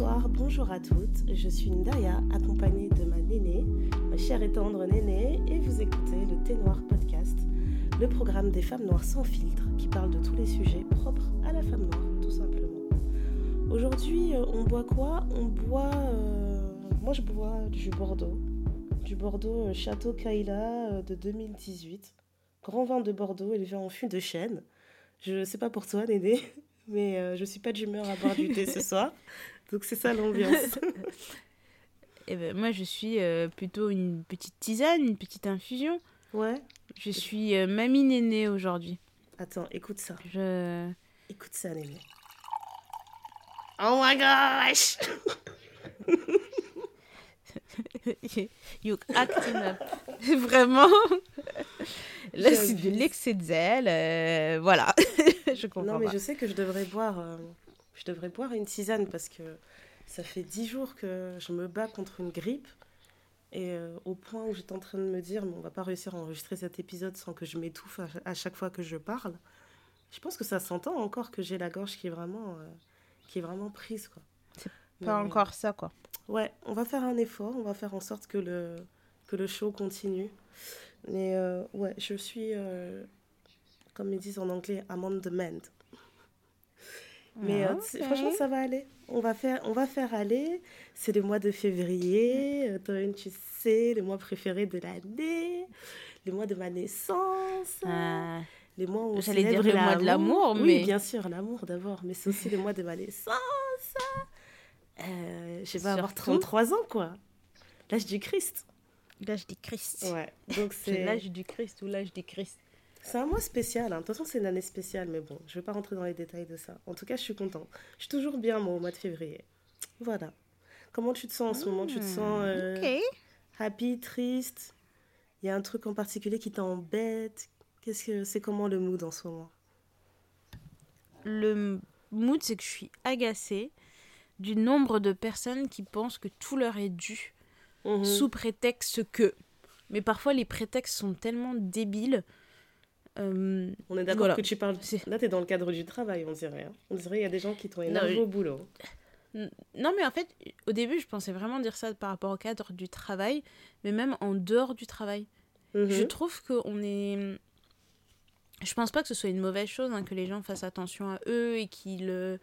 Bonsoir, bonjour à toutes. Je suis Ndaya, accompagnée de ma nénée, ma chère et tendre nénée, et vous écoutez le Thé Noir Podcast, le programme des femmes noires sans filtre qui parle de tous les sujets propres à la femme noire, tout simplement. Aujourd'hui, euh, on boit quoi? On boit. euh, moi, je bois du Bordeaux. Du Bordeaux euh, Château Kaila de 2018. Grand vin de Bordeaux élevé en fût de chêne. Je sais pas pour toi, Néné, mais euh, je suis pas d'humeur à boire du thé ce soir. Donc c'est ça l'ambiance. Eh ben, moi, je suis euh, plutôt une petite tisane, une petite infusion. Ouais. Je suis euh, mamie nénée aujourd'hui. Attends, écoute ça. Je... Écoute ça, Néné. Oh my gosh you acting up. Vraiment? Là, c'est de l'excès de zèle. euh, voilà. je comprends Non, mais pas. je sais que je devrais boire, euh, je devrais boire une tisane parce que ça fait dix jours que je me bats contre une grippe. Et euh, au point où j'étais en train de me dire, mais on va pas réussir à enregistrer cet épisode sans que je m'étouffe à, à chaque fois que je parle. Je pense que ça s'entend encore que j'ai la gorge qui est vraiment, euh, qui est vraiment prise, quoi. C'est Mais, Pas encore ça, quoi. Ouais, on va faire un effort, on va faire en sorte que le, que le show continue. Mais euh, ouais, je suis, comme ils disent en anglais, demand. Mais euh, Ok. franchement, ça va aller. On va faire, on va faire aller. C'est le mois de février. Euh, Toi-même, tu sais, le mois préféré de l'année. Le mois de ma naissance. Euh, Les mois où on J'allais dire le mois de l'amour, Oui, mais- bien sûr, l'amour d'abord. Mais c'est aussi le mois de ma naissance. Euh, je vais avoir Surtout- 33 ans, quoi. L'âge du Christ. L'âge du Christ. Ouais. Donc C'est c'est l'âge du Christ ou l'âge du Christ. C'est un mois spécial. hein. De toute façon, c'est une année spéciale, mais bon, je vais pas rentrer dans les détails de ça. En tout cas, je suis contente. Je suis toujours bien, moi, au mois de février. Voilà. Comment tu te sens en ce moment? Tu te sens euh, Ok. happy, triste? Il y a un truc en particulier qui t'embête? Qu'est-ce que c'est comment le mood en ce moment? Le mood, c'est que je suis agacée du nombre de personnes qui pensent que tout leur est dû Mhm. sous prétexte que. Mais parfois, les prétextes sont tellement débiles. Euh, On est d'accord Voilà. que tu parles. Là, tu es dans le cadre du travail, on dirait. hein. On dirait qu'il y a des gens qui t'ont énervé au boulot. non, mais en fait, au début, je pensais vraiment dire ça par rapport au cadre du travail, mais même en dehors du travail. Mhm. Je trouve qu'on est. Je pense pas que ce soit une mauvaise chose hein, que les gens fassent attention à eux et qu'ils euh,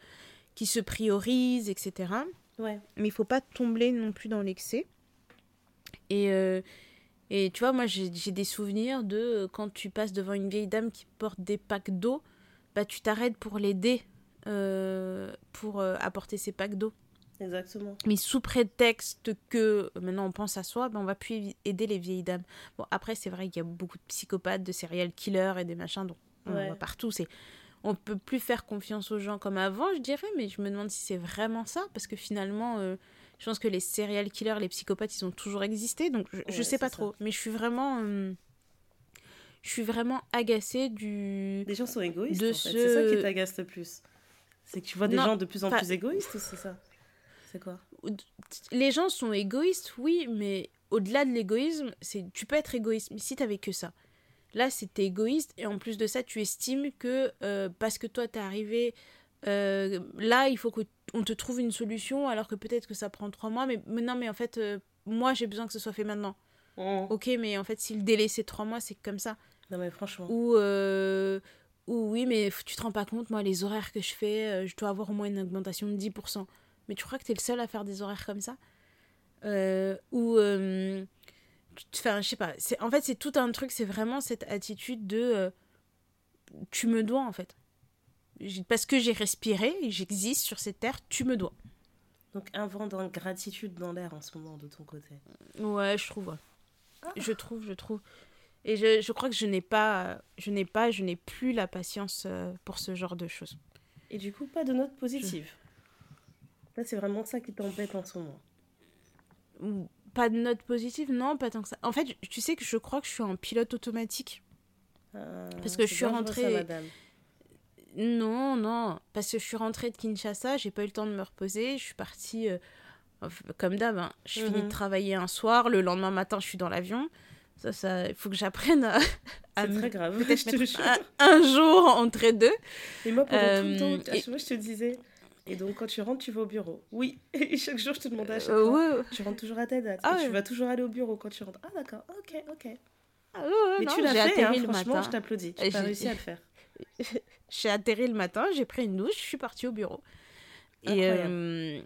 qu'ils se priorisent, etc. Ouais. mais il faut pas tomber non plus dans l'excès. Et, euh, et tu vois, moi j'ai des souvenirs de euh, quand tu passes devant une vieille dame qui porte des packs d'eau, bah tu t'arrêtes pour l'aider euh, pour euh, apporter ses packs d'eau. Exactement. Mais sous prétexte que maintenant on pense à soi, ben on va plus aider les vieilles dames. Bon, après, c'est vrai qu'il y a beaucoup de psychopathes, de serial killers et des machins, donc on Ouais. voit partout. C'est... On peut plus faire confiance aux gens comme avant, je dirais, mais je me demande si c'est vraiment ça, parce que finalement, euh, je pense que les serial killers, les psychopathes, ils ont toujours existé, donc je, je Ouais, sais pas ça. trop. Mais je suis vraiment. euh, je suis vraiment agacée du. Les gens sont égoïstes. De en fait. C'est ce- ça qui t'agace le plus. C'est que tu vois des Non, gens de plus en pas- plus égoïstes c'est ça C'est quoi les gens sont égoïstes, oui, mais au-delà de l'égoïsme, c'est tu peux être égoïste, mais si t'avais que ça. Là, c'était égoïste, et en plus de ça, tu estimes que euh, parce que toi, t'es arrivé euh, là, il faut qu'on te trouve une solution, alors que peut-être que ça prend trois mois, mais, mais non, mais en fait, euh, moi, j'ai besoin que ce soit fait maintenant. Non, Ok, mais en fait, si le délai c'est trois mois, c'est comme ça. mais franchement. Ou, euh, ou oui, mais tu te rends pas compte, moi, les horaires que je fais, je dois avoir au moins une augmentation de 10%. Mais tu crois que tu es le seul à faire des horaires comme ça? Ou, enfin, je sais pas. En fait, c'est tout un truc, c'est vraiment cette attitude de tu me dois, en fait. Parce que j'ai respiré, et j'existe sur cette terre, tu me dois. Donc un vent d'ingratitude dans l'air en ce moment de ton côté. Ouais, je trouve. ouais. Je trouve, je trouve. Et je, je crois que je n'ai pas, je n'ai pas, je n'ai plus la patience euh, pour ce genre de choses. Et du coup, pas de notes positives. Là, c'est vraiment ça qui t'embête en ce moment. Pas de notes positives, non, pas tant que ça. En fait, tu sais que je crois que je suis en pilote automatique. Ah, Parce que je suis rentrée- ça, madame. Non, non, parce que je suis rentrée de Kinshasa, j'ai pas eu le temps de me reposer, je suis partie euh, comme d'hab. hein. Je finis Mhm. de travailler un soir, le lendemain matin, je suis dans l'avion. Ça, ça, il faut que j'apprenne à, à C'est très grave. je te jure. un, jour entre deux. Et moi, pendant tout le Euh, temps, à chaque fois, je te disais, Et donc, quand tu rentres, tu vas au bureau. Oui. Et chaque jour, je te demandais à chaque Euh, fois. ouais. Tu rentres toujours à ta date. Ah Et Tu vas toujours aller au bureau quand tu rentres. Ah, d'accord. Ok, ok. Ah, ouais, Mais non, tu l'as fait, hein, franchement, matin. je t'applaudis. Tu as réussi à le faire. J'ai atterri le matin, j'ai pris une douche, je suis partie au bureau. Et, euh,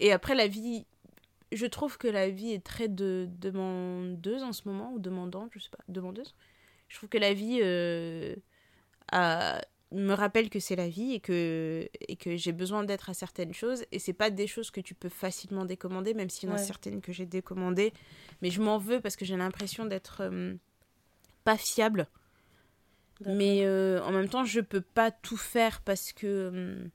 et après, la vie, je trouve que la vie est très de, demandeuse en ce moment, ou demandante, je sais pas, demandeuse. Je trouve que la vie euh, a- me rappelle que c'est la vie et que, et que j'ai besoin d'être à certaines choses. Et c'est pas des choses que tu peux facilement décommander, même s'il y en a Ouais. certaines que j'ai décommandées. Mais je m'en veux parce que j'ai l'impression d'être euh, pas fiable. Mais euh, en même temps, je peux pas tout faire parce que hum,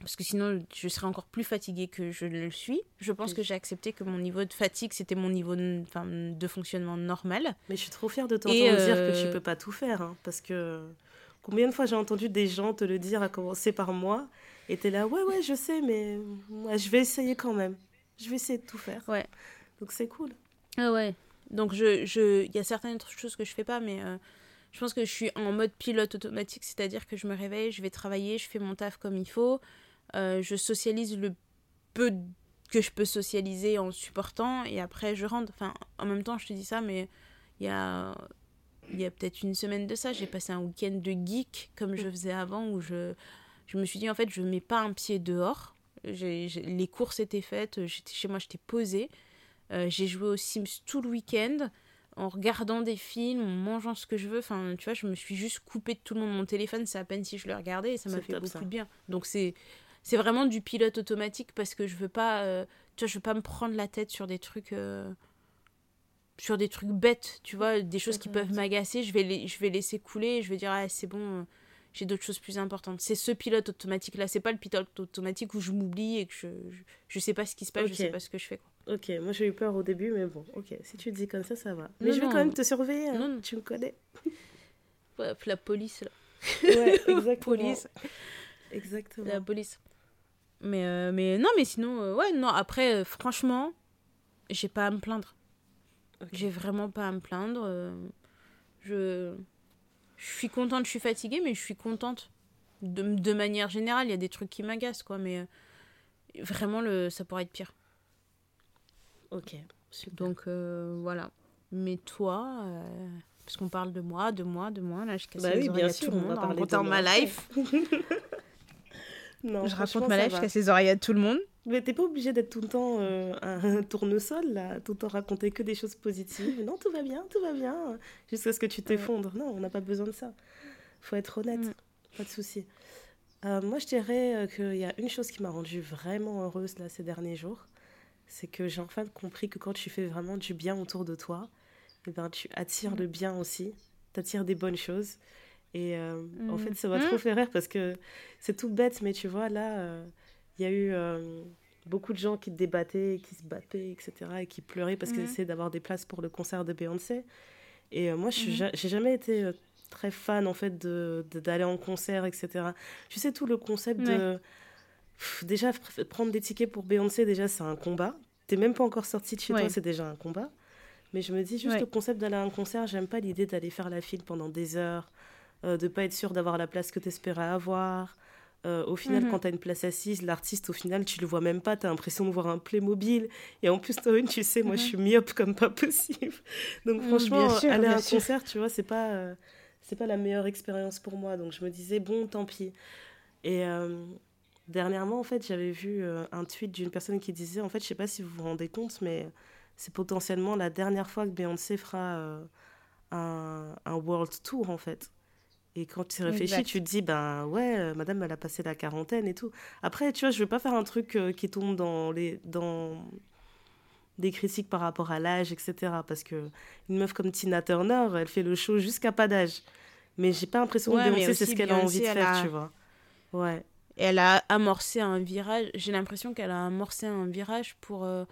parce que sinon je serais encore plus fatiguée que je ne le suis. Je pense Oui. que j'ai accepté que mon niveau de fatigue c'était mon niveau de, de fonctionnement normal. Mais je suis trop fière de t'entendre dire que euh, tu peux pas tout faire. hein, parce que combien de fois j'ai entendu des gens te le dire, à commencer par moi. Et t'es là, ouais, ouais, je sais, mais moi, je vais essayer quand même. Je vais essayer de tout faire. Ouais. Donc c'est cool. Ah ouais. Donc je je il y a certaines choses que je fais pas mais euh, je pense que je suis en mode pilote automatique, c'est-à-dire que je me réveille, je vais travailler, je fais mon taf comme il faut, euh, je socialise le peu que je peux socialiser en supportant et après je rentre. Enfin, en même temps, je te dis ça, mais il y a, y a peut-être une semaine de ça, j'ai passé un week-end de geek comme je faisais avant où je, je me suis dit en fait, je mets pas un pied dehors. Les courses étaient faites, j'étais chez moi, j'étais posée. Euh, j'ai joué aux Sims tout le week-end en regardant des films, en mangeant ce que je veux. Enfin, tu vois, je me suis juste coupée de tout le monde. Mon téléphone, c'est à peine si je le regardais et ça m'a fait top, beaucoup ça. de bien. Donc c'est c'est vraiment du pilote automatique parce que je veux pas euh, tu vois, je veux pas me prendre la tête sur des trucs euh, sur des trucs bêtes, tu vois, des choses qui peuvent m'agacer, je vais les je vais laisser couler et je vais dire ah, c'est bon, euh, j'ai d'autres choses plus importantes. C'est ce pilote automatique là, c'est pas le pilote automatique où je m'oublie et que je, je je sais pas ce qui se passe, je Ok. sais pas ce que je fais quoi. Ok, moi j'ai eu peur au début, mais bon, ok. Si tu le dis comme ça, ça va. Mais Non, je vais non. quand même te surveiller. hein. Non, non. Tu me connais. Ouais, la police là. Ouais, exactement. Police. Exactement. La police. Mais, euh, mais non, mais sinon, euh, ouais, non, après, euh, franchement, j'ai pas à me plaindre. Ok. J'ai vraiment pas à me plaindre. je, je suis contente, je suis fatiguée, mais je suis contente. De, de manière générale, il y a des trucs qui m'agacent, quoi, mais vraiment, le, ça pourrait être pire. Ok, super. Donc, euh, voilà. Mais toi, euh, parce qu'on parle de moi, de moi, de moi, là, je casse Bah les oui, oreilles bien à sûr, tout le on va monde, en moi ma life. Non, je raconte ma life, je va. casse les oreilles à tout le monde. Mais t'es pas obligé d'être tout le temps euh, un tournesol, là, tout le temps raconter que des choses positives. Non, tout va bien, tout va bien, jusqu'à ce que tu t'effondres. Non, on n'a pas besoin de ça. faut être honnête, Mm. pas de souci. Euh, moi, je dirais euh, qu'il y a une chose qui m'a rendue vraiment heureuse là, ces derniers jours. C'est que j'ai enfin compris que quand tu fais vraiment du bien autour de toi, eh ben, tu attires Mm. le bien aussi. Tu attires des bonnes choses. Et euh, en Mm. fait, ça m'a Mm. trop fait rire parce que c'est tout bête, mais tu vois, là, euh, il y a eu euh, beaucoup de gens qui débattaient, qui se battaient, etc. et qui pleuraient parce qu'ils essayaient d'avoir des places pour le concert de Beyoncé. Et euh, moi, je j'ai jamais été euh, très fan, en fait, de de- d'aller en concert, etc. Tu sais, tout le concept de... Pff, déjà, pr- prendre des tickets pour Beyoncé, déjà, c'est un combat. T'es même pas encore sorti de chez Ouais. toi, c'est déjà un combat. Mais je me dis, juste Ouais. le concept d'aller à un concert, j'aime pas l'idée d'aller faire la file pendant des heures, euh, de pas être sûr d'avoir la place que t'espérais avoir. Euh, au final, Mhm. quand t'as une place assise, l'artiste, au final, tu le vois même pas, t'as l'impression de voir un Playmobil. Et en plus, toi, tu sais, moi, je Mhm. suis myope comme pas possible. Donc, Mhm, franchement, sûr, aller à un sûr. concert, tu vois, c'est pas, euh, c'est pas la meilleure expérience pour moi. Donc, je me disais, bon, tant pis. Et euh, dernièrement, en fait, j'avais vu euh, un tweet d'une personne qui disait, en fait, je sais pas si vous vous rendez compte, mais c'est potentiellement la dernière fois que Beyoncé fera euh, un, un world tour, en fait. Et quand tu réfléchis, Exact. tu te dis, ben ouais, euh, madame, elle a passé la quarantaine et tout. Après, tu vois, je veux pas faire un truc euh, qui tombe dans les dans des critiques par rapport à l'âge, etc. Parce que une meuf comme Tina Turner, elle fait le show jusqu'à pas d'âge. Mais j'ai pas l'impression Ouais, que Beyoncé, c'est ce qu'elle a envie de faire, tu vois. Ouais. Et elle a amorcé un virage. J'ai l'impression qu'elle a amorcé un virage pour, euh,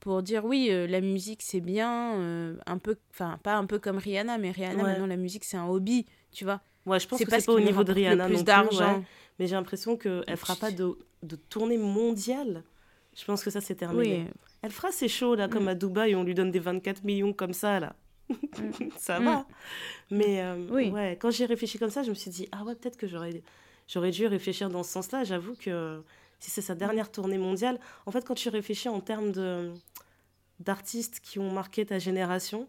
pour dire oui, euh, la musique c'est bien, euh, un peu, enfin pas un peu comme Rihanna, mais Rihanna Ouais. maintenant la musique c'est un hobby, tu vois. Ouais, je pense C'est que pas c'est ce pas qui au niveau de Rihanna plus non plus, ouais. Mais j'ai l'impression qu'elle fera pas de, de tournée mondiale. Je pense que ça, c'est terminé. Oui, Elle fera ses shows, là, comme Mm. à Dubaï, on lui donne des 24 millions comme ça, là. ça va. Mais Oui. ouais, quand j'ai réfléchi comme ça, je me suis dit, ah ouais, peut-être que j'aurais, j'aurais dû réfléchir dans ce sens-là. J'avoue que si c'est sa dernière tournée mondiale. En fait, quand tu réfléchis en termes de d'artistes qui ont marqué ta génération,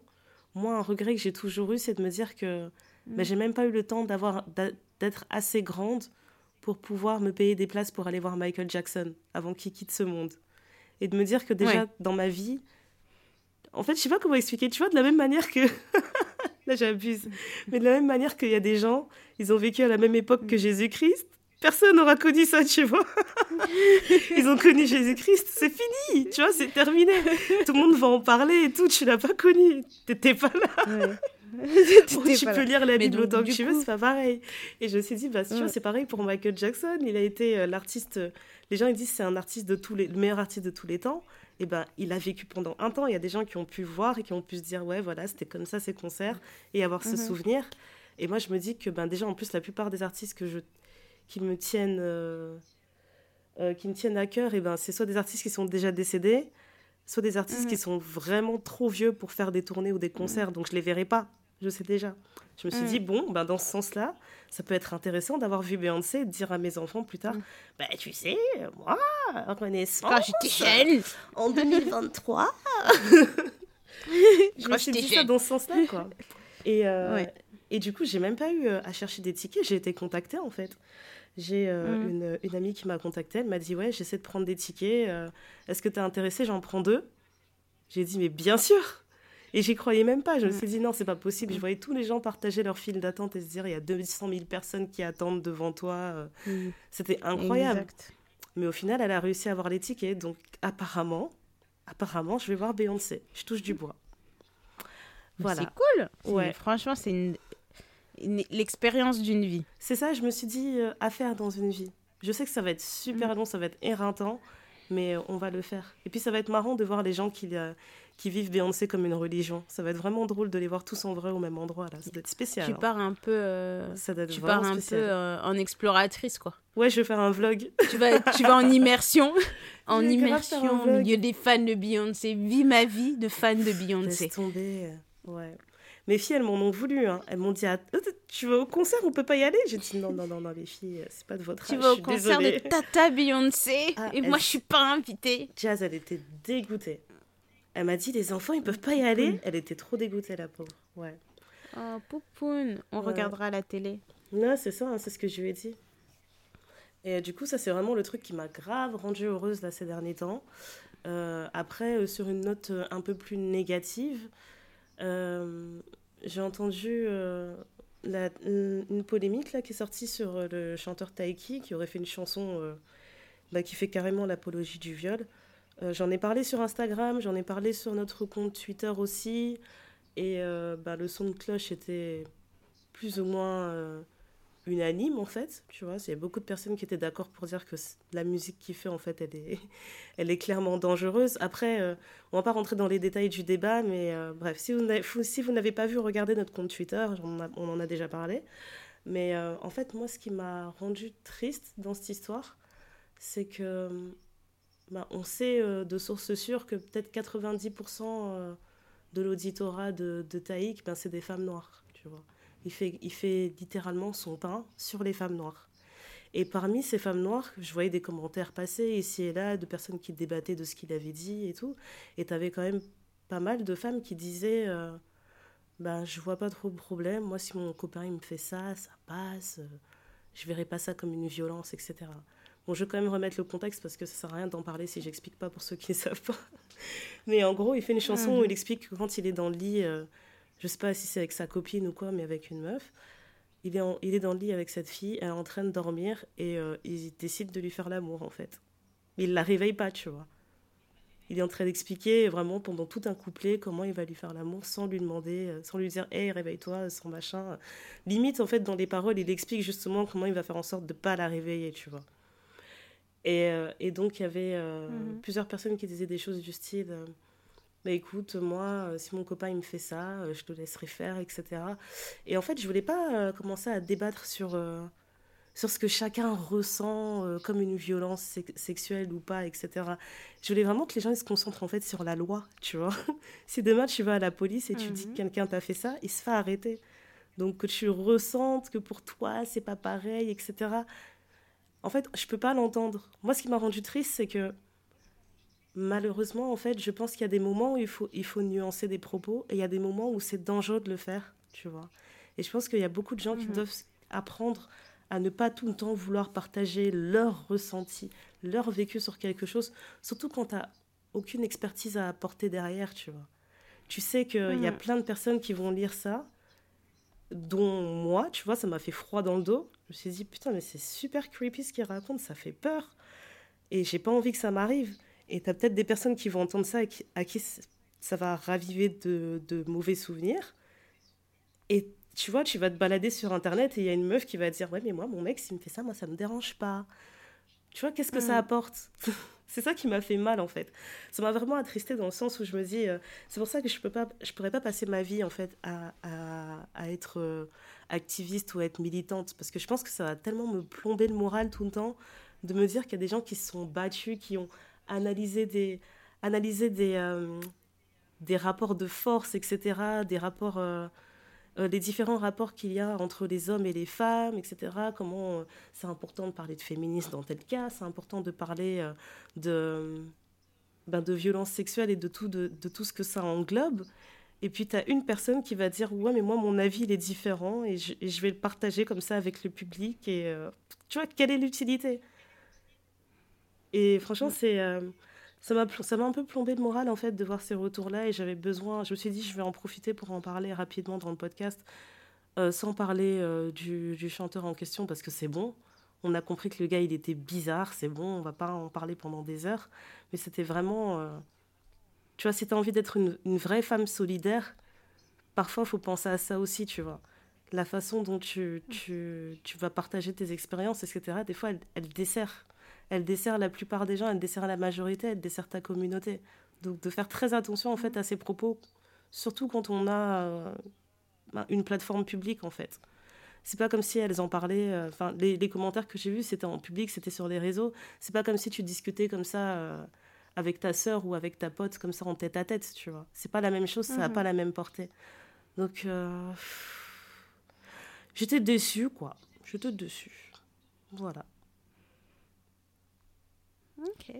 moi, un regret que j'ai toujours eu, c'est de me dire que mm. ben, j'ai même pas eu le temps d'avoir d'être assez grande pour pouvoir me payer des places pour aller voir Michael Jackson avant qu'il quitte ce monde. Et de me dire que déjà, dans ma vie, en fait, je sais pas comment expliquer, tu vois, de la même manière que... Là, j'abuse. Mais de la même manière qu'il y a des gens, ils ont vécu à la même époque que. Jésus-Christ, personne n'aura connu ça, tu vois. Ils ont connu Jésus-Christ, c'est fini, tu vois, c'est terminé. Tout le monde va en parler et tout, tu l'as pas connu, t'étais pas là. tu peux lire la Bible autant que tu veux, c'est pas pareil. Et je me suis dit, bah, tu vois, c'est pareil pour Michael Jackson. Il a été euh, l'artiste. Euh, les gens ils disent c'est un artiste de tous les, le meilleur artiste de tous les temps. Et ben, il a vécu pendant un temps. Il y a des gens qui ont pu voir et qui ont pu se dire, ouais, voilà, c'était comme ça ces concerts et avoir ce mhm. souvenir. Et moi, je me dis que ben, déjà, en plus, la plupart des artistes que je qui me tiennent, euh, euh, qui me tiennent à cœur, et ben, c'est soit des artistes qui sont déjà décédés, soit des artistes qui mhm. sont vraiment trop vieux pour faire des tournées ou des concerts, mhm. donc je les verrai pas, je sais déjà. Je me suis dit, mhm. bon, ben, dans ce sens-là, ça peut être intéressant d'avoir vu Beyoncé et de dire à mes enfants plus tard, bah, tu sais, moi, Renaissance, quand j'étais jeune, en 2023, je crois que dit ça dans ce sens-là, quoi. Et, euh, et du coup, j'ai même pas eu à chercher des tickets, j'ai été contactée, en fait. J'ai euh, mm. une, une, amie qui m'a contactée, elle m'a dit Ouais, j'essaie de prendre des tickets, euh, est-ce que tu es intéressée J'en prends deux. J'ai dit Mais bien sûr Et j'y croyais même pas. Je me mm. suis dit Non, c'est pas possible. Je mm. voyais tous les gens partager leur file d'attente et se dire Il y a 200 000 personnes qui attendent devant toi. Euh. C'était incroyable. Mais au final, elle a réussi à avoir les tickets. Donc apparemment, apparemment, je vais voir Beyoncé. Je touche du bois. Voilà. C'est cool. Ouais. Franchement, c'est une l'expérience d'une vie. C'est ça, je me suis dit euh, à faire dans une vie. Je sais que ça va être super mm. long, ça va être éreintant, mais euh, on va le faire. Et puis ça va être marrant de voir les gens qui, euh, qui vivent Beyoncé comme une religion. Ça va être vraiment drôle de les voir tous en vrai au même endroit. Là. Ça doit être spécial. Tu hein. pars un peu, ça doit être tu pars un peu en exploratrice, quoi. Ouais, je vais faire un vlog. Tu vas, tu vas en immersion, en immersion au milieu des fans de Beyoncé. Vis ma vie de fan de Beyoncé. Laisse tomber. Ouais. Mes filles, elles m'en ont voulu. Hein. Elles m'ont dit ah, Tu vas au concert On peut pas y aller? J'ai dit Non, non, non, non, les filles, c'est pas de votre Tu vas au concert de Tata Beyoncé ah, et moi, je suis pas invitée. Jazz, elle était dégoûtée. Elle m'a dit Les enfants, ils peuvent pas y aller. Elle était trop dégoûtée, la pauvre. Ouais. Oh, poupoune, on regardera à la télé. Non, c'est ça, hein, c'est ce que je lui ai dit. Et du coup, ça, c'est vraiment le truc qui m'a grave rendue heureuse là, ces derniers temps. Euh, après, euh, sur une note euh, un peu plus négative, euh, j'ai entendu euh, la, une, polémique là, qui est sortie sur euh, le chanteur Taiki qui aurait fait une chanson bah, qui fait carrément l'apologie du viol. J'en ai parlé sur Instagram, j'en ai parlé sur notre compte Twitter aussi. Et bah, le son de cloche était plus ou moins unanime en fait, tu vois. Il y a beaucoup de personnes qui étaient d'accord pour dire que la musique qu'il fait en fait, elle est, clairement dangereuse. Après, euh, on va pas rentrer dans les détails du débat, mais euh, bref, si vous, n'avez pas vu, regardez notre compte Twitter, on, en a déjà parlé. Mais euh, en fait, moi, ce qui m'a rendu triste dans cette histoire, c'est que bah, on sait de sources sûres que peut-être 90% de l'auditorat de, Taïk, ben, c'est des femmes noires, tu vois. Il fait, littéralement son pain sur les femmes noires. Et parmi ces femmes noires, je voyais des commentaires passer ici et là de personnes qui débattaient de ce qu'il avait dit et tout. Et tu avais quand même pas mal de femmes qui disaient euh, ben, Je vois pas trop de problème. Moi, si mon copain il me fait ça, ça passe. Euh, je verrai pas ça comme une violence, etc. Bon, je vais quand même remettre le contexte parce que ça sert à rien d'en parler si j'explique pas pour ceux qui ne savent pas. Mais en gros, il fait une chanson où il explique que quand il est dans le lit. Euh, je sais pas si c'est avec sa copine ou quoi, mais avec une meuf. Il est, il est dans le lit avec cette fille, elle est en train de dormir et euh, il décide de lui faire l'amour en fait. Mais il la réveille pas, tu vois. Il est en train d'expliquer vraiment pendant tout un couplet comment il va lui faire l'amour sans lui demander, euh, sans lui dire Hey, réveille-toi, sans machin. Limite, en fait, dans les paroles, il explique justement comment il va faire en sorte de pas la réveiller, tu vois. Et, euh, et donc, il y avait mhm. plusieurs personnes qui disaient des choses du style bah écoute, moi, euh, si mon copain il me fait ça, euh, je te laisserai faire, etc. Et en fait, je voulais pas euh, commencer à débattre sur, sur ce que chacun ressent comme une violence sexuelle ou pas, etc. Je voulais vraiment que les gens se concentrent en fait sur la loi, tu vois. si demain tu vas à la police et tu dis que mhm. quelqu'un t'a fait ça, il se fait arrêter. Donc que tu ressentes que pour toi c'est pas pareil, etc. en fait, je peux pas l'entendre. Moi, ce qui m'a rendu triste, c'est que malheureusement, en fait, je pense qu'il y a des moments où il faut, il faut nuancer des propos et il y a des moments où c'est dangereux de le faire, tu vois. Et je pense qu'il y a beaucoup de gens qui Mhm. doivent apprendre à ne pas tout le temps vouloir partager leur ressenti, leur vécu sur quelque chose, surtout quand tu n'as aucune expertise à apporter derrière, tu vois. Tu sais qu'il y a Mhm. plein de personnes qui vont lire ça, dont moi, tu vois, ça m'a fait froid dans le dos. Je me suis dit, putain, mais c'est super creepy ce qu'il raconte, ça fait peur. Et j'ai pas envie que ça m'arrive. Et tu as peut-être des personnes qui vont entendre ça et qui- à qui ça va raviver de, de mauvais souvenirs. Et tu vois, tu vas te balader sur Internet et il y a une meuf qui va te dire, ouais, mais moi, mon mec, s'il me fait ça, moi, ça me dérange pas. Tu vois, qu'est-ce que ça Mhm. apporte? C'est ça qui m'a fait mal, en fait. Ça m'a vraiment attristé dans le sens où je me dis, euh, c'est pour ça que je peux pas, je pourrais pas passer ma vie, en fait, à, à, à être euh, activiste ou être militante. Parce que je pense que ça va tellement me plomber le moral tout le temps de me dire qu'il y a des gens qui se sont battus, qui ont analysé des, analysé des, euh, des rapports de force, etc., des rapports, euh, euh, les différents rapports qu'il y a entre les hommes et les femmes, etc., comment c'est important de parler de féminisme dans tel cas, c'est important de parler de, ben, de violence sexuelle et de tout, de tout ce que ça englobe. Et puis, tu as une personne qui va dire Ouais, mais moi, mon avis, il est différent et je, et je vais le partager comme ça avec le public. Et euh, tu vois, quelle est l'utilité? Et franchement, c'est. euh, ça m'a un peu plombé le moral en fait de voir ces retours-là et j'avais besoin, je me suis dit je vais en profiter pour en parler rapidement dans le podcast euh, sans parler euh, du, du chanteur en question parce que c'est bon. On a compris que le gars il était bizarre, c'est bon, on va pas en parler pendant des heures. Mais c'était vraiment. Tu vois, si tu as envie d'être une, vraie femme solidaire, parfois il faut penser à ça aussi, tu vois. La façon dont tu, tu, tu vas partager tes expériences, etc., des fois elle, dessert. Elle dessert la plupart des gens, elle dessert la majorité, elle dessert ta communauté. Donc de faire très attention en fait à ces propos, surtout quand on a euh, ben, une plateforme publique en fait. C'est pas comme si elles en parlaient. euh, Enfin, les, les commentaires que j'ai vus, c'était en public, c'était sur les réseaux. C'est pas comme si tu discutais comme ça euh, avec ta sœur ou avec ta pote, comme ça en tête à tête, tu vois. C'est pas la même chose, ça n'a Mhm. pas la même portée. Donc, euh, j'étais déçue, quoi. J'étais déçue. Voilà. Ok.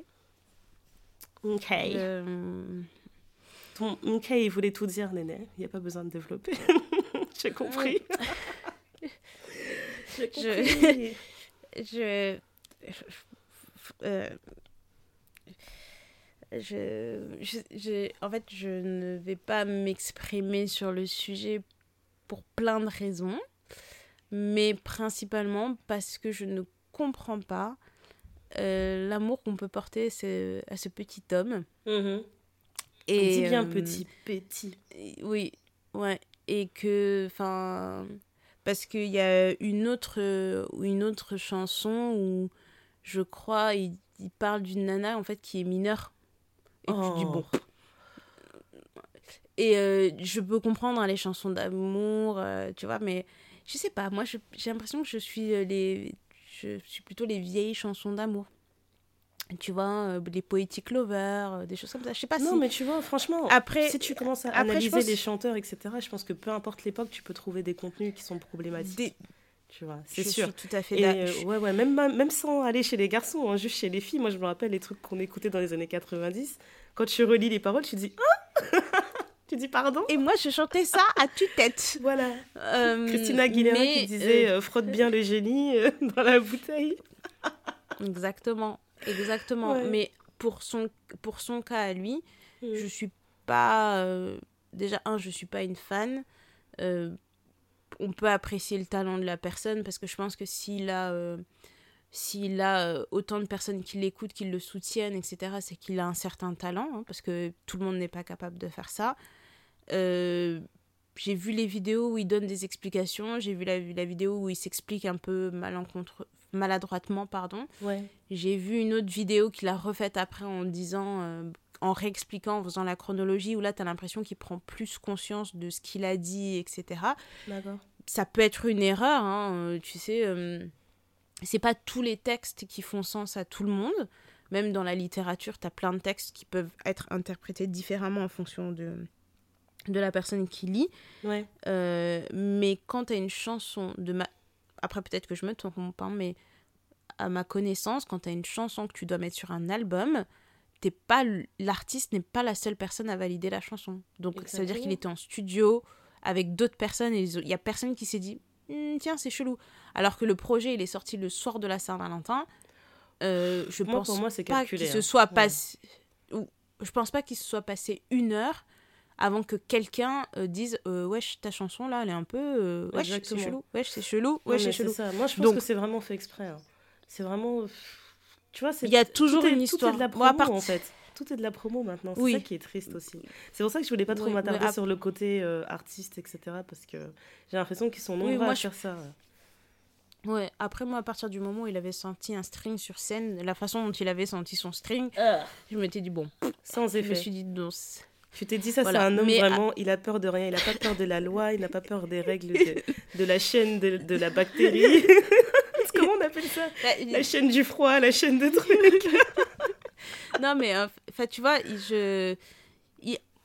Ok. Euh, Ton ok, il voulait tout dire, Néné. Il n'y a pas besoin de développer. J'ai compris. J'ai Je- je, euh, je, je, je- en fait, je ne vais pas m'exprimer sur le sujet pour plein de raisons, mais principalement parce que je ne comprends pas euh, l'amour qu'on peut porter ce- à ce petit homme. Mhm. Et, Dis bien euh, petit, petit. Oui, ouais. Et que, enfin, parce qu'il y a une autre, euh, une autre chanson où je crois il, il parle d'une nana en fait qui est mineure. Et tu dis Oh. bon. Et euh, je peux comprendre hein, les chansons d'amour, euh, tu vois, mais je sais pas, moi j'ai l'impression que je suis euh, les. Je suis plutôt les vieilles chansons d'amour. Tu vois, les poétiques lovers, des choses comme ça. Je sais pas Non, si. mais tu vois, franchement, Après, si tu commences à après, analyser pense- les chanteurs, etc., je pense que peu importe l'époque, tu peux trouver des contenus qui sont problématiques. Des- Tu vois, c'est sûr. suis tout à fait euh, ouais, ouais, même, même sans aller chez les garçons, hein, juste chez les filles, moi je me rappelle les trucs qu'on écoutait dans les années 90. Quand tu relis les paroles, tu dis Ah Tu dis pardon? Et moi, je chantais ça à tue-tête. Voilà. Euh, Christina Aguilera qui disait euh, Frotte bien le génie dans la bouteille. exactement, exactement. Ouais. Mais pour son, pour son cas à lui, Mm. je suis pas. euh, déjà, un, je suis pas une fan. On peut apprécier le talent de la personne parce que je pense que s'il a. euh, s'il a euh, autant de personnes qui l'écoutent, qui le soutiennent, etc., c'est qu'il a un certain talent, hein, parce que tout le monde n'est pas capable de faire ça. Euh, j'ai vu les vidéos où il donne des explications, j'ai vu la, la vidéo où il s'explique un peu malencontre, maladroitement, pardon. Ouais. J'ai vu une autre vidéo qu'il a refaite après en disant, euh, en réexpliquant, en faisant la chronologie, où là, tu as l'impression qu'il prend plus conscience de ce qu'il a dit, etc. D'accord. Ça peut être une erreur, hein, euh, tu sais. euh, c'est pas tous les textes qui font sens à tout le monde. Même dans la littérature, tu as plein de textes qui peuvent être interprétés différemment en fonction de, de la personne qui lit. Ouais. Euh, mais quand tu as une chanson de ma... Après, peut-être que je me trompe, hein, mais à ma connaissance, quand tu as une chanson que tu dois mettre sur un album, t'es pas l'artiste n'est pas la seule personne à valider la chanson. Donc ça veut dire qu'il était en studio avec d'autres personnes et il y a personne qui s'est dit «Hmm, tiens c'est chelou. Alors que le projet il est sorti le soir de la Saint-Valentin. Euh, je pense pour moi, pas qu'il se hein. soit passé. Je pense pas qu'il se soit passé une heure avant que quelqu'un euh, dise euh, wesh ta chanson là elle est un peu euh, wesh c'est chelou wesh c'est chelou wesh c'est chelou moi je pense que c'est vraiment fait exprès hein. c'est vraiment tu vois il y a toujours une histoire tout est de la promo en fait tout est de la promo maintenant c'est ça qui est triste aussi c'est pour ça que je voulais pas trop m'attarder sur le côté artiste etc parce que j'ai l'impression qu'ils sont nombreux à faire ça Ouais, après moi, à partir du moment où il avait senti un string sur scène, la façon dont il avait senti son string, ah. je m'étais dit, bon, sans effet. Je me suis dit, non, tu t'es dit, ça, c'est un homme vraiment, il a peur de rien, il n'a pas peur de la loi, il n'a pas peur des règles de, la chaîne de, de la bactérie. Comment on appelle ça? Bah, La chaîne du froid, la chaîne de trucs. Non, mais enfin, tu vois, je.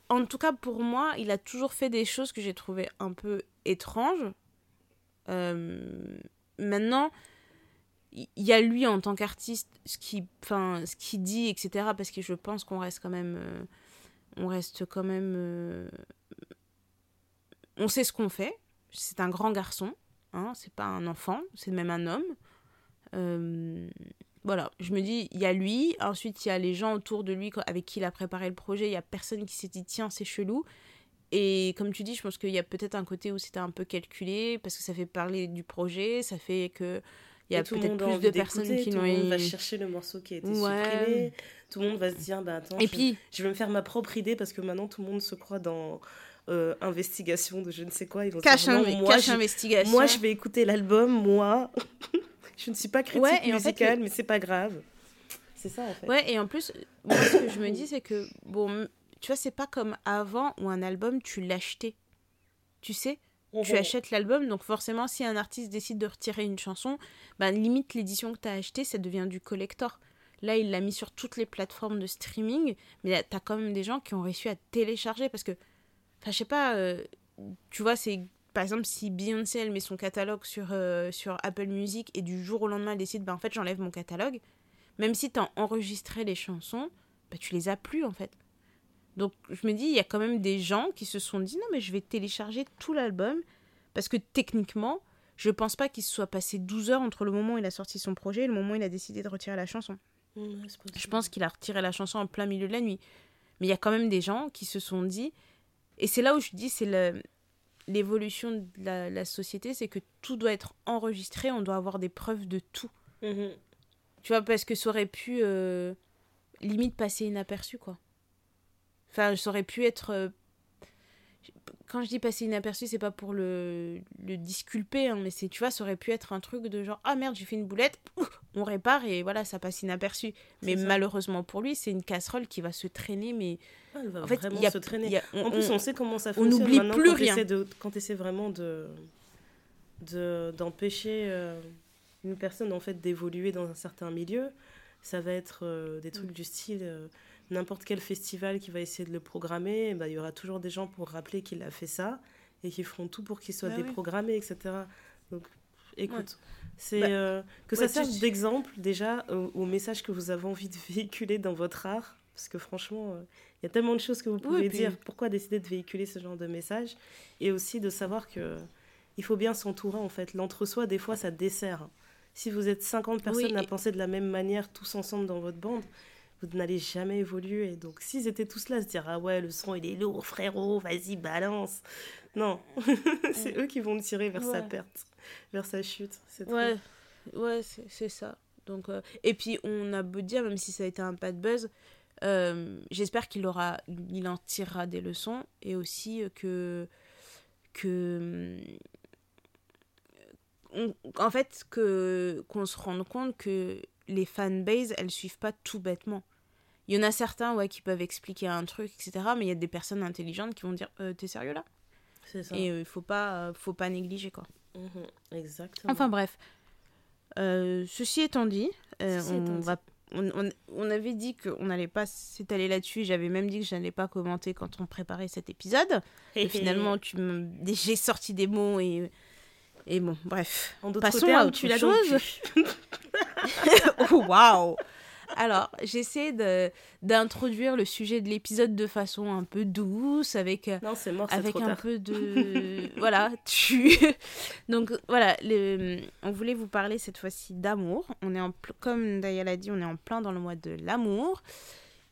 en tout cas, pour moi, il a toujours fait des choses que j'ai trouvées un peu étranges. Euh, maintenant, il y a lui en tant qu'artiste, ce qu'il ce dit, etc. Parce que je pense qu'on reste quand même. Euh, on reste quand même. Euh, on sait ce qu'on fait. C'est un grand garçon. Hein, c'est pas un enfant, c'est même un homme. Euh, voilà, je me dis, il y a lui, ensuite il y a les gens autour de lui avec qui il a préparé le projet, il y a personne qui s'est dit, tiens, c'est chelou. Et comme tu dis, je pense qu'il y a peut-être un côté où c'était un peu calculé, parce que ça fait parler du projet, ça fait que il y a peut-être plus de personnes qui l'ont. Tout le monde va chercher le morceau qui a été supprimé. Tout le monde va se dire, bah attends, Et je, puis... je vais me faire ma propre idée parce que maintenant tout le monde se croit dans euh, investigation de je ne sais quoi. Ils vont cache, dire, moi, je, investigation. Moi, je vais écouter l'album, moi. je ne suis pas critique ouais, musicale, mais c'est pas grave. C'est ça en fait. Ouais, et en plus, moi, ce que je me dis, c'est que, bon, tu vois, c'est pas comme avant où un album, tu l'achetais. Tu sais tu mhm. achètes l'album, donc forcément, si un artiste décide de retirer une chanson, ben, limite l'édition que tu as achetée, ça devient du collector. Là, il l'a mis sur toutes les plateformes de streaming, mais tu as quand même des gens qui ont réussi à télécharger parce que, enfin, je sais pas, euh, tu vois, c'est par exemple si Beyoncé elle met son catalogue sur, euh, sur Apple Music et du jour au lendemain elle décide, ben, en fait, j'enlève mon catalogue, même si tu as enregistré les chansons, ben, tu les as plus en fait. Donc je me dis, il y a quand même des gens qui se sont dit, non mais je vais télécharger tout l'album, parce que techniquement, je pense pas qu'il se soit passé 12 heures entre le moment où il a sorti son projet et le moment où il a décidé de retirer la chanson. je pense qu'il a retiré la chanson en plein milieu de la nuit. Mais il y a quand même des gens qui se sont dit, et c'est là où je dis, c'est l'évolution de la, société, c'est que tout doit être enregistré, on doit avoir des preuves de tout. Mhm. Tu vois, parce que ça aurait pu euh, limite passer inaperçu, quoi. Enfin, ça aurait pu être. Euh, quand je dis passer inaperçu, c'est pas pour le, le disculper, hein, mais c'est, tu vois, ça aurait pu être un truc de genre, ah merde, j'ai fait une boulette, on répare et voilà, ça passe inaperçu. Mais malheureusement pour lui, c'est une casserole qui va se traîner, mais. Ah, elle va en fait, vraiment se traîner. en plus, on sait comment ça fonctionne. On n'oublie plus quand rien. De, quand tu essaies vraiment de, de, d'empêcher euh, une personne en fait d'évoluer dans un certain milieu, ça va être euh, des trucs mm. du style n'importe quel festival qui va essayer de le programmer, bah, il y aura toujours des gens pour rappeler qu'il a fait ça et qui feront tout pour qu'il soit bah déprogrammé, etc. Donc, écoute, c'est bah, euh, que ça serve d'exemple déjà au, message que vous avez envie de véhiculer dans votre art, parce que franchement, euh, il y a tellement de choses que vous pouvez dire. Pourquoi décider de véhiculer ce genre de message? Et aussi de savoir que il faut bien s'entourer en fait. L'entre-soi, des fois, ça dessert. Si vous êtes 50 personnes à penser de la même manière tous ensemble dans votre bande, vous n'allez jamais évoluer. Donc, s'ils étaient tous là, se dire Ah ouais, le son il est lourd, frérot, vas-y, balance. Non, c'est eux qui vont me tirer vers sa perte, vers sa chute. Ouais, ouais c'est ça. Donc, euh, Et puis, on a beau dire, même si ça a été un pas de buzz, euh, j'espère qu'il aura, il en tirera des leçons et aussi que. que en fait, que qu'on se rende compte que les fanbases, elles suivent pas tout bêtement. Il y en a certains ouais, qui peuvent expliquer un truc, etc. Mais il y a des personnes intelligentes qui vont dire euh, T'es sérieux là? C'est ça. Et il euh, faut, pas, faut pas négliger, quoi. Mhm, exactement. Enfin bref. Euh, ceci étant dit, on, va, on, on, avait dit qu'on n'allait pas s'étaler là-dessus. J'avais même dit que je n'allais pas commenter quand on préparait cet épisode. et finalement, tu j'ai sorti des mots et, et bon, bref. En Passons à autre chose. Waouh alors, j'essaie d'introduire le sujet de l'épisode de façon un peu douce, avec, non, mort, avec un peu de... voilà, tu... Donc, voilà, le... on voulait vous parler cette fois-ci d'amour. On est en... Comme Daya l'a dit, on est en plein dans le mois de l'amour.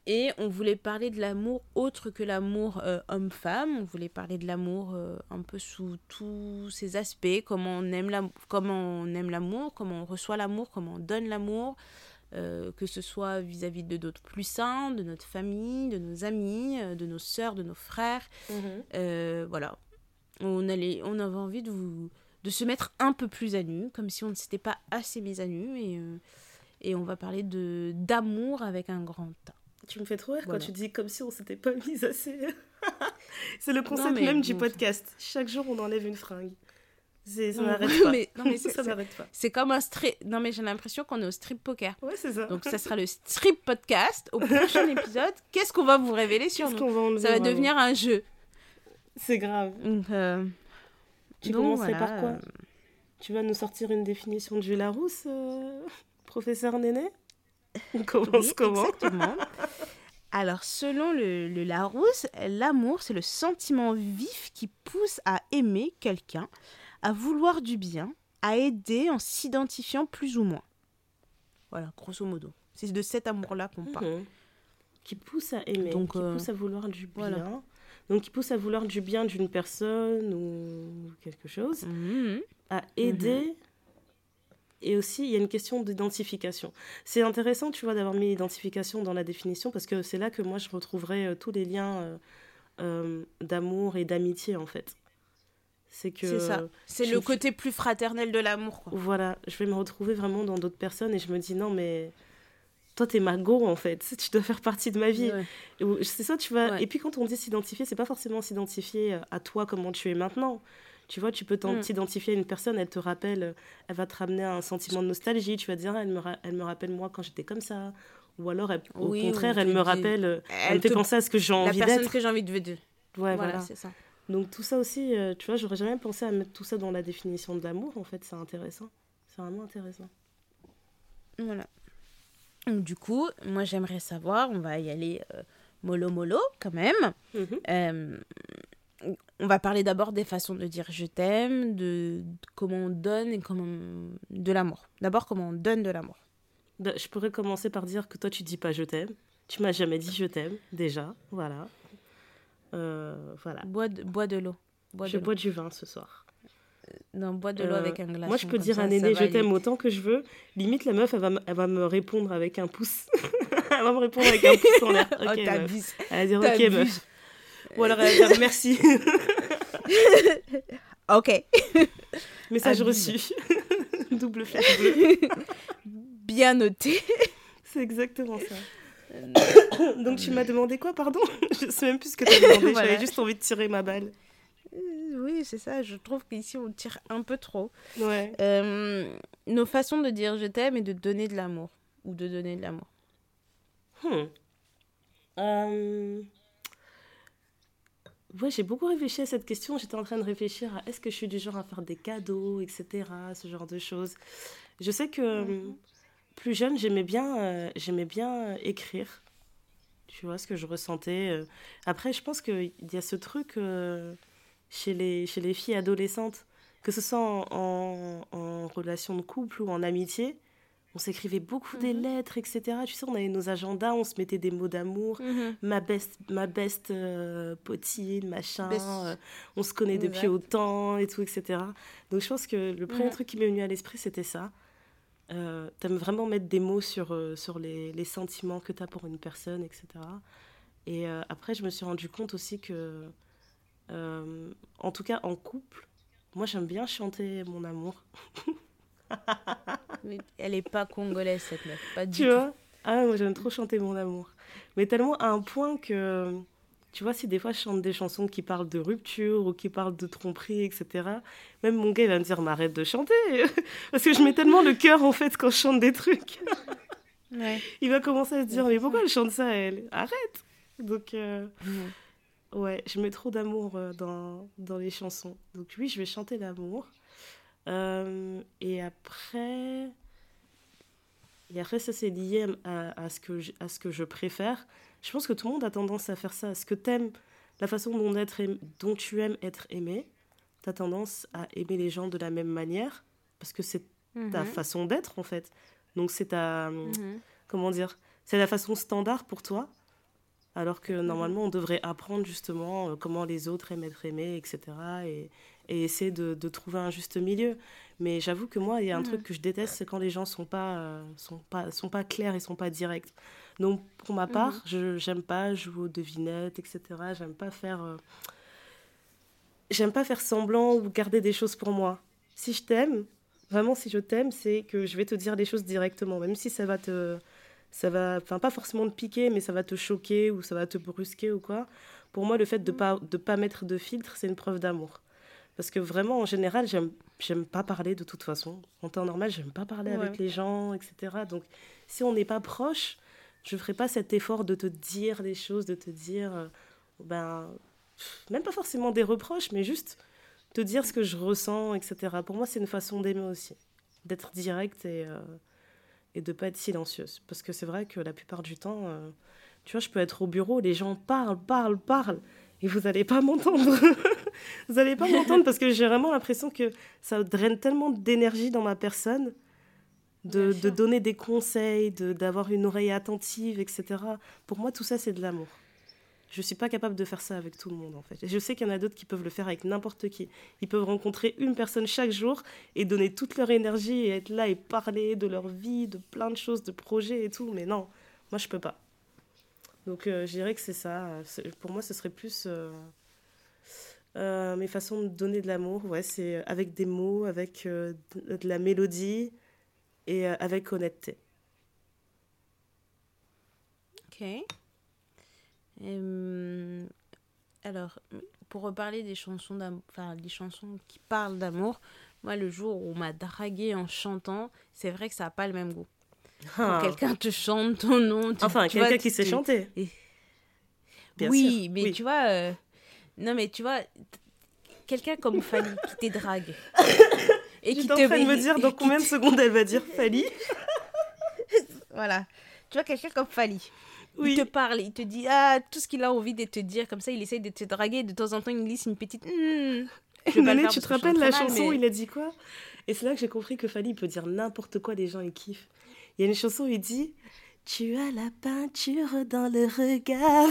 Et on voulait parler de l'amour autre que l'amour euh, homme-femme. On voulait parler de l'amour euh, un peu sous tous ses aspects, comment on aime l'amour, comment on aime l'amour, comment on reçoit l'amour, comment on donne l'amour, euh, que ce soit vis-à-vis de d'autres plus sains, de notre famille, de nos amis, de nos sœurs, de nos frères. Mhm. voilà. On, allait, on avait envie de, vous, de se mettre un peu plus à nu, comme si on ne s'était pas assez mis à nu. Et, et on va parler de d'amour avec un grand A. Tu me fais trop rire quand tu dis comme si on s'était pas mis assez. c'est le concept même du podcast. Chaque jour, on enlève une fringue. Ça n'arrête pas. Mais, non, mais ça n'arrête pas. C'est comme un strip. Non, mais j'ai l'impression qu'on est au strip poker. Ouais, c'est ça. Donc, ça sera le strip podcast. Au prochain épisode, qu'est-ce qu'on va vous révéler sur nous Ça va devenir un jeu. C'est grave. Euh, tu commencerais par quoi? Tu vas nous sortir une définition de Jules Larousse, euh, professeur Néné? On commence comment Exactement. Alors, selon le, le Larousse, l'amour, c'est le sentiment vif qui pousse à aimer quelqu'un, à vouloir du bien, à aider en s'identifiant plus ou moins. Voilà, grosso modo. C'est de cet amour-là qu'on parle. Mhm. Qui pousse à aimer, Donc, qui euh, pousse à vouloir du bien. Donc, qui pousse à vouloir du bien d'une personne ou quelque chose. Mhm. À aider et aussi, il y a une question d'identification. C'est intéressant, tu vois, d'avoir mis l'identification dans la définition parce que c'est là que moi, je retrouverai euh, tous les liens euh, euh, d'amour et d'amitié, en fait. C'est que. C'est ça. C'est le côté plus fraternel de l'amour, Voilà. Je vais me retrouver vraiment dans d'autres personnes et je me dis, non, mais toi t'es ma go en fait tu dois faire partie de ma vie c'est ça tu vois et puis quand on dit s'identifier c'est pas forcément s'identifier à toi comment tu es maintenant tu vois, tu peux mm. t'identifier à une personne, elle te rappelle, euh, elle va te ramener un sentiment de nostalgie. Tu vas dire, elle me, elle me rappelle moi quand j'étais comme ça. Ou alors, au contraire, elle me rappelle, euh, elle, me fait penser à ce que j'ai envie d'être. La personne que j'ai envie de Ouais, voilà. voilà. c'est ça. Donc tout ça aussi, euh, tu vois, j'aurais jamais pensé à mettre tout ça dans la définition de l'amour. En fait, c'est intéressant. C'est vraiment intéressant. Voilà. Donc, du coup, moi j'aimerais savoir, on va y aller mollo mollo quand même. Mm on va parler d'abord des façons de dire je t'aime, de, comment on donne et comment de l'amour. D'abord comment on donne de l'amour. Bah, je pourrais commencer par dire que toi tu dis pas je t'aime. Tu m'as jamais dit je t'aime déjà, voilà. Euh, voilà. Bois de, bois de l'eau. je bois du vin ce soir. Euh, non, bois de l'eau avec un glaçon. Moi, je peux dire à un aîné je t'aime autant que je veux. Limite, la meuf, elle va, elle va me répondre avec un pouce. elle va me répondre avec un pouce en l'air. Oh, meuf. Elle va dire ok, meuf. Ou alors elle va dire merci. ok. Message reçu. Double flèche Bien noté. C'est exactement ça. Donc tu m'as demandé quoi, pardon? Je sais même plus ce que tu as demandé. J'avais juste envie de tirer ma balle. Euh, oui, c'est ça. Je trouve qu'ici on tire un peu trop. Ouais. Euh, nos façons de dire je t'aime et de donner de l'amour. Ou de donner de l'amour. Hmm. Euh... Ouais, j'ai beaucoup réfléchi à cette question. J'étais en train de réfléchir à est-ce que je suis du genre à faire des cadeaux, etc., ce genre de choses. Je sais que mhm. plus jeune, j'aimais bien, euh, j'aimais bien écrire. Tu vois ce que je ressentais. Euh. Après, je pense qu'il y a ce truc euh, chez, les, chez les filles adolescentes, que ce soit en, en relation de couple ou en amitié, on s'écrivait beaucoup des mhm. lettres, etc. Tu sais, on avait nos agendas, on se mettait des mots d'amour, mhm. ma best, ma best euh, potine, machin, euh, on se connaît depuis autant et tout, etc. Donc je pense que le premier truc qui m'est venu à l'esprit, c'était ça. Euh, T'aimes vraiment mettre des mots sur, euh, sur les, les sentiments que tu as pour une personne, etc. Et après, je me suis rendu compte aussi que, en tout cas en couple, moi j'aime bien chanter mon amour. elle est pas congolaise, cette meuf. Pas du tu vois Ah, moi j'aime trop chanter mon amour. Mais tellement à un point que, tu vois, si des fois je chante des chansons qui parlent de rupture ou qui parlent de tromperie, etc., même mon gars il va me dire, mais arrête de chanter. Parce que je mets tellement le cœur en fait quand je chante des trucs. Il va commencer à se dire, mais pourquoi elle chante ça, elle? Arrête Donc, euh, ouais, je mets trop d'amour euh, dans, dans les chansons. Donc, oui, je vais chanter l'amour. Euh, et après, Et après, ça, c'est lié à, à, ce que je, à ce que je préfère. Je pense que tout le monde a tendance à faire ça. Ce que t'aimes, la façon dont, être, dont tu aimes être aimé, tu as tendance à aimer les gens de la même manière parce que c'est ta Mhm. façon d'être, en fait. Donc, c'est ta. Mhm. Comment dire C'est la façon standard pour toi. Alors que normalement, on devrait apprendre justement euh, comment les autres aiment être aimés, etc. Et, et essayer de, de trouver un juste milieu. Mais j'avoue que moi, il y a un Mhm. truc que je déteste, c'est quand les gens sont pas, euh, sont pas, sont pas clairs et sont pas directs. Donc, pour ma part, je j'aime pas jouer aux devinettes, etc. J'aime pas faire, euh, j'aime pas faire semblant ou garder des choses pour moi. Si je t'aime, vraiment, si je t'aime, c'est que je vais te dire les choses directement, même si ça va te, ça va, enfin pas forcément te piquer, mais ça va te choquer ou ça va te brusquer ou quoi. Pour moi, le fait de pas, de pas mettre de filtre, c'est une preuve d'amour. Parce que vraiment, en général, j'aime, j'aime pas parler de toute façon. En temps normal, j'aime pas parler Ouais. avec les gens, etc. Donc, si on n'est pas proche, je ferai pas cet effort de te dire des choses, de te dire, euh, ben, pff, même pas forcément des reproches, mais juste te dire ce que je ressens, etc. Pour moi, c'est une façon d'aimer aussi, d'être directe et, euh, et de pas être silencieuse. Parce que c'est vrai que la plupart du temps, euh, tu vois, je peux être au bureau, les gens parlent, parlent, parlent, et vous n'allez pas m'entendre. Vous n'allez pas m'entendre parce que j'ai vraiment l'impression que ça draine tellement d'énergie dans ma personne de, donner des conseils, de- d'avoir une oreille attentive, etc. Pour moi, tout ça, c'est de l'amour. Je suis pas capable de faire ça avec tout le monde, en fait. Et je sais qu'il y en a d'autres qui peuvent le faire avec n'importe qui. Ils peuvent rencontrer une personne chaque jour et donner toute leur énergie et être là et parler de leur vie, de plein de choses, de projets et tout. Mais non, moi, je peux pas. Donc, euh, je dirais que c'est ça. Pour moi, ce serait plus euh, euh, mes façons de donner de l'amour. Ouais, c'est avec des mots, avec euh, de, la mélodie et euh, avec honnêteté. Ok. Euh, alors, pour reparler des chansons d'amour, enfin, les chansons qui parlent d'amour, moi, le jour où on m'a dragué en chantant, c'est vrai que ça n'a pas le même goût. Ah. Quand quelqu'un te chante ton nom, tu- Enfin, quelqu'un qui sait te- chanter. Et- Bien oui, sûr, mais oui. tu vois, euh, non, mais tu vois, quelqu'un comme Fanny qui te drague et qui J'étais en te train de me dire dans combien de te- secondes elle va dire Fali. Voilà. Tu vois, quelqu'un comme Fali. Oui. Il te parle, il te dit ah, tout ce qu'il a envie de te dire, comme ça il essaye de te draguer, de temps en temps il glisse une petite. Je faire tu te rappelles la mal, chanson où mais- il a dit quoi? Et c'est là que j'ai compris que il peut dire n'importe quoi, les gens ils kiffent. Il y a une chanson où il dit Tu as la peinture dans le regard.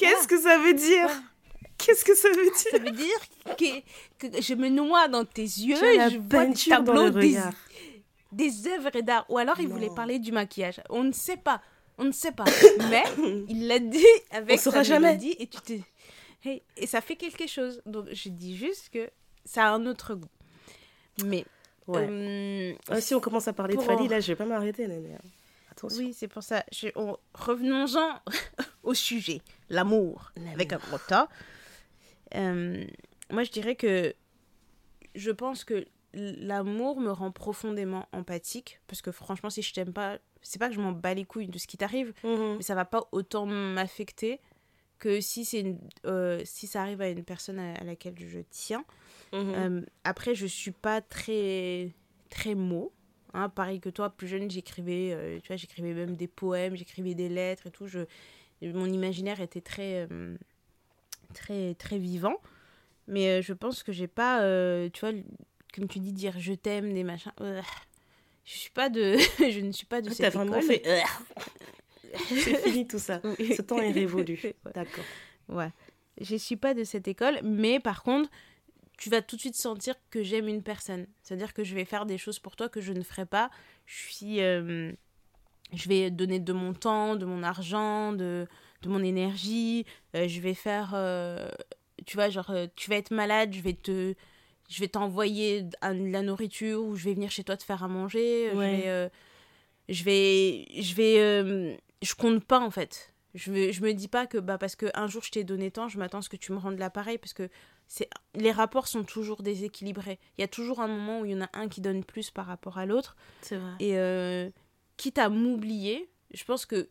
Qu'est-ce que ça veut dire Qu'est-ce que ça veut Ça dire veut dire que, que je me noie dans tes yeux, la je vois des tableaux, des, des œuvres d'art. Ou alors il Non. voulait parler du maquillage. On ne sait pas. On ne sait pas. Mais il l'a dit avec On saura sa jamais. mélodie et tu te... Hey, et ça fait quelque chose. Donc je dis juste que ça a un autre goût. Mais Ouais. euh, Ah, si on commence à parler de Fali, là je vais pas m'arrêter, Néné. Attention. Oui, c'est pour ça. On- Revenons-en au sujet. L'amour, avec un gros tas. Euh, moi, je dirais que je pense que l'amour me rend profondément empathique. Parce que franchement, si je t'aime pas, c'est pas que je m'en bats les couilles de ce qui t'arrive, Mhm. mais ça va pas autant m'affecter que si, c'est euh, si ça arrive à une personne à, à laquelle je tiens. Mhm. Euh, après, je suis pas très très mot. Hein, pareil que toi, plus jeune, j'écrivais, euh, tu vois, j'écrivais même des poèmes, j'écrivais des lettres et tout. Je, mon imaginaire était très euh, très très vivant. Mais euh, je pense que j'ai pas, tu vois, comme tu dis, dire je t'aime, des machins. je suis pas de, je ne suis pas de Ah, cette vraiment fait. C'est fini tout ça. Ce temps est révolu. D'accord. Ouais. Je suis pas de cette école, mais par contre, tu vas tout de suite sentir que j'aime une personne. C'est-à-dire que je vais faire des choses pour toi que je ne ferais pas. Je suis. euh, je vais donner de mon temps, de mon argent, de, de mon énergie. Euh, je vais faire. euh, tu vois, genre, tu vas être malade, je vais te. Je vais t'envoyer de la nourriture ou je vais venir chez toi te faire à manger. Ouais. Je vais. je vais. Je vais. je compte pas en fait. Je, vais, je me dis pas que bah, parce qu'un jour je t'ai donné tant, je m'attends à ce que tu me rendes l'appareil parce que les rapports sont toujours déséquilibrés. Il y a toujours un moment où il y en a un qui donne plus par rapport à l'autre. C'est vrai. Et euh, quitte à m'oublier, je pense que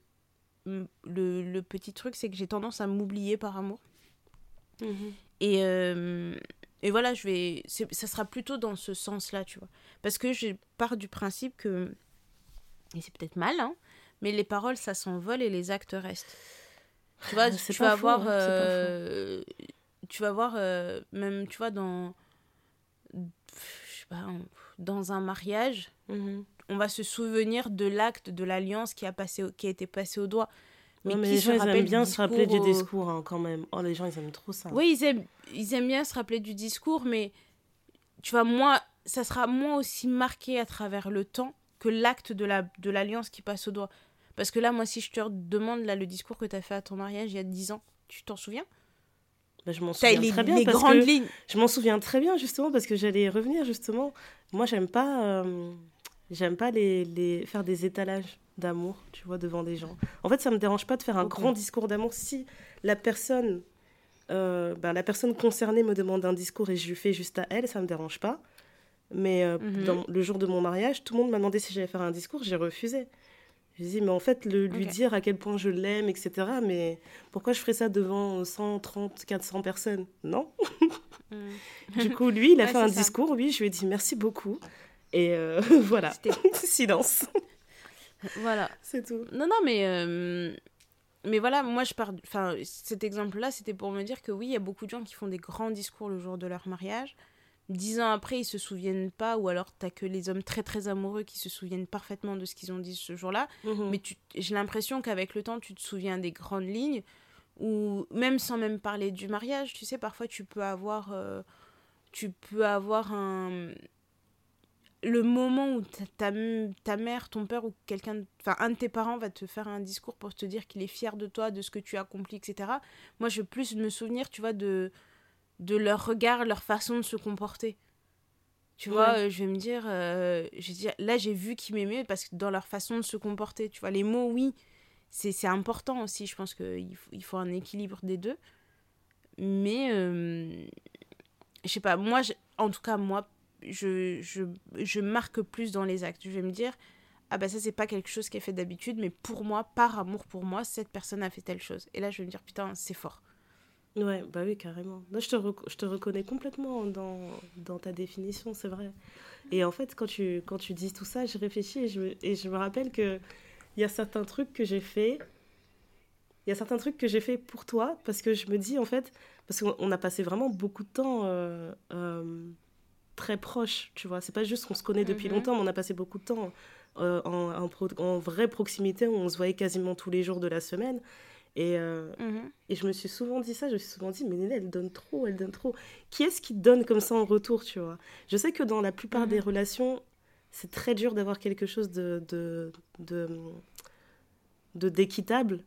mm, le, le petit truc, c'est que j'ai tendance à m'oublier par amour. Mhm. Et, euh, et voilà, je vais, ça sera plutôt dans ce sens-là, tu vois. Parce que je pars du principe que, et c'est peut-être mal, hein, mais les paroles, ça s'envole et les actes restent. Tu vois, tu vas, avoir, euh, tu vas voir, euh, même, tu vois, dans, je sais pas, dans un mariage, mhm. on va se souvenir de l'acte, de l'alliance qui a passé, qui a été passé au doigt. Mais, mais les gens, ils aiment bien se rappeler du discours, hein, quand même. Oh, les gens, ils aiment trop ça. Oui, ils aiment, ils aiment bien se rappeler du discours, mais tu vois, moi, ça sera moins aussi marqué à travers le temps que l'acte de l'alliance la, de qui passe au doigt. Parce que là, moi, si je te demande là, le discours que tu as fait à ton mariage il y a 10 ans, tu t'en souviens? Bah, je m'en souviens très bien. Les grandes lignes. Je m'en souviens très bien, justement, parce que j'allais revenir, justement. Moi, j'aime pas, euh, j'aime pas les, les, faire des étalages d'amour, tu vois, devant des gens. En fait, ça me dérange pas de faire un grand discours d'amour si la personne, euh, ben, la personne concernée me demande un discours et je lui fais juste à elle, ça me dérange pas. Mais euh, mhm. dans, le jour de mon mariage, tout le monde m'a demandé si j'allais faire un discours, j'ai refusé. Je dit, mais en fait, le, lui dire à quel point je l'aime, etc. Mais pourquoi je ferais ça devant 130, 400 personnes? Non. Mm. du coup, lui, il a fait un discours, oui, je lui ai dit merci beaucoup. Et euh, voilà, silence. Voilà. C'est tout. Non, non, mais. Euh, mais voilà, moi je pars. Enfin, cet exemple-là, c'était pour me dire que oui, il y a beaucoup de gens qui font des grands discours le jour de leur mariage. Dix ans après, ils se souviennent pas, ou alors t'as que les hommes très très amoureux qui se souviennent parfaitement de ce qu'ils ont dit ce jour-là. Mhm. Mais j'ai l'impression qu'avec le temps, tu te souviens des grandes lignes, ou même sans même parler du mariage, tu sais, parfois tu peux avoir. Euh, tu peux avoir un le moment où ta, ta, mère, ton père ou quelqu'un, enfin un de tes parents va te faire un discours pour te dire qu'il est fier de toi, de ce que tu as accompli, etc. Moi, je veux plus me souvenir, tu vois, de, de leur regard, leur façon de se comporter. Tu vois, euh, je vais me dire, euh, je là, j'ai vu qu'ils m'aimaient parce que dans leur façon de se comporter, tu vois, les mots, oui, c'est important aussi. Je pense qu'il faut, il faut un équilibre des deux. Mais, euh, je sais pas, moi, en tout cas, moi, je, je, je, marque plus dans les actes. Je vais me dire, ah bah ça c'est pas quelque chose qui est fait d'habitude, mais pour moi, par amour pour moi, cette personne a fait telle chose. Et là je vais me dire, putain, c'est fort. Ouais, bah oui, carrément. je, te je te reconnais complètement dans, dans ta définition, c'est vrai. Et en fait, quand tu, quand tu dis tout ça, je réfléchis et je, me, et je me rappelle qu'il y a certains trucs que j'ai fait. Il y a certains trucs que j'ai fait pour toi parce que je me dis, en fait, parce qu'on a passé vraiment beaucoup de temps euh, euh, très proche, tu vois. C'est pas juste qu'on se connaît depuis mhm. longtemps, mais on a passé beaucoup de temps euh, en, en, vraie proximité, où on se voyait quasiment tous les jours de la semaine. Et, euh, mhm. et je me suis souvent dit ça, je me suis souvent dit, mais Néné, elle donne trop, elle donne trop. Qui est-ce qui donne comme ça en retour, tu vois? Je sais que dans la plupart des mhm. relations, c'est très dur d'avoir quelque chose de, de, de, d'équitable.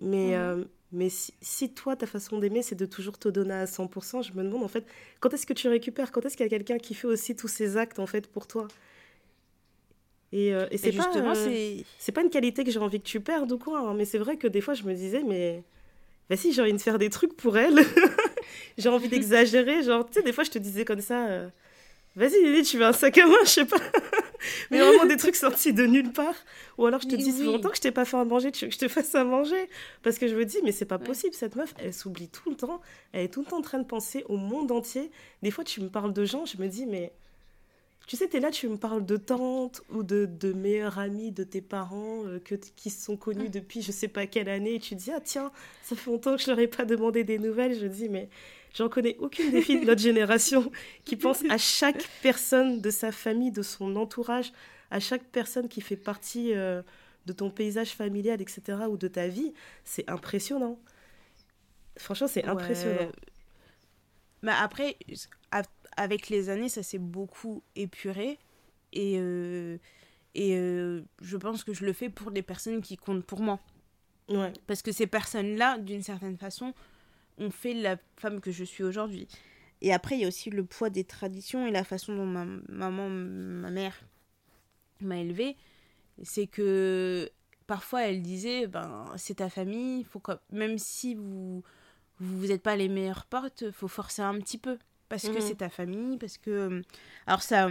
Mais, euh, mais si, toi, ta façon d'aimer, c'est de toujours te donner à 100%, je me demande en fait, quand est-ce que tu récupères? Quand est-ce qu'il y a quelqu'un qui fait aussi tous ces actes en fait pour toi? Et, euh, et c'est pas, euh, c'est pas une qualité que j'ai envie que tu perdes ou quoi, hein, mais c'est vrai que des fois je me disais, mais bah si, j'ai envie de faire des trucs pour elle, j'ai envie d'exagérer, genre, tu sais, des fois je te disais comme ça. Euh, Vas-y, Lily, tu veux un sac à main, je sais pas. mais vraiment des trucs sortis de nulle part. Ou alors je te dis, c'est longtemps que je t'ai pas fait à manger, tu veux que je te fasse à manger? Parce que je me dis, mais c'est pas possible, cette meuf, elle s'oublie tout le temps. Elle est tout le temps en train de penser au monde entier. Des fois, tu me parles de gens, je me dis, mais. Tu sais, tu es là, tu me parles de tantes ou de, de meilleurs amis de tes parents euh, que, qui se sont connus depuis je sais pas quelle année. Et tu dis, ah tiens, ça fait longtemps que je leur ai pas demandé des nouvelles. Je dis, mais J'en connais aucune des filles de notre génération qui pense à chaque personne de sa famille, de son entourage, à chaque personne qui fait partie euh, de ton paysage familial, etc., ou de ta vie. C'est impressionnant. Franchement, c'est impressionnant. Mais après, avec les années, ça s'est beaucoup épuré. Et, euh, et euh, je pense que je le fais pour les personnes qui comptent pour moi. Ouais. Parce que ces personnes-là, d'une certaine façon, ont fait la femme que je suis aujourd'hui. Et après, il y a aussi le poids des traditions et la façon dont ma maman, ma mère m'a élevée. C'est que parfois, elle disait, ben, c'est ta famille, faut même si vous vous n'êtes pas les meilleures portes, faut forcer un petit peu. Parce que mhm. c'est ta famille, parce que... Alors ça,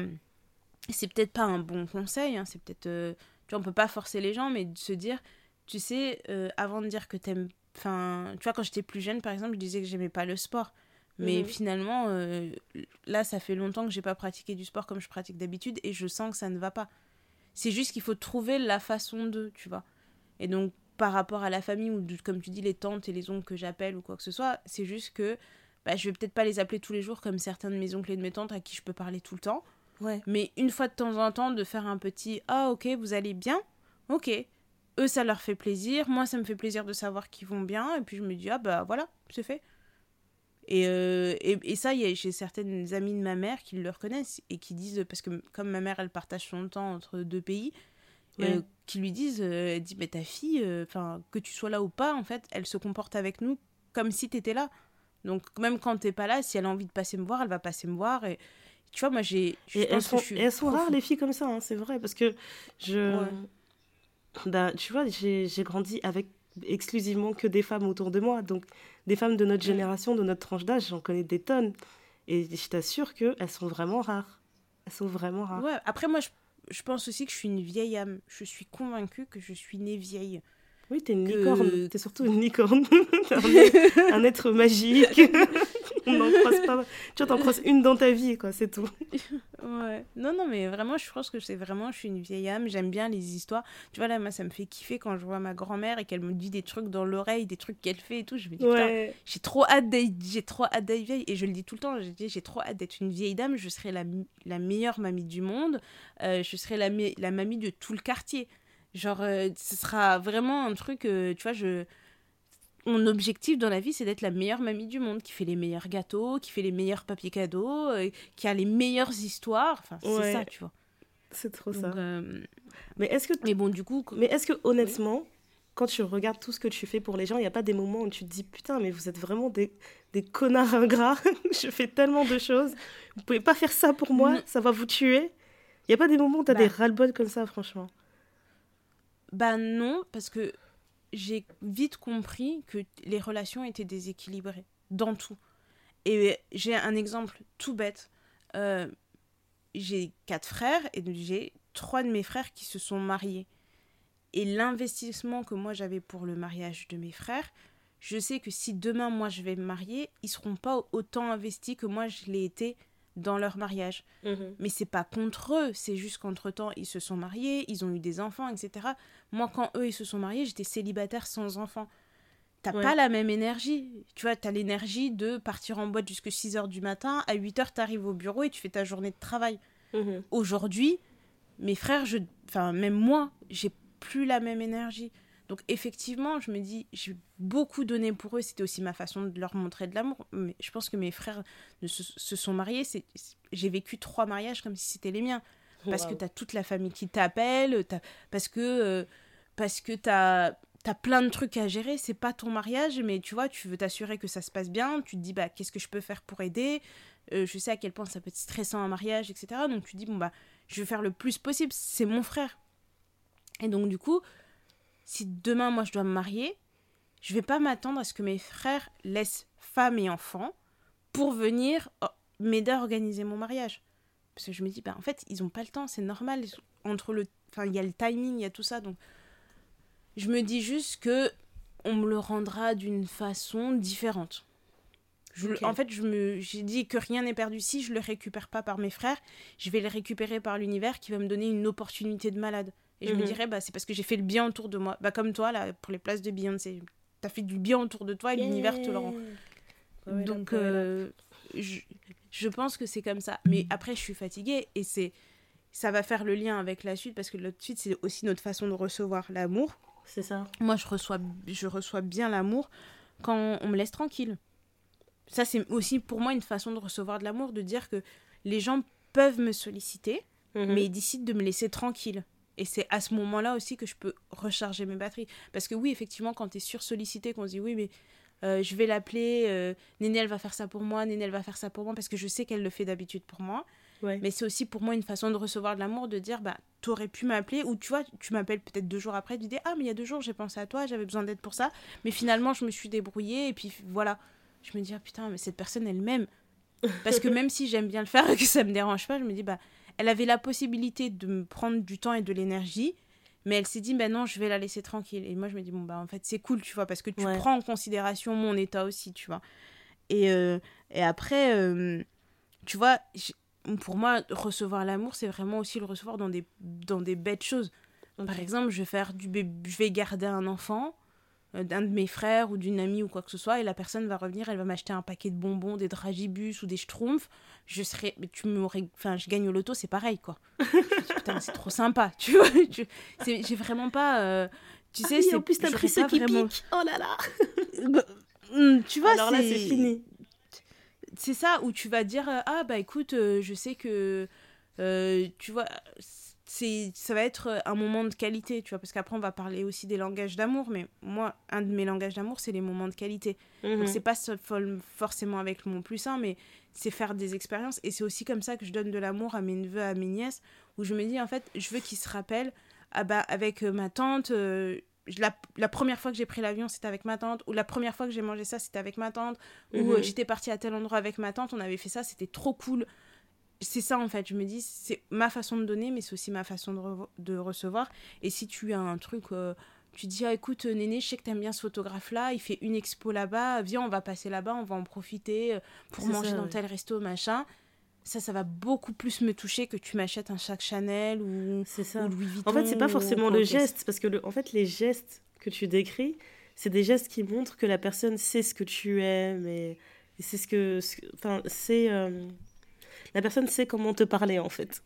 c'est peut-être pas un bon conseil, hein, c'est peut-être... Euh, tu vois, on peut pas forcer les gens, mais de se dire, tu sais, euh, avant de dire que t'aimes Enfin, tu vois, quand j'étais plus jeune, par exemple, je disais que j'aimais pas le sport. Mais Mhm. finalement, euh, là, ça fait longtemps que j'ai pas pratiqué du sport comme je pratique d'habitude et je sens que ça ne va pas. C'est juste qu'il faut trouver la façon de, tu vois. Et donc, par rapport à la famille ou de- comme tu dis, les tantes et les oncles que j'appelle ou quoi que ce soit, c'est juste que bah, je vais peut-être pas les appeler tous les jours comme certains de mes oncles et de mes tantes à qui je peux parler tout le temps. Ouais. Mais une fois de temps en temps, de faire un petit Ah, ok, vous allez bien? Ok. Eux, ça leur fait plaisir. Moi, ça me fait plaisir de savoir qu'ils vont bien. Et puis, je me dis Ah, bah voilà, c'est fait. Et, euh, et, et ça, il y a- j'ai certaines amies de ma mère qui le reconnaissent et qui disent, parce que comme ma mère, elle partage son temps entre deux pays, euh, qui lui disent, euh, elle dit, mais ta fille, enfin que tu sois là ou pas, en fait, elle se comporte avec nous comme si tu étais là. Donc même quand t'es pas là, si elle a envie de passer me voir, elle va passer me voir. Et tu vois, moi, j'ai... elles sont, je suis et elles sont trop rares, les filles comme ça, hein, c'est vrai, parce que je. Ouais. Bah, tu vois, j'ai j'ai grandi avec exclusivement que des femmes autour de moi. Donc, des femmes de notre génération, de notre tranche d'âge, j'en connais des tonnes. Et je t'assure qu'elles sont vraiment rares. Elles sont vraiment rares. Ouais, après, moi, je, je pense aussi que je suis une vieille âme. Je suis convaincue que je suis née vieille. Oui, t'es une Que- licorne. T'es surtout une licorne. Un, être, un être magique. On n'en croise pas. Tu vois, t'en croises une dans ta vie, quoi, c'est tout. Ouais. Non, non, mais vraiment, je pense que c'est vraiment, je suis une vieille âme, j'aime bien les histoires. Tu vois, là, moi, ça me fait kiffer quand je vois ma grand-mère et qu'elle me dit des trucs dans l'oreille, des trucs qu'elle fait et tout. Je me dis, Ouais. j'ai trop hâte d'être, j'ai trop hâte d'être vieille. Et je le dis tout le temps, je dis, j'ai trop hâte d'être une vieille dame, je serai la, meilleure mamie du monde, euh, je serai la mamie de tout le quartier. Genre, euh, ce sera vraiment un truc, euh, tu vois, je... Mon objectif dans la vie, c'est d'être la meilleure mamie du monde, qui fait les meilleurs gâteaux, qui fait les meilleurs papiers cadeaux, euh, qui a les meilleures histoires. Enfin, c'est Ouais. ça, tu vois. C'est trop Donc, ça. Mais est-ce que Mais bon, du coup, Mais est-ce que honnêtement, quand tu regardes tout ce que tu fais pour les gens, il n'y a pas des moments où tu te dis putain, mais vous êtes vraiment des, des connards ingrats. je fais tellement de choses. Vous pouvez pas faire ça pour moi, ça va vous tuer. Il n'y a pas des moments où tu as Bah. des ras-le-bol comme ça, franchement. Bah non, parce que j'ai vite compris que les relations étaient déséquilibrées dans tout. Et j'ai un exemple tout bête. Euh, j'ai quatre frères et j'ai trois de mes frères qui se sont mariés. Et l'investissement que moi j'avais pour le mariage de mes frères, je sais que si demain moi je vais me marier, ils seront pas autant investis que moi je l'ai été dans leur mariage. Mais c'est pas contre eux, c'est juste qu'entre temps ils se sont mariés, ils ont eu des enfants, etc. Moi, quand eux ils se sont mariés, j'étais célibataire sans enfants. T'as Ouais. pas la même énergie. Tu vois, t'as l'énergie de partir en boîte jusqu'à 6 heures du matin, à 8 heures t'arrives au bureau et tu fais ta journée de travail. Mhm. Aujourd'hui, mes frères, je... enfin même moi, j'ai plus la même énergie. Donc effectivement, je me dis, j'ai beaucoup donné pour eux, c'était aussi ma façon de leur montrer de l'amour. Mais je pense que mes frères ne se, se sont mariés, c'est... j'ai vécu trois mariages comme si c'était les miens. Parce que Waouh. tu as toute la famille qui t'appelle, t'as- parce que, euh, parce que tu as, plein de trucs à gérer. C'est pas ton mariage, mais tu vois, tu veux t'assurer que ça se passe bien. Tu te dis, bah, qu'est-ce que je peux faire pour aider Euh, Je sais à quel point ça peut être stressant un mariage, etc. Donc tu dis, bon, bah, je vais faire le plus possible. C'est mon frère. Et donc, du coup, si demain, moi, je dois me marier, je vais pas m'attendre à ce que mes frères laissent femme et enfant pour venir oh, m'aider à organiser mon mariage. Parce que je me dis, bah, en fait, ils ont pas le temps, c'est normal. Entre le. Enfin, il y a le timing, il y a tout ça. Donc, je me dis juste que on me le rendra d'une façon différente. Je. En fait, je me, j'ai dit que rien n'est perdu. Si je le récupère pas par mes frères, je vais le récupérer par l'univers qui va me donner une opportunité de malade. Et je me Mhm. dirais, bah, c'est parce que j'ai fait le bien autour de moi. Bah, comme toi, là, pour les places de Beyoncé. T'as fait du bien autour de toi et l'univers te le rend. Ouais, Donc, là, euh, je, je pense que c'est comme ça. Mais après, je suis fatiguée et c'est ça va faire le lien avec la suite parce que la suite, c'est aussi notre façon de recevoir l'amour. C'est ça. Moi, je reçois, je reçois bien l'amour quand on me laisse tranquille. Ça, c'est aussi pour moi une façon de recevoir de l'amour, de dire que les gens peuvent me solliciter, Mhm. mais ils décident de me laisser tranquille. Et c'est à ce moment-là aussi que je peux recharger mes batteries. Parce que oui, effectivement, quand tu es sursollicité, qu'on se dit oui, mais euh, je vais l'appeler, euh, Néné, elle va faire ça pour moi, Néné, elle va faire ça pour moi, parce que je sais qu'elle le fait d'habitude pour moi. Ouais. Mais c'est aussi pour moi une façon de recevoir de l'amour, de dire, bah, t'aurais pu m'appeler, ou tu vois, tu m'appelles peut-être deux jours après, tu dis, ah, mais il y a deux jours, j'ai pensé à toi, j'avais besoin d'aide pour ça, mais finalement, je me suis débrouillée, et puis voilà. Je me dis, ah putain, mais cette personne, elle m'aime. Parce que même si j'aime bien le faire et que ça me dérange pas, je me dis, bah, elle avait la possibilité de me prendre du temps et de l'énergie, mais elle s'est dit, bah non, je vais la laisser tranquille. Et moi, je me dis, bon, bah, en fait, c'est cool, tu vois, parce que tu Ouais. prends en considération mon état aussi, tu vois. Et, euh, et après, euh, tu vois, pour moi, recevoir l'amour, c'est vraiment aussi le recevoir dans des, dans des bêtes choses. Par exemple, je vais, faire du je vais garder un enfant d'un de mes frères ou d'une amie ou quoi que ce soit et la personne va revenir elle va m'acheter un paquet de bonbons des dragibus ou des schtroumpfs. Je serais tu m'aurais enfin je gagne au loto c'est pareil quoi. Putain c'est trop sympa tu vois. J'ai vraiment pas tu ah sais c'est en plus t'as pris ce qui vraiment... oh là là. Bah, hmm, tu vois alors là c'est fini. C'est ça où tu vas dire ah bah écoute euh, je sais que euh, tu vois c'est ça va être un moment de qualité tu vois parce qu'après on va parler aussi des langages d'amour mais moi un de mes langages d'amour c'est les moments de qualité donc mhm. c'est pas forcément avec le mot plus un mais c'est faire des expériences et c'est aussi comme ça que je donne de l'amour à mes neveux à mes nièces où je me dis en fait je veux qu'ils se rappellent ah bah avec euh, ma tante la, la, première fois que j'ai pris l'avion, c'était avec ma tante, ou la première fois que j'ai mangé ça, c'était avec ma tante, ou euh, mhm. j'étais partie à tel endroit avec ma tante, on avait fait ça, c'était trop cool. C'est ça en fait, je me dis, c'est ma façon de donner, mais c'est aussi ma façon de, de, recevoir. Et si tu as un truc, euh, tu dis, ah, écoute, Néné, je sais que t'aimes bien ce photographe-là, il fait une expo là-bas, viens, on va passer là-bas, on va en profiter euh, pour manger dans tel resto, machin ça, ça va beaucoup plus me toucher que tu m'achètes un sac Chanel ou, ça. Louis Vuitton. En fait, c'est pas forcément le geste, parce que le, en fait, les gestes que tu décris, c'est des gestes qui montrent que la personne sait ce que tu aimes et, c'est ce que, enfin, c'est euh, la personne sait comment te parler en fait.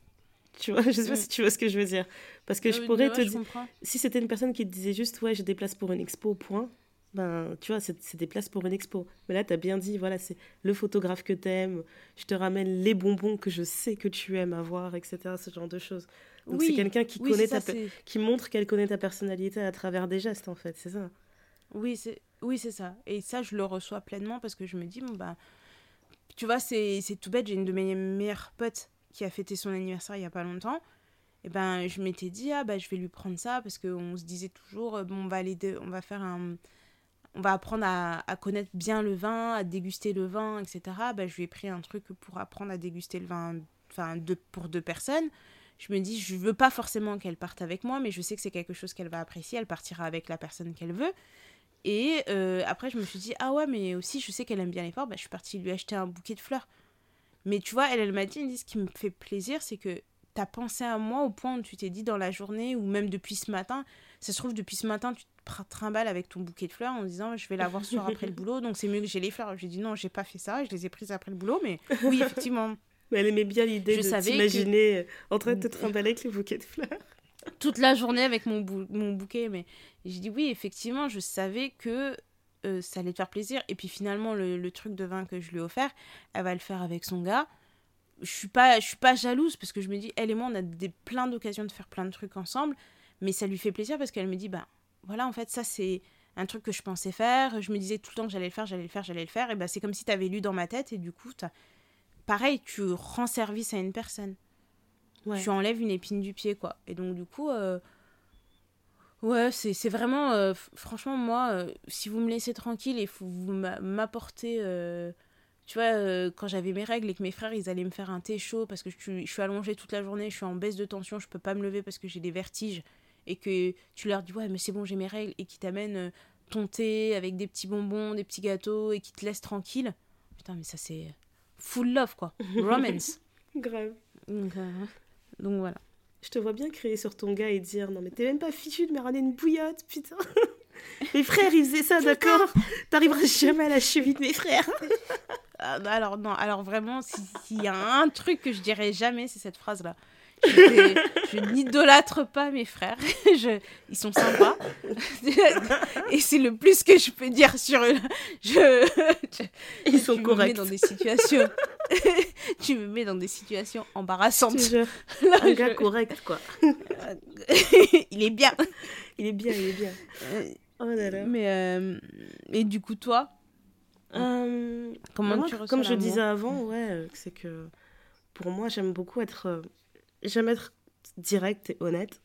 Tu vois, je sais pas si tu vois ce que je veux dire, parce que je pourrais te dire, si c'était une personne qui te disait juste ouais, j'ai des places pour une expo, point ben, tu vois, c'est des places pour une expo. Mais là, tu as bien dit, voilà, c'est le photographe que tu aimes, je te ramène les bonbons que je sais que tu aimes avoir, etc., ce genre de choses. Donc c'est quelqu'un qui, connaît qui montre qu'elle connaît ta personnalité à travers des gestes, en fait, c'est ça. Oui, c'est oui, ça. Et ça, je le reçois pleinement parce que je me dis, bon, bah, tu vois, c'est tout bête, j'ai une de mes meilleures potes qui a fêté son anniversaire il y a pas longtemps. Et ben, je m'étais dit, ah, bah, je vais lui prendre ça parce qu'on se disait toujours, bon, on va, aller on va faire un on va apprendre à, connaître bien le vin, à déguster le vin, etc. Bah, je lui ai pris un truc pour apprendre à déguster le vin enfin, pour deux personnes. Je me dis, je veux pas forcément qu'elle parte avec moi, mais je sais que c'est quelque chose qu'elle va apprécier. Elle partira avec la personne qu'elle veut. Et euh, après, je me suis dit, ah ouais, mais aussi, je sais qu'elle aime bien les fleurs. Bah, je suis partie lui acheter un bouquet de fleurs. Mais tu vois, elle, elle m'a dit, elle dit, ce qui me fait plaisir, c'est que tu as pensé à moi au point où tu t'es dit dans la journée, ou même depuis ce matin, ça se trouve, depuis ce matin, tu te trimbales avec ton bouquet de fleurs en disant je vais l'avoir ce soir après le boulot, donc c'est mieux que j'ai les fleurs. J'ai dit non, j'ai pas fait ça, je les ai prises après le boulot, mais oui, effectivement. mais elle aimait bien l'idée de s'imaginer en train de te trimballer avec les bouquets de fleurs. Toute la journée avec mon, mon bouquet, mais j'ai dit oui, effectivement, je savais que euh, ça allait te faire plaisir. Et puis finalement, le, le, truc de vin que je lui ai offert, elle va le faire avec son gars. Je suis pas, je suis pas jalouse parce que je me dis, elle et moi, on a des, plein d'occasions de faire plein de trucs ensemble. Mais ça lui fait plaisir parce qu'elle me dit, bah voilà, en fait, ça c'est un truc que je pensais faire. Je me disais tout le temps que j'allais le faire, j'allais le faire, j'allais le faire. Et bah c'est comme si tu avais lu dans ma tête et du coup, pareil, tu rends service à une personne. Tu enlèves une épine du pied, quoi. Et donc, du coup, euh, ouais, c'est vraiment. Euh, franchement, moi, euh, si vous me laissez tranquille et vous m'apportez. tu vois, quand j'avais mes règles et que mes frères, ils allaient me faire un thé chaud parce que je suis, je suis allongée toute la journée, je suis en baisse de tension, je peux pas me lever parce que j'ai des vertiges et que tu leur dis ouais mais c'est bon j'ai mes règles et qui t'amènent ton thé avec des petits bonbons, des petits gâteaux et qui te laissent tranquille. Putain mais ça c'est full love quoi, romance. Grave. Donc, euh, donc, voilà. Je te vois bien crier sur ton gars et dire non mais t'es même pas fichu de me ramener une bouillotte putain. mes frères ils faisaient ça d'accord. T'arriveras jamais à la cheville de mes frères. Ah, bah alors non alors vraiment s'il y a un truc que je dirais jamais c'est cette phrase là je n'idolâtre pas mes frères. Je, ils sont sympas. Et c'est le plus que je peux dire sur eux. Je, ils sont corrects. dans des situations. tu me mets dans des situations embarrassantes. un gars correct, quoi. il est bien. Il est bien, il est bien. Oh là là. Mais, euh, et du coup, toi euh, Comment tu Comme je disais avant, ouais, c'est que pour moi, j'aime beaucoup être euh, j'aime être directe et honnête.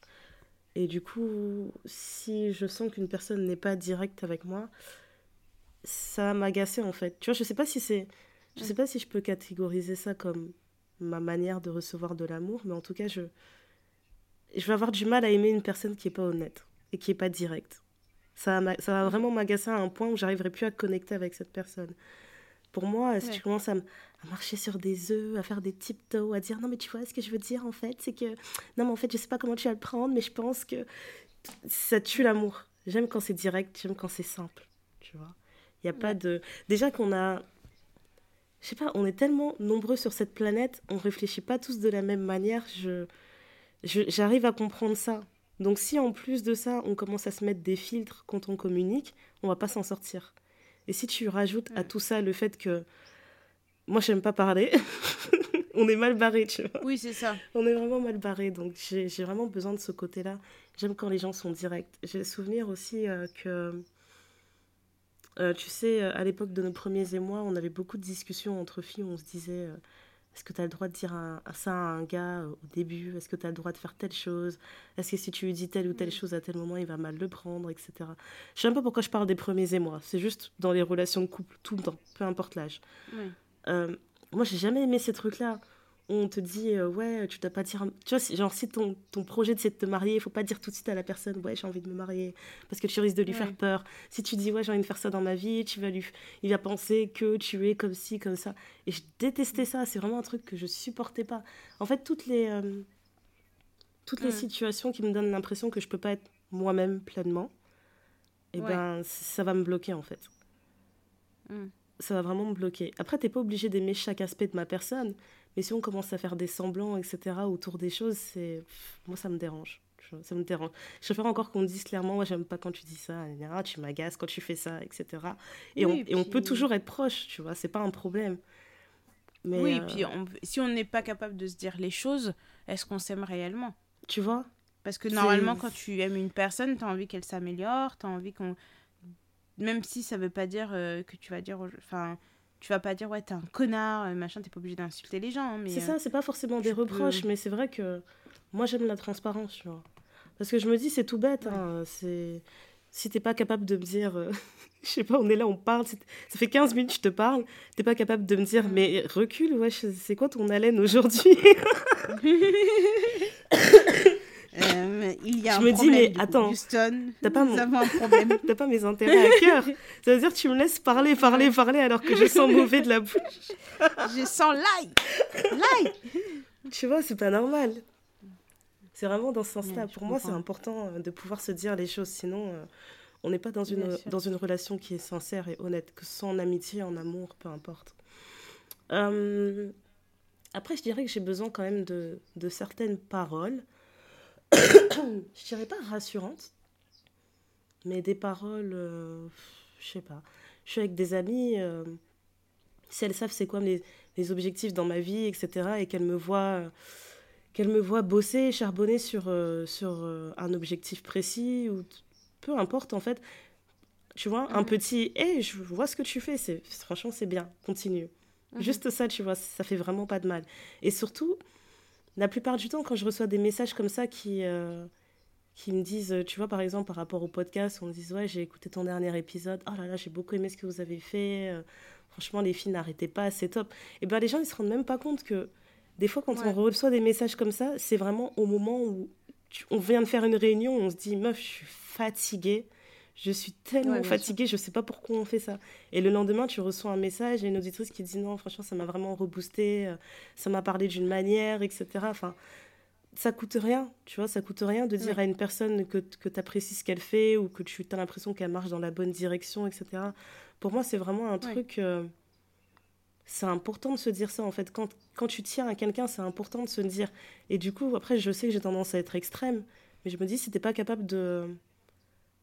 Et du coup, si je sens qu'une personne n'est pas directe avec moi, ça m'agacer en fait. Tu vois, je sais pas si c'est je sais pas si je peux catégoriser ça comme ma manière de recevoir de l'amour, mais en tout cas, je je vais avoir du mal à aimer une personne qui est pas honnête et qui est pas directe. Ça ça va vraiment m'agacer à un point où j'arriverai plus à connecter avec cette personne. Pour moi, si tu commences à, à, marcher sur des œufs, à faire des tiptoes, à dire non, mais tu vois, ce que je veux dire en fait, c'est que non, mais en fait, je sais pas comment tu vas le prendre, mais je pense que ça tue l'amour. J'aime quand c'est direct, j'aime quand c'est simple, tu vois. Il n'y a pas de. Déjà qu'on a. Je sais pas, on est tellement nombreux sur cette planète, on réfléchit pas tous de la même manière. Je j'arrive à comprendre ça. Donc si en plus de ça, on commence à se mettre des filtres quand on communique, on va pas s'en sortir. Et si tu rajoutes à tout ça le fait que moi j'aime pas parler, on est mal barré, tu vois. Oui, c'est ça. On est vraiment mal barré, donc j'ai vraiment besoin de ce côté-là. J'aime quand les gens sont directs. J'ai le souvenir aussi euh, que, euh, tu sais, euh, à l'époque de nos premiers émois, on avait beaucoup de discussions entre filles où on se disait est-ce que tu as le droit de dire ça à un gars au début? Est-ce que tu as le droit de faire telle chose? Est-ce que si tu lui dis telle ou telle mm. chose à tel moment, il va mal le prendre, etc. Je sais même pas pourquoi je parle des premiers émois. C'est juste dans les relations de couple, tout le temps, peu importe l'âge. moi, j'ai jamais aimé ces trucs-là on te dit euh, ouais tu dois pas dire tu vois genre si ton, ton projet c'est de te marier il faut pas dire tout de suite à la personne ouais j'ai envie de me marier parce que tu risques de lui faire peur. Si tu dis ouais j'ai envie de faire ça dans ma vie tu vas lui il va penser que tu es comme ci comme ça. Et je détestais ça c'est vraiment un truc que je supportais pas. En fait toutes les euh, toutes les situations qui me donnent l'impression que je peux pas être moi-même pleinement et eh ben ça va me bloquer en fait. Mm. ça va vraiment me bloquer. Après t'es pas obligé d'aimer chaque aspect de ma personne mais si on commence à faire des semblants, etc., autour des choses, c'est moi, ça me dérange. Ça me dérange. Je préfère encore qu'on dise clairement, moi, j'aime pas quand tu dis ça, tu m'agaces quand tu fais ça, etc. Et, on, et on peut toujours être proche, tu vois, c'est pas un problème. Mais oui, et euh, puis si on n'est pas capable de se dire les choses, est-ce qu'on s'aime réellement? Tu vois? Parce que normalement, quand tu aimes une personne, tu as envie qu'elle s'améliore, tu as envie qu'on. Même si ça veut pas dire euh, que tu vas dire. Enfin tu vas pas dire ouais t'es un connard euh, machin t'es pas obligé d'insulter les gens hein, mais c'est ça euh, c'est pas forcément des reproches mais c'est vrai que moi j'aime la transparence tu vois parce que je me dis c'est tout bête hein, c'est si t'es pas capable de me dire euh, je sais pas on est là on parle ça fait 15 minutes que je te parle t'es pas capable de me dire mais recule ouais c'est quoi ton haleine aujourd'hui Euh, il y a je un me dis, mais attends, Houston, t'as pas, mon... un problème. t'as pas mes intérêts à cœur. Ça veut dire que tu me laisses parler, parler, parler alors que je sens mauvais de la bouche. je sens l'ail. L'ail. Tu vois, c'est pas normal. C'est vraiment dans ce sens-là. Pour moi, c'est important euh, de pouvoir se dire les choses. Sinon, euh, on n'est pas dans une, dans une relation qui est sincère et honnête, que ce soit en amitié, en amour, peu importe. Après, je dirais que j'ai besoin quand même de, de certaines paroles je dirais pas rassurante, mais des paroles, euh, je sais pas. Je suis avec des amis, euh, si elles savent c'est quoi les, objectifs dans ma vie, etc., et qu'elles me voient, qu'elles me voient bosser, charbonner sur, euh, sur un objectif précis, ou peu importe en fait. Tu vois, un petit, hé, je vois ce que tu fais, c'est franchement c'est bien, continue. Mhm. Juste ça, tu vois, ça fait vraiment pas de mal. Et surtout, la plupart du temps, quand je reçois des messages comme ça qui, euh, qui me disent, tu vois, par exemple, par rapport au podcast, on me dit Ouais, j'ai écouté ton dernier épisode, oh là là, j'ai beaucoup aimé ce que vous avez fait, euh, franchement, les filles n'arrêtez pas, c'est top. Et bien, les gens, ils se rendent même pas compte que des fois, quand on reçoit des messages comme ça, c'est vraiment au moment où on vient de faire une réunion, on se dit Meuf, je suis fatiguée je suis tellement fatiguée, je sais pas pourquoi on fait ça. Et le lendemain, tu reçois un message et une auditrice qui dit non, franchement, ça m'a vraiment reboosté, euh, ça m'a parlé d'une manière, etc. Enfin, ça coûte rien, tu vois, ça coûte rien de dire à une personne que, que tu apprécies ce qu'elle fait ou que tu as l'impression qu'elle marche dans la bonne direction, etc. Pour moi, c'est vraiment un truc. Euh, c'est important de se dire ça en fait. Quand, quand tu tiens à quelqu'un, c'est important de se dire. Et du coup, après, je sais que j'ai tendance à être extrême, mais je me dis, si t'es pas capable de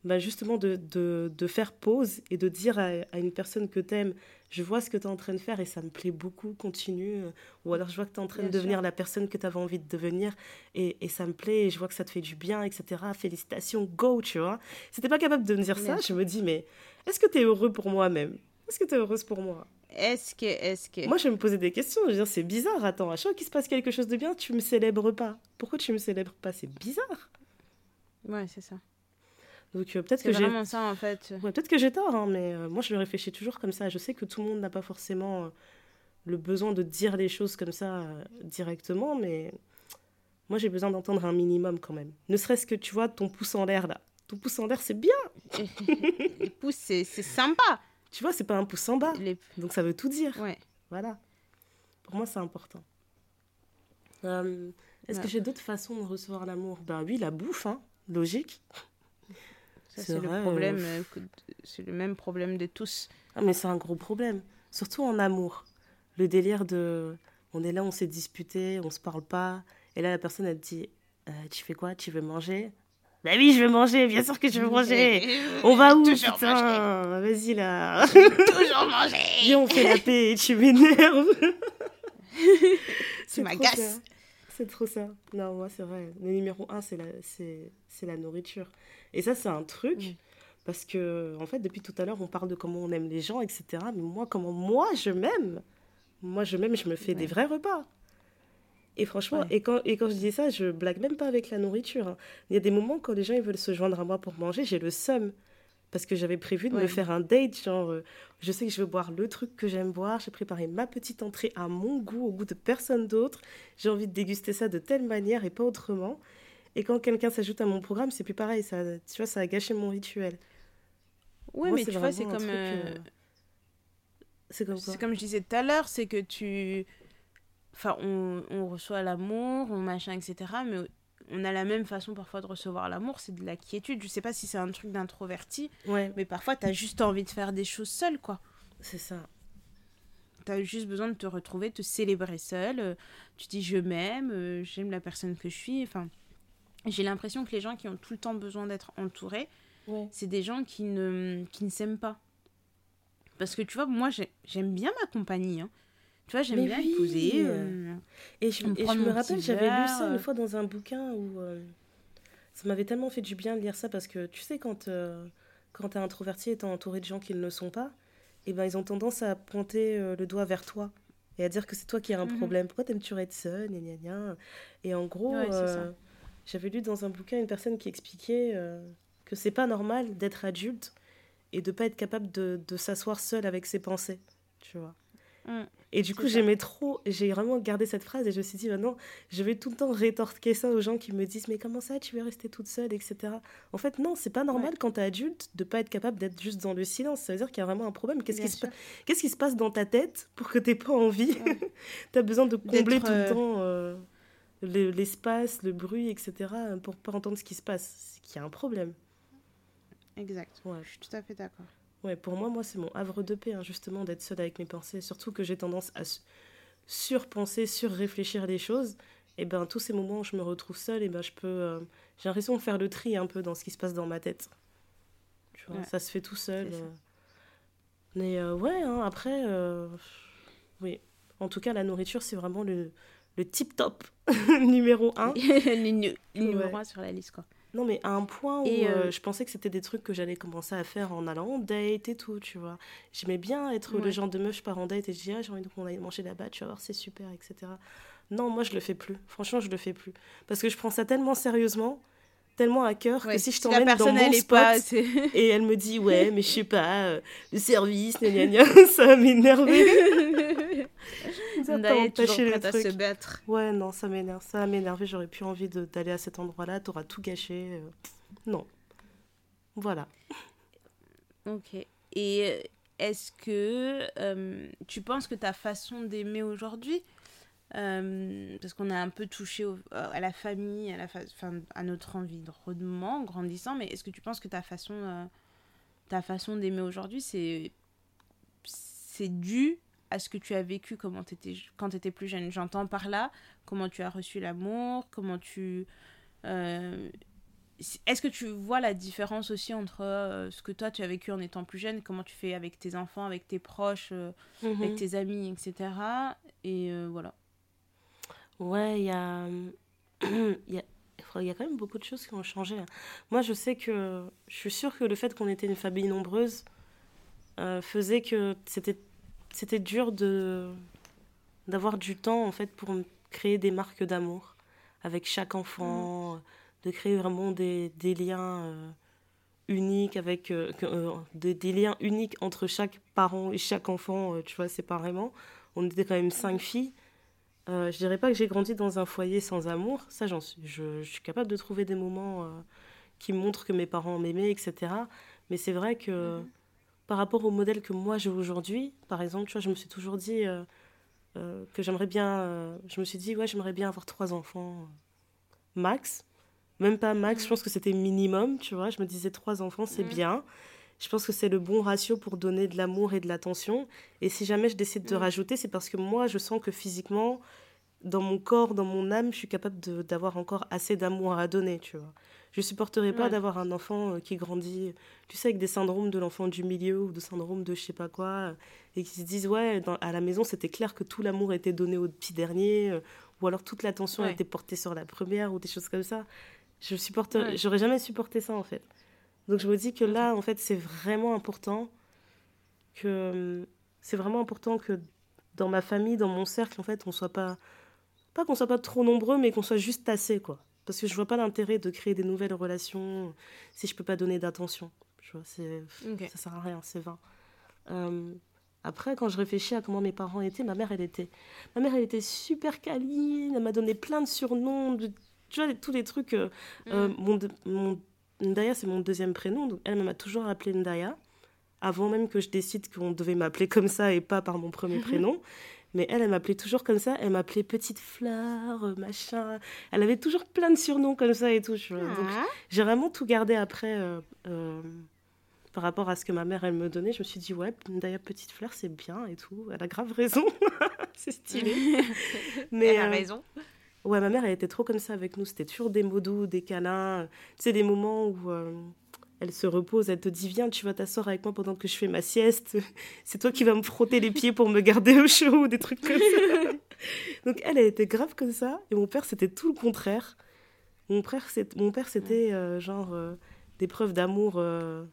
bah justement de, de, de, faire pause et de dire à, à une personne que tu aimes, je vois ce que tu es en train de faire et ça me plaît beaucoup, continue. Ou alors je vois que tu es en train de devenir la personne que tu avais envie de devenir et, et, ça me plaît et je vois que ça te fait du bien, etc. Félicitations, go, tu vois. Si t'es pas capable de me dire ça, je me dis, mais est-ce que tu es heureux pour moi-même? Est-ce que tu es heureuse pour moi? Est-ce que, est-ce que... Moi, je vais me poser des questions. Je veux dire, c'est bizarre. Attends, à chaque fois qu'il se passe quelque chose de bien, tu me célèbres pas. Pourquoi tu me célèbres pas? C'est bizarre. Ouais, c'est ça. Donc euh, peut-être que j'ai vraiment ça en fait. peut-être que j'ai tort, hein, mais euh, moi je le réfléchis toujours comme ça. Je sais que tout le monde n'a pas forcément euh, le besoin de dire les choses comme ça directement, mais moi j'ai besoin d'entendre un minimum quand même. Ne serait-ce que tu vois ton pouce en l'air là. Ton pouce en l'air c'est bien. les pouces c'est sympa. Tu vois, c'est pas un pouce en bas. Les... Donc ça veut tout dire. Ouais. Voilà. Pour moi, c'est important. Est-ce Ouais. que j'ai d'autres façons de recevoir l'amour? Ben oui, la bouffe, hein. logique. Ça, C'est le problème. euh, C'est le même problème de tous. Ah, mais c'est un gros problème. Surtout en amour. Le délire de. On est là, on s'est disputé, on se parle pas. Et là, la personne, elle te dit Euh, Tu fais quoi? Tu veux manger? Bah oui, je veux manger, bien sûr que je veux manger. On va où? Toujours Putain, vas-y là. Toujours manger. Viens, on fait la paix et tu m'énerves. Tu m'agaces. C'est trop ça. Non, moi, c'est vrai. Le numéro un, c'est la, c'est, c'est la nourriture. Et ça, c'est un truc. Parce que, en fait, depuis tout à l'heure, on parle de comment on aime les gens, etc. Mais moi, comment moi, je m'aime Moi, je m'aime, je me fais des vrais repas. Et franchement, Ouais. et, quand, et quand je dis ça, je blague même pas avec la nourriture. hein. Il y a des moments quand les gens ils veulent se joindre à moi pour manger, j'ai le seum. Parce que j'avais prévu de me faire un date, genre, euh, je sais que je veux boire le truc que j'aime boire, j'ai préparé ma petite entrée à mon goût, au goût de personne d'autre. J'ai envie de déguster ça de telle manière et pas autrement. Et quand quelqu'un s'ajoute à mon programme, c'est plus pareil, ça, tu vois, ça a gâché mon rituel. Ouais, Moi, mais tu vois, c'est comme. euh, euh, C'est comme C'est comme je disais tout à l'heure, c'est que tu. Enfin, on, on reçoit l'amour, on machin, etc. Mais on a la même façon parfois de recevoir l'amour, c'est de la quiétude. Je sais pas si c'est un truc d'introverti, Ouais, mais parfois t'as juste envie de faire des choses seul, quoi. c'est ça. T'as juste besoin de te retrouver, de te célébrer seul. euh, Tu dis je m'aime, j'aime la personne que je suis. Enfin, j'ai l'impression que les gens qui ont tout le temps besoin d'être entourés, Ouais. c'est des gens qui ne, qui ne s'aiment pas. Parce que tu vois, moi j'ai- j'aime bien ma compagnie. hein. Tu vois, j'aime bien oui. posée. euh, Et je, et me rappelle, j'avais lu ça euh. une fois dans un bouquin où euh, ça m'avait tellement fait du bien de lire ça parce que tu sais, quand, euh, quand t'es introverti et t'es entouré de gens qui ne le sont pas, et ben ils ont tendance à pointer le doigt vers toi et à dire que c'est toi qui as un Mhm. problème. Pourquoi t'aimes-tu être seul? Gna, gna, gna. Et en gros, Ouais. J'avais lu dans un bouquin une personne qui expliquait euh, que c'est pas normal d'être adulte et de pas être capable de, de s'asseoir seul avec ses pensées, tu vois. Mm. Et du coup, j'aimais trop, j'ai vraiment gardé cette phrase et je me suis dit, maintenant, je vais tout le temps rétorquer ça aux gens qui me disent, mais comment ça, tu veux rester toute seule, etc. En fait, non, c'est pas normal Ouais. quand t'es adulte de pas être capable d'être juste dans le silence. Ça veut dire qu'il y a vraiment un problème. Qu'est-ce qui, se sûr. pa- Qu'est-ce qui se passe dans ta tête pour que t'aies pas envie? Ouais. T'as besoin de combler tout le euh, temps euh, l'espace, le bruit, etc. pour pas entendre ce qui se passe. C'est qu'il y a un problème. Exact. Ouais. Je suis tout à fait d'accord. Ouais, pour moi, moi c'est mon havre de paix, hein, justement, d'être seule avec mes pensées. Surtout que j'ai tendance à su- surpenser, surréfléchir les choses. Et ben, tous ces moments où je me retrouve seule, et ben, je peux. euh, j'ai l'impression de faire le tri un peu dans ce qui se passe dans ma tête. Tu vois, Ouais. ça se fait tout seul. Euh. Mais euh, ouais, hein, après, oui. En tout cas, la nourriture, c'est vraiment le, le tip top numéro un. le numéro Ouais. un sur la liste, quoi. Non, mais à un point où Et, euh, euh, je pensais que c'était des trucs que j'allais commencer à faire en allant en date et tout, tu vois. J'aimais bien être le genre de meuf, je pars en date et je dis, ah, j'ai envie qu'on aille manger là-bas, tu vas voir, c'est super, etc. Non, moi, je le fais plus. Franchement, je le fais plus. Parce que je prends ça tellement sérieusement, tellement à cœur, Ouais, que si je t'emmène dans personne, mon elle spot pas. et elle me dit, ouais, mais je sais pas, euh, le service, gna gna gna, ça va Zendaya est toujours prête à se battre. Ouais, non, ça m'énerve. Ça va m'énerver. J'aurais plus envie de- d'aller à cet endroit-là. T'auras tout gâché. euh, Non. Voilà. Ok. Et euh, est-ce que euh, tu penses que ta façon d'aimer aujourd'hui, euh, parce qu'on a un peu touché au- à la famille, à, la fa- à notre environnement en grandissant, mais est-ce que tu penses que ta façon, euh, ta façon d'aimer aujourd'hui, c'est c'est dû à ce que tu as vécu comment étais, quand tu étais plus jeune J'entends par là comment tu as reçu l'amour, comment tu... euh, est-ce que tu vois la différence aussi entre euh, ce que toi tu as vécu en étant plus jeune, comment tu fais avec tes enfants, avec tes proches, euh, avec Mhm. tes amis, etc. Et euh, voilà. Ouais, il y a... il y a... Il y a quand même beaucoup de choses qui ont changé. hein. Moi, je sais que... Je suis sûre que le fait qu'on était une famille nombreuse euh, faisait que c'était c'était dur de d'avoir du temps, en fait, pour créer des marques d'amour avec chaque enfant, euh, de créer vraiment des, des liens euh, uniques avec... euh, des, des liens uniques entre chaque parent et chaque enfant, euh, tu vois, séparément. On était quand même cinq filles. Je dirais pas que j'ai grandi dans un foyer sans amour, ça j'en suis. Je, je suis capable de trouver des moments qui montrent que mes parents m'aimaient, etc. Mais c'est vrai que par rapport au modèle que moi j'ai aujourd'hui, par exemple, tu vois, je me suis toujours dit euh, euh, que j'aimerais bien. euh, je me suis dit, ouais, j'aimerais bien avoir trois enfants max. Même pas max, je pense que c'était minimum, tu vois. Je me disais trois enfants, c'est bien. Je pense que c'est le bon ratio pour donner de l'amour et de l'attention. Et si jamais je décide de rajouter, c'est parce que moi, je sens que physiquement, dans mon corps, dans mon âme, je suis capable d'avoir encore assez d'amour à donner, tu vois. Je supporterais pas Ouais. d'avoir un enfant euh, qui grandit, tu sais, avec des syndromes de l'enfant du milieu ou de syndrome de je sais pas quoi, euh, et qui se disent, ouais, dans- à la maison, c'était clair que tout l'amour était donné au petit dernier, euh, ou alors toute l'attention Ouais. était portée sur la première, ou des choses comme ça. Je supporterais, Ouais. j'aurais jamais supporté ça, en fait. Donc je me dis que là, en fait, c'est vraiment important que euh, c'est vraiment important que dans ma famille, dans mon cercle, en fait, on soit pas pas qu'on soit pas trop nombreux, mais qu'on soit juste assez, quoi. Parce que je vois pas l'intérêt de créer des nouvelles relations si je peux pas donner d'attention. Tu vois, c'est ça sert à rien, c'est vain. Euh, après, quand je réfléchis à comment mes parents étaient, ma mère, elle était, ma mère, elle était super câline. Elle m'a donné plein de surnoms, de- tu vois, tous les trucs. euh, euh, Mm. mon, de- mon Ndaya, c'est mon deuxième prénom, donc elle m'a toujours appelé Ndaya, avant même que je décide qu'on devait m'appeler comme ça et pas par mon premier prénom. Mais elle, elle m'appelait toujours comme ça. Elle m'appelait petite fleur, euh, machin. Elle avait toujours plein de surnoms comme ça et tout. Donc, Ah. j'ai vraiment tout gardé après euh, euh, par rapport à ce que ma mère, elle me donnait. Je me suis dit, ouais, d'ailleurs, petite fleur, c'est bien et tout. Elle a grave raison. c'est stylé. Mais, Elle a euh, raison. Ouais, ma mère, elle était trop comme ça avec nous. C'était toujours des mots doux, des câlins. Tu sais, des moments où elle se repose, elle te dit Viens, tu vas t'asseoir avec moi pendant que je fais ma sieste. C'est toi qui vas me frotter les pieds pour me garder au chaud, des trucs comme ça. Donc, elle, elle était grave comme ça. Et mon père, c'était tout le contraire. Mon, frère, c'est- mon père, c'était euh, genre euh, des preuves d'amour. euh,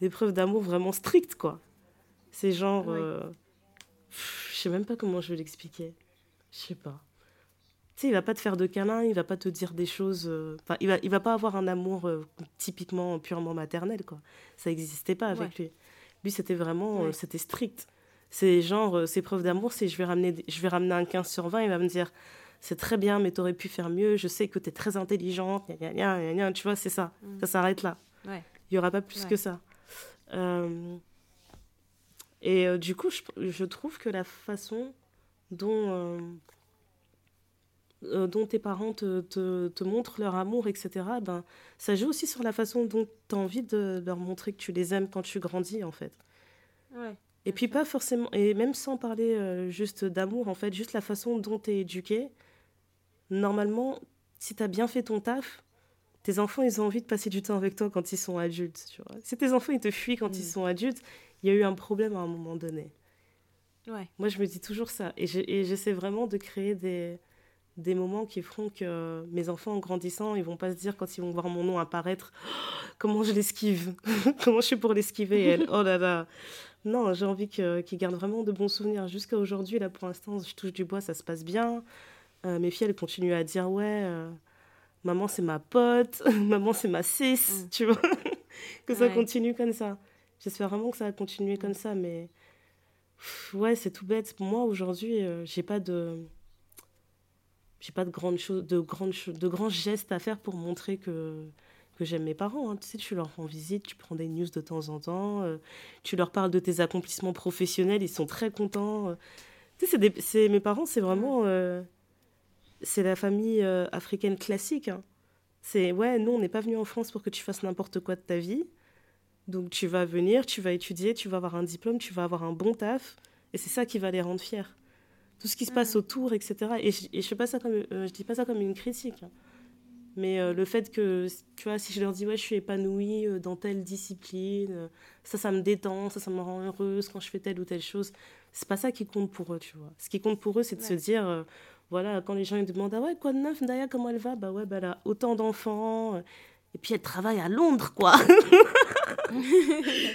des preuves d'amour vraiment strictes, quoi. C'est genre. Je sais même pas comment je vais l'expliquer. Je sais pas. Tu sais, il va pas te faire de câlins, il va pas te dire des choses. euh, Enfin, il va, il va pas avoir un amour euh, typiquement purement maternel, quoi. Ça n'existait pas avec lui. Lui, c'était vraiment, euh, Ouais. c'était strict. C'est genre, ses preuves d'amour, c'est je vais ramener, je vais ramener un 15 sur 20, il va me dire, c'est très bien, mais t'aurais pu faire mieux. Je sais que t'es très intelligente, gna, gna, gna, tu vois, c'est ça. Mm. Ça s'arrête là. Ouais. Il y aura pas plus Ouais. que ça. Et du coup, je, je trouve que la façon dont, euh, dont tes parents te, te, te montrent leur amour, etc., ben, ça joue aussi sur la façon dont tu as envie de leur montrer que tu les aimes quand tu grandis, en fait. Ouais. Et puis sûr. pas forcément, et même sans parler euh, juste d'amour, en fait, juste la façon dont tu es éduqué. Normalement, si tu as bien fait ton taf, tes enfants, ils ont envie de passer du temps avec toi quand ils sont adultes. Tu vois. Si tes enfants, ils te fuient quand ils sont adultes, il y a eu un problème à un moment donné. Ouais. Moi, je me dis toujours ça. Et j'essaie vraiment de créer des, des moments qui feront que mes enfants, en grandissant, ils vont pas se dire quand ils vont voir mon nom apparaître, Oh, comment je l'esquive Comment je suis pour l'esquiver elle? Oh là là Non, j'ai envie qu'ils gardent vraiment de bons souvenirs. Jusqu'à aujourd'hui, là, pour l'instant, je touche du bois, ça se passe bien. Euh, mes filles, elles continuent à dire, ouais, euh, maman, c'est ma pote, maman, c'est ma cis, Mm. tu vois Que ça Ouais. continue comme ça. J'espère vraiment que ça va continuer comme ça, mais... Pff, Ouais, c'est tout bête. Moi, aujourd'hui, euh, j'ai pas de... J'ai pas de grandes choses, de grandes de grands gestes à faire pour montrer que que j'aime mes parents. hein. Tu sais, tu leur rends visite, tu prends des news de temps en temps, euh, tu leur parles de tes accomplissements professionnels, ils sont très contents. euh. Tu sais, c'est mes parents, c'est vraiment, euh, c'est la famille africaine classique. hein. C'est ouais, nous, on n'est pas venu en France pour que tu fasses n'importe quoi de ta vie. Donc tu vas venir, tu vas étudier, tu vas avoir un diplôme, tu vas avoir un bon taf, et c'est ça qui va les rendre fiers. Tout ce qui se passe Mhm. autour, etc. Et je, et je fais pas ça comme, euh, je dis pas ça comme une critique, hein. mais euh, le fait que, tu vois, si je leur dis ouais, je suis épanouie euh, dans telle discipline, ça, ça me détend, ça, ça me rend heureuse quand je fais telle ou telle chose, c'est pas ça qui compte pour eux, tu vois. Ce qui compte pour eux, c'est de se dire, voilà, quand les gens ils demandent ah ouais, quoi de neuf, Daya, comment elle va? Bah ouais, bah elle a autant d'enfants. Et puis elle travaille à Londres, quoi.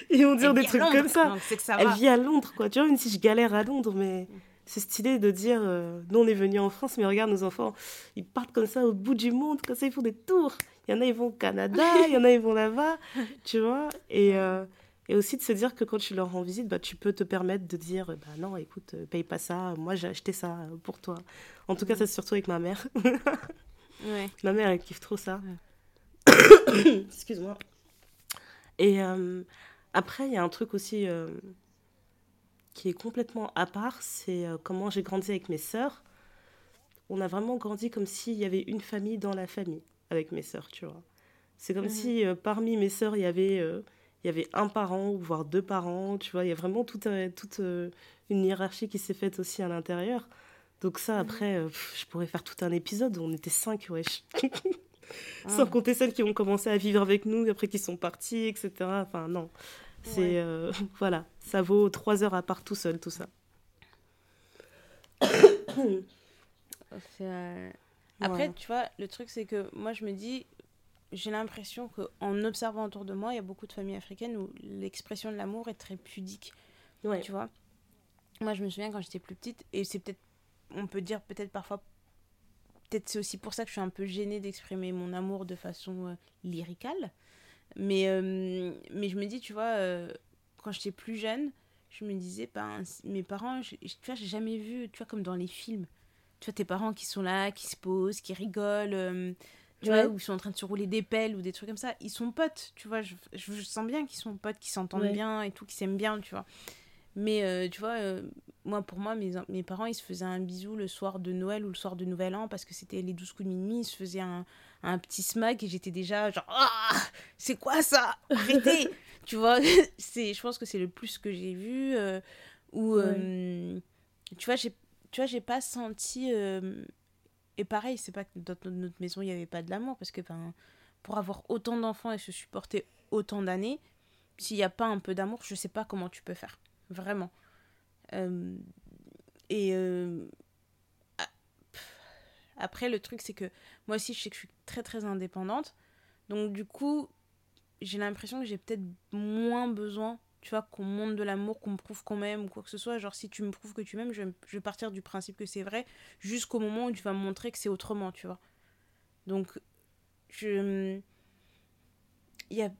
Ils vont dire des trucs Londres, comme ça. que Elle va. vit à Londres, quoi. Tu vois, même si je galère à Londres, mais c'est stylé de dire, euh, nous on est venus en France, mais regarde nos enfants, ils partent comme ça au bout du monde, comme ça ils font des tours. Il y en a, ils vont au Canada, il y en a, ils vont là-bas, tu vois. Et, euh, et aussi de se dire que quand tu leur rends visite, bah, tu peux te permettre de dire, bah non, écoute, euh, paye pas ça, moi j'ai acheté ça pour toi. En tout cas, ça c'est surtout avec ma mère. Ouais. Ma mère, elle kiffe trop ça. Excuse-moi. Et, euh, Après, il y a un truc aussi qui est complètement à part, c'est euh, comment j'ai grandi avec mes sœurs. On a vraiment grandi comme s'il y avait une famille dans la famille avec mes sœurs, tu vois. C'est comme Mhm. si euh, parmi mes sœurs, il y avait euh, il y avait un parent, voire deux parents, tu vois. Il y a vraiment toute, un- toute une hiérarchie qui s'est faite aussi à l'intérieur. Donc ça, après, euh, pff, je pourrais faire tout un épisode où on était cinq, wesh. Sans Ah. compter celles qui ont commencé à vivre avec nous, après qui sont parties, etc. Enfin, non. C'est. Ouais. euh, voilà. Ça vaut trois heures à part tout seul, tout ça. Euh, Après, Ouais. tu vois, le truc, c'est que moi, je me dis, j'ai l'impression qu'en observant autour de moi, il y a beaucoup de familles africaines où l'expression de l'amour est très pudique, Ouais. tu vois. Moi, je me souviens quand j'étais plus petite, et c'est peut-être, on peut dire peut-être parfois, peut-être c'est aussi pour ça que je suis un peu gênée d'exprimer mon amour de façon euh, lyricale. Mais, euh, mais je me dis, tu vois, euh, quand j'étais plus jeune, je me disais, ben, mes parents, je- tu vois, j'ai jamais vu, tu vois, comme dans les films, tu vois, tes parents qui sont là, qui se posent, qui rigolent, euh, tu Ouais. vois, ou ils sont en train de se rouler des pelles ou des trucs comme ça. Ils sont potes, tu vois, je, je, sens bien qu'ils sont potes, qu'ils s'entendent Ouais. bien et tout, qu'ils s'aiment bien, tu vois. Mais euh, tu vois, euh, moi, pour moi, mes, mes parents, ils se faisaient un bisou le soir de Noël ou le soir de Nouvel An parce que c'était les 12 coups de minuit. Ils se faisaient un, un petit smack et j'étais déjà genre, ah, c'est quoi ça? Arrêtez Tu vois, c'est, je pense que c'est le plus que j'ai vu. euh, où, euh, tu vois, j'ai, tu vois, j'ai pas senti. euh, et pareil, c'est pas que dans notre- notre maison, il n'y avait pas de l'amour parce que ben, pour avoir autant d'enfants et se supporter autant d'années, s'il n'y a pas un peu d'amour, je sais pas comment tu peux faire. Vraiment. Euh, et euh, ah, après, le truc, c'est que moi aussi, je sais que je suis très très indépendante. Donc, du coup, j'ai l'impression que j'ai peut-être moins besoin, tu vois, qu'on montre de l'amour, qu'on me prouve qu'on m'aime ou quoi que ce soit. Genre, si tu me prouves que tu m'aimes, je, je vais partir du principe que c'est vrai jusqu'au moment où tu vas me montrer que c'est autrement, tu vois. Donc, je. Il y a.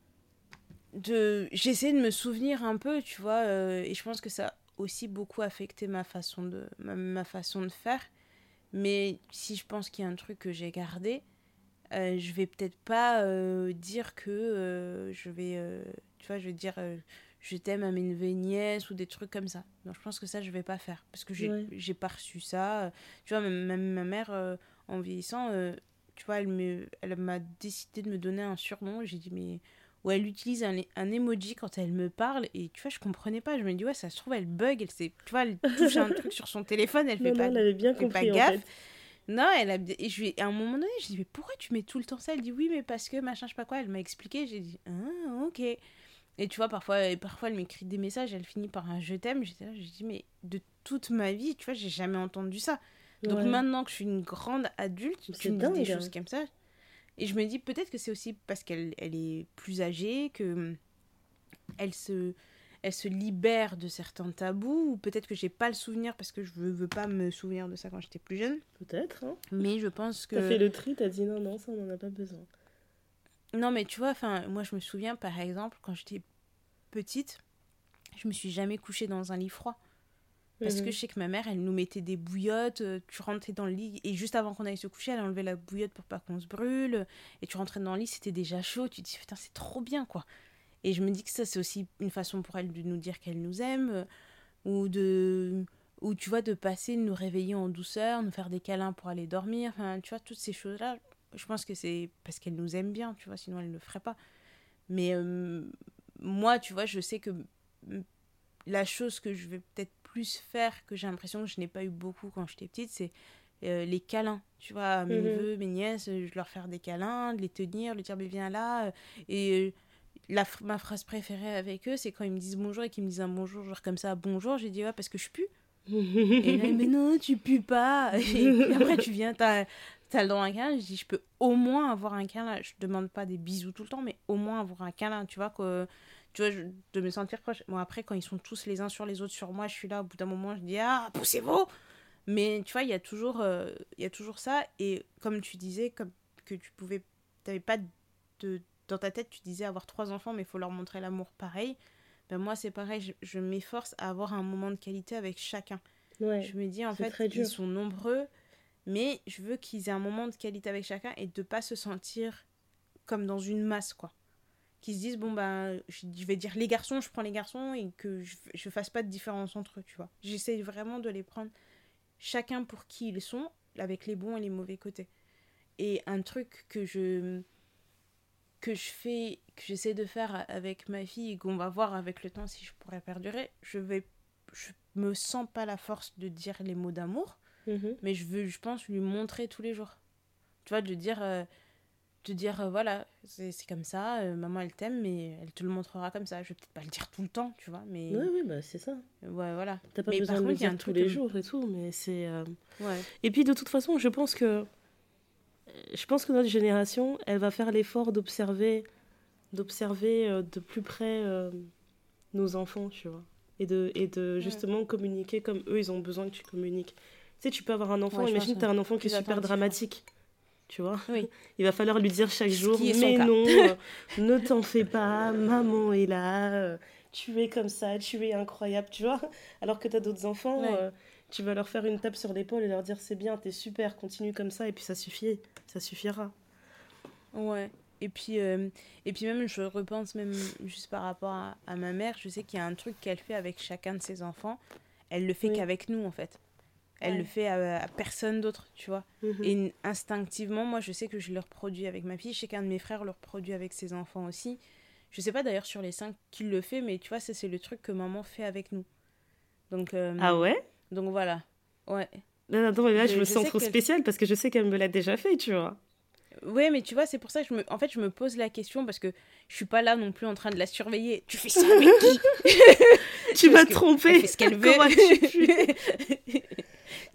De... J'essaie de me souvenir un peu, tu vois, euh, et je pense que ça a aussi beaucoup affecté ma façon de, ma, ma façon de faire. Mais si je pense qu'il y a un truc que j'ai gardé, euh, je vais peut-être pas euh, dire que je vais, tu vois, je vais dire je t'aime à mes nièces ou des trucs comme ça. Donc je pense que ça, je vais pas faire parce que j'ai Ouais. j'ai pas reçu ça. Tu vois, même, même ma mère, en vieillissant, tu vois, elle me, elle m'a décidé de me donner un surnom. J'ai dit mais où elle utilise un, un emoji quand elle me parle et tu vois je comprenais pas je me dis ouais ça se trouve elle bug elle sait tu vois elle touche un truc sur son téléphone elle fait Non, non, pas elle avait bien fait pas en gaffe. fait. non, elle a et je lui à un moment donné, je dis mais pourquoi tu mets tout le temps ça? Elle dit oui, mais parce que machin, je sais pas quoi. Elle m'a expliqué, j'ai dit ah ok. Et tu vois parfois, et parfois elle m'écrit des messages, elle finit par un je t'aime. J'étais là, je dis mais de toute ma vie, tu vois, j'ai jamais entendu ça. Donc Ouais. maintenant que je suis une grande adulte, tu me dis des dingue. choses comme ça. Et je me dis peut-être que c'est aussi parce qu'elle elle est plus âgée que hum, elle se elle se libère de certains tabous ou peut-être que j'ai pas le souvenir parce que je veux, veux pas me souvenir de ça quand j'étais plus jeune. Peut-être, hein. Mais je pense que T'as fait le tri, t'as dit non, non, ça, on en a pas besoin. Non, mais tu vois, enfin, moi je me souviens par exemple quand j'étais petite, je me suis jamais couchée dans un lit froid. Parce Mhm. que je sais que ma mère, elle nous mettait des bouillottes, euh, tu rentrais dans le lit et juste avant qu'on aille se coucher, elle enlevait la bouillotte pour pas qu'on se brûle. Et tu rentrais dans le lit, c'était déjà chaud. Tu te dis, putain, c'est trop bien quoi. Et je me dis que ça, c'est aussi une façon pour elle de nous dire qu'elle nous aime. euh, ou de. Ou tu vois, de passer, de nous réveiller en douceur, nous faire des câlins pour aller dormir. Enfin, tu vois, toutes ces choses-là, je pense que c'est parce qu'elle nous aime bien, tu vois, sinon elle ne le ferait pas. Mais euh, moi, tu vois, je sais que mm, la chose que je vais peut-être plus faire, que j'ai l'impression que je n'ai pas eu beaucoup quand j'étais petite, c'est euh, les câlins. Tu vois, mes Mhm. neveux, mes nièces, euh, je leur faire des câlins, de les tenir, leur dire, mais viens là. euh, Et la, ma phrase préférée avec eux, c'est quand ils me disent bonjour et qu'ils me disent un bonjour, genre comme ça, bonjour, j'ai dit, ouais, parce que je pue. Et là, mais non, tu pues pas. Et après, tu viens, t'as as le droit à un câlin. Je dis, je peux au moins avoir un câlin. Je demande pas des bisous tout le temps, mais au moins avoir un câlin, tu vois, que, tu vois je- de me sentir proche. Bon, après, quand ils sont tous les uns sur les autres sur moi, je suis là, au bout d'un moment, je dis, ah, poussez-vous Mais tu vois, il y, a toujours, euh, il y a toujours ça. Et comme tu disais, comme que tu pouvais, t'avais pas de. Dans ta tête, tu disais avoir trois enfants, mais il faut leur montrer l'amour pareil. Ben moi, c'est pareil, je, je m'efforce à avoir un moment de qualité avec chacun. Ouais. Je me dis, en fait, ils sont nombreux, mais je veux qu'ils aient un moment de qualité avec chacun et de pas se sentir comme dans une masse, quoi. Qui se disent bon bah je, vais dire les garçons je prends les garçons et que je, je fasse pas de différence entre eux tu vois. J'essaie vraiment de les prendre chacun pour qui ils sont avec les bons et les mauvais côtés. Et un truc que je que je fais que j'essaie de faire avec ma fille et qu'on va voir avec le temps si je pourrais perdurer je vais je me sens pas la force de dire les mots d'amour Mhm. mais je veux je pense lui montrer tous les jours. Tu vois de dire euh, de dire euh, voilà c'est comme ça euh, maman elle t'aime mais elle te le montrera comme ça je vais peut-être pas le dire tout le temps tu vois mais Oui, oui, bah c'est ça. ouais voilà T'as pas Mais besoin par de le contre, dire tous les jours et tout, mais c'est. euh, ouais Et puis de toute façon, je pense que. Je pense que notre génération, elle va faire l'effort d'observer d'observer de plus près nos enfants, tu vois. Et de, et de justement communiquer comme eux, ils ont besoin que tu communiques. Tu sais, tu peux avoir un enfant, Ouais, imagine que tu as un enfant qui est super dramatique. Tu vois Oui. Il va falloir lui dire chaque Ce jour Mais non, euh, ne t'en fais pas, maman est là, euh, tu es comme ça, tu es incroyable, tu vois Alors que tu as d'autres enfants, Ouais. euh, tu vas leur faire une tape sur l'épaule et leur dire C'est bien, t'es super, continue comme ça, et puis ça suffit, ça suffira. Ouais. Et puis, et puis même, je repense même juste par rapport à, à ma mère, je sais qu'il y a un truc qu'elle fait avec chacun de ses enfants. Elle le fait Oui. qu'avec nous, en fait. Elle Ouais. le fait à, à personne d'autre, tu vois. Mhm. Et instinctivement, moi, je sais que je le reproduis avec ma fille. Je sais qu'un de mes frères le reproduit avec ses enfants aussi. Je sais pas d'ailleurs sur les cinq qui le fait, mais tu vois, ça, c'est le truc que maman fait avec nous. Donc, euh, Ah ouais? donc voilà. Ouais. Non, Attends, mais là, je, Je- me je sens trop spéciale parce que je sais qu'elle me l'a déjà fait, tu vois. Ouais, mais tu vois, c'est pour ça que je me, en fait, je me pose la question parce que je suis pas là non plus en train de la surveiller. Tu fais ça avec qui? Tu m'as que trompé. Elle fait ce qu'elle veut.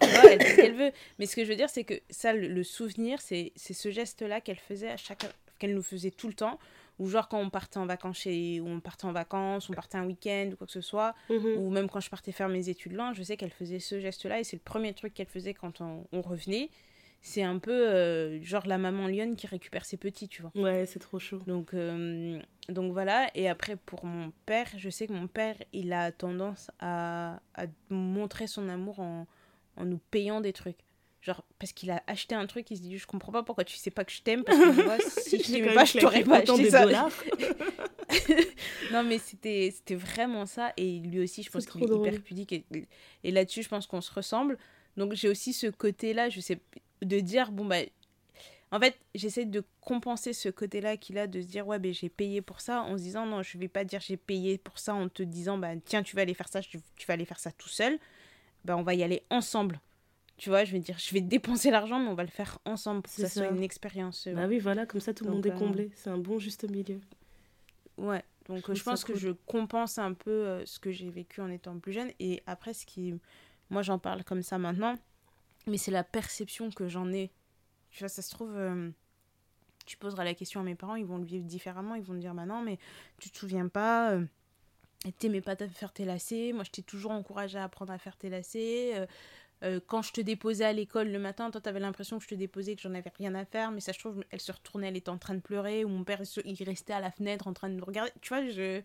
Tu vois, elle fait ce qu'elle veut. Mais ce que je veux dire, c'est que ça, le, le souvenir, c'est ce geste-là qu'elle faisait à chaque, qu'elle nous faisait tout le temps. Ou genre quand on partait en vacances chez, ou on partait en vacances, on partait un week-end ou quoi que ce soit, Mhm. ou même quand je partais faire mes études loin, je sais qu'elle faisait ce geste-là et c'est le premier truc qu'elle faisait quand on, on revenait. C'est un peu euh, genre la maman lionne qui récupère ses petits, tu vois. Ouais, c'est trop chaud. Donc, euh, donc voilà. Et après, pour mon père, je sais que mon père, il a tendance à, à montrer son amour en, en nous payant des trucs. Genre, parce qu'il a acheté un truc, il se dit Je comprends pas pourquoi tu sais pas que je t'aime, parce que moi, si je t'aimais pas, je t'aurais pas acheté ça. non, mais c'était c'était vraiment ça. Et lui aussi, je pense qu'il est hyper pudique. Et, et là-dessus, je pense qu'on se ressemble. Donc, j'ai aussi ce côté-là, je sais, de dire Bon, bah. En fait, j'essaie de compenser ce côté-là qu'il a, de se dire, ouais, ben j'ai payé pour ça, en se disant, non, je vais pas dire j'ai payé pour ça en te disant, bah, tiens, tu vas aller faire ça, tu vas aller faire ça tout seul. Bah, on va y aller ensemble. Tu vois, je vais dire, je vais dépenser l'argent, mais on va le faire ensemble pour que ça, soit une expérience. euh, Bah oui, voilà, comme ça tout le monde est euh, comblé. C'est un bon juste milieu. Ouais, donc Je euh, je pense que cool. je compense un peu euh, ce que j'ai vécu en étant plus jeune. Et après, ce qui. Moi, j'en parle comme ça maintenant, mais c'est la perception que j'en ai. Tu vois, ça se trouve. euh, Tu poseras la question à mes parents, ils vont le vivre différemment. Ils vont te dire Bah non, mais tu te souviens pas. euh, T'aimais pas faire tes lacets. Moi, je t'ai toujours encouragé à apprendre à faire tes lacets. euh, euh, quand je te déposais à l'école le matin, toi, t'avais l'impression que je te déposais, que j'en avais rien à faire. Mais ça, je trouve, elle se retournait, elle était en train de pleurer. Ou mon père, il restait à la fenêtre en train de me regarder. Tu vois, je...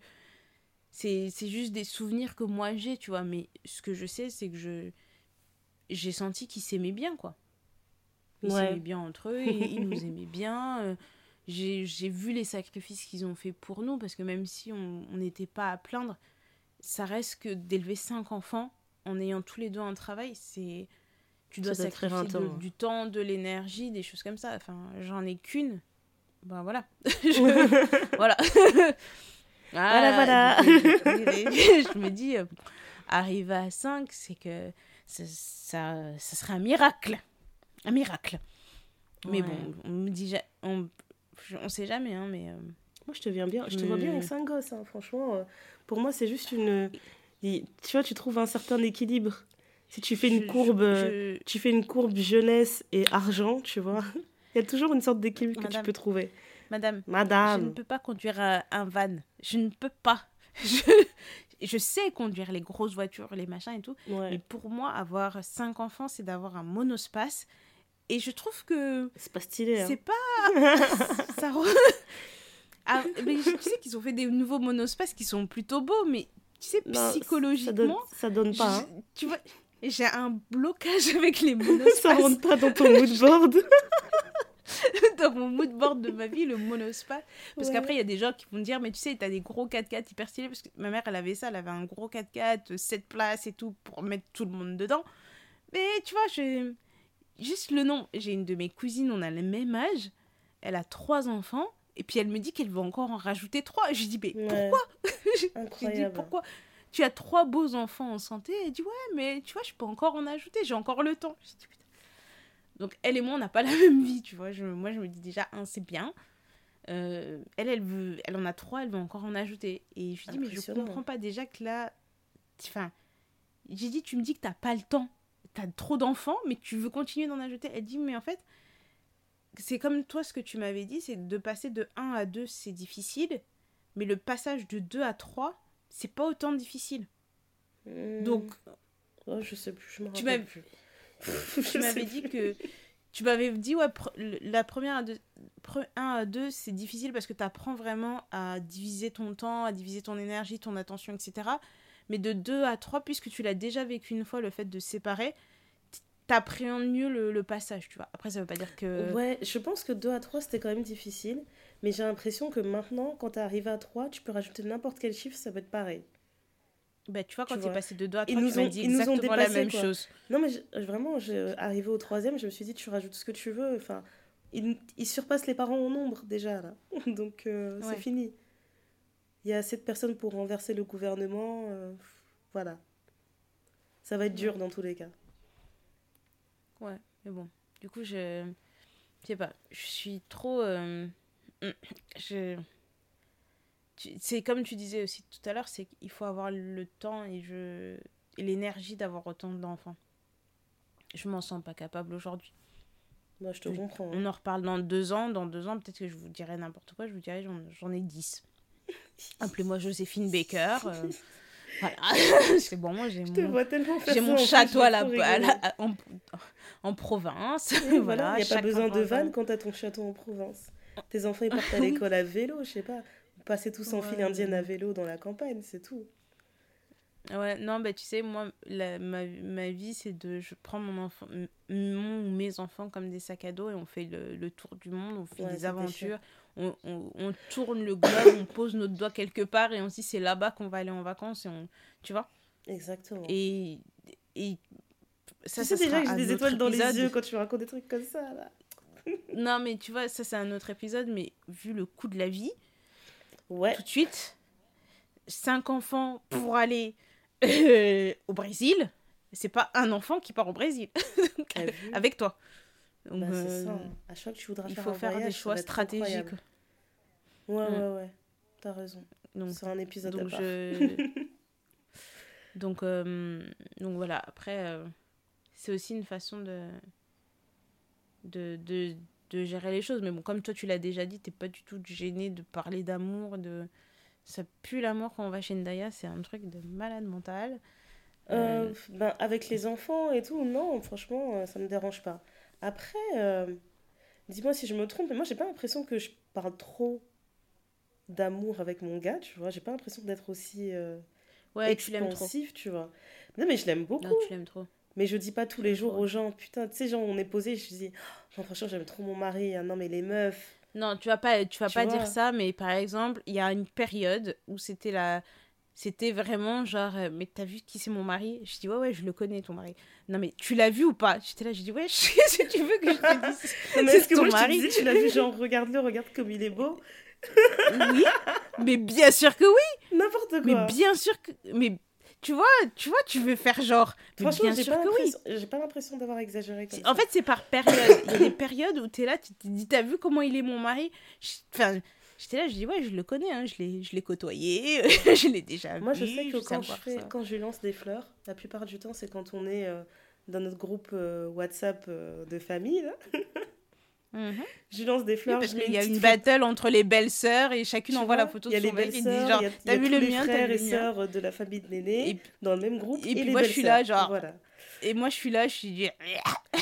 c'est c'est juste des souvenirs que moi j'ai, tu vois. Mais ce que je sais, c'est que je j'ai senti qu'ils s'aimaient bien, quoi. Ils Ouais. s'aimaient bien entre eux, ils, ils nous aimaient bien. euh, j'ai vu les sacrifices qu'ils ont fait pour nous, parce que même si on on n'était pas à plaindre, ça reste que d'élever cinq enfants en ayant tous les deux un travail, c'est. Tu dois Ça sacrifier de- du temps, de l'énergie, des choses comme ça. Enfin, j'en ai qu'une. Ben voilà. Je- voilà. Voilà, voilà. du coup, je me dis, euh, arriver à 5, c'est que ça, ça, ça serait un miracle. Un miracle. Mais bon, on me dit, ja- on, on sait jamais, hein, mais. euh, Moi, je te viens bien. Je te vois bien avec cinq gosses, hein, franchement. euh, pour moi, c'est juste une. Tu vois, tu trouves un certain équilibre. Si tu fais une je- courbe, je- euh, tu fais une courbe jeunesse et argent, tu vois. Il y a toujours une sorte d'équilibre que tu Madame. peux trouver. Madame, je ne Madame. peux pas conduire un, van. Je ne peux pas. Je, je sais conduire les grosses voitures, les machins et tout. Mais pour moi, avoir cinq enfants, c'est d'avoir un monospace. Et je trouve que C'est pas stylé. Hein. c'est pas. ça re- Ah, mais tu sais qu'ils ont fait des nouveaux monospaces qui sont plutôt beaux, mais tu sais, Non, Ça donne, psychologiquement, ça donne pas. hein. je- tu vois, j'ai un blocage avec les Ça monospaces rentre pas dans ton mood board. dans mon mood board de ma vie, le monospace. Parce qu'après, il y a des gens qui vont me dire, mais tu sais, t'as des gros 4x4 hyper stylés. Parce que ma mère, elle avait ça, elle avait un gros 4x4, 7 places et tout, pour mettre tout le monde dedans. Mais tu vois, je... juste le nom. J'ai une de mes cousines, on a le même âge. Elle a trois enfants. Et puis elle me dit qu'elle veut encore en rajouter trois. Je dis, mais pourquoi? Je dis, pourquoi? Tu as trois beaux enfants en santé? Elle dit, ouais, mais tu vois, je peux encore en ajouter. J'ai encore le temps. Je dis, putain. Donc elle et moi, on n'a pas la même vie, tu vois. Je, moi, je me dis déjà, un, c'est bien. Euh, elle, elle, veut, elle en a trois, elle veut encore en ajouter. Et je lui dis, mais je comprends pas déjà que là. Enfin, j'ai dit, tu me dis que t'as pas le temps. T'as trop d'enfants, mais tu veux continuer d'en ajouter. Elle dit, mais en fait, c'est comme toi ce que tu m'avais dit, c'est de passer de 1 à 2, c'est difficile, mais le passage de 2 à 3, c'est pas autant difficile. Hmm. Donc, oh, je sais plus, je me tu rappelle plus. tu m'avais dit que tu m'avais dit ouais la première à deux, 1 à 2 c'est difficile parce que tu apprends vraiment à diviser ton temps, à diviser ton énergie, ton attention, etc. Mais de 2 à 3, puisque tu l'as déjà vécu une fois, le fait de séparer, t'appréhendes mieux le, passage, tu vois. Après, ça veut pas dire que... Ouais, je pense que 2 à 3, c'était quand même difficile. Mais j'ai l'impression que maintenant, quand t'arrives à 3, tu peux rajouter n'importe quel chiffre, ça peut être pareil. Bah, tu vois, quand tu es passé de 2 à 3, tu m'as dit exactement la même chose. Non, mais vraiment, arrivé au troisième, je me suis dit, tu rajoutes ce que tu veux. Enfin, ils, ils surpassent les parents en nombre, déjà, là. Donc, euh, c'est fini. Il y a assez de personnes pour renverser le gouvernement. Euh, voilà. Ça va être dur dans tous les cas. Ouais, mais bon. Du coup, je. Je sais pas. Je suis trop. Euh, je. C'est comme tu disais aussi tout à l'heure, c'est qu'il faut avoir le temps et, je... et l'énergie d'avoir autant d'enfants. Je m'en sens pas capable aujourd'hui. Moi, je te comprends. On en reparle dans deux ans. Dans deux ans, peut-être que je vous dirai n'importe quoi. Je vous dirai, j'en ai dix. Appelez-moi Joséphine Baker. Euh, voilà, c'est bon, j'ai mon, mon château à la, en, en, province. voilà, il n'y a pas besoin de vanne quand tu as ton château en province. Tes enfants ils partent à l'école à vélo, je sais pas. Passer tous en file indienne à vélo dans la campagne, c'est tout. Ouais, non, bah tu sais, moi, la, ma, ma vie, c'est de. Je prends mon enfant, mon, mes enfants comme des sacs à dos et on fait le, le tour du monde, on fait des aventures, on, on, on, tourne le globe, on pose notre doigt quelque part et on se dit c'est là-bas qu'on va aller en vacances, et on, tu vois Exactement. Et. et ça, tu sais déjà que j'ai des étoiles dans les yeux quand tu racontes des trucs comme ça, là. non, mais tu vois, ça, c'est un autre épisode, mais vu le coût de la vie, ouais. tout de suite, cinq enfants pour aller euh, au Brésil, c'est pas un enfant qui part au Brésil avec toi. Donc, bah, c'est ça. Euh, à chaque fois que tu voudras il faire faut faire des choix stratégiques. Ouais, mm. ouais, ouais. T'as raison. C'est un épisode donc à part. Je... donc, euh, donc voilà. Après, c'est aussi une façon de... De, de, de gérer les choses. Mais bon, comme toi, tu l'as déjà dit, t'es pas du tout gêné de parler d'amour, de ça pue l'amour quand on va chez Ndaya, c'est un truc de malade mental. Euh, euh, ben, avec les enfants et tout, non, franchement, euh, ça me dérange pas. Après, dis-moi si je me trompe, mais moi, j'ai pas l'impression que je parle trop d'amour avec mon gars, tu vois. J'ai pas l'impression d'être aussi ouais, expansif, tu, tu vois. Non, mais je l'aime beaucoup. Non, tu l'aimes trop. Mais je dis pas tous les jours aux gens, putain, tu sais, genre, on est posé, je dis, oh, franchement, j'aime trop mon mari. Hein. Non, mais les meufs, non, tu vas pas, tu vas pas dire ça, mais par exemple, il y a une période où c'était la. C'était vraiment genre, euh, mais t'as vu qui c'est mon mari? Je dis, ouais, ouais, je le connais, ton mari. Non, mais tu l'as vu ou pas? J'étais là, je dis, ouais, si tu veux que je te dise? c'est ton mari. Je tu l'as vu, genre, regarde-le, regarde comme il est beau. oui, mais bien sûr que oui. N'importe quoi. Mais bien sûr que. Mais tu vois, tu vois, tu veux faire genre. Franchement, bien sûr que oui. J'ai pas l'impression d'avoir exagéré. Comme en fait, c'est par période. Il y a des périodes où t'es là, tu te dis, t'as vu comment il est mon mari? Enfin, j'étais là, je dis, ouais, je le connais, hein, je l'ai côtoyé, je l'ai déjà Moi, je sais que quand je, fais, quand je lance des fleurs, la plupart du temps, c'est quand on est euh, dans notre groupe euh, WhatsApp euh, de famille. Là. Mhm. Je lance des fleurs. parce qu'il y a une battle entre les belles sœurs et chacune envoie la photo de son mec et dit genre, t'as vu le mien, frères et sœurs de la famille de Néné dans le même groupe. Et, puis moi je suis là genre. Voilà. Et moi je suis là, je suis.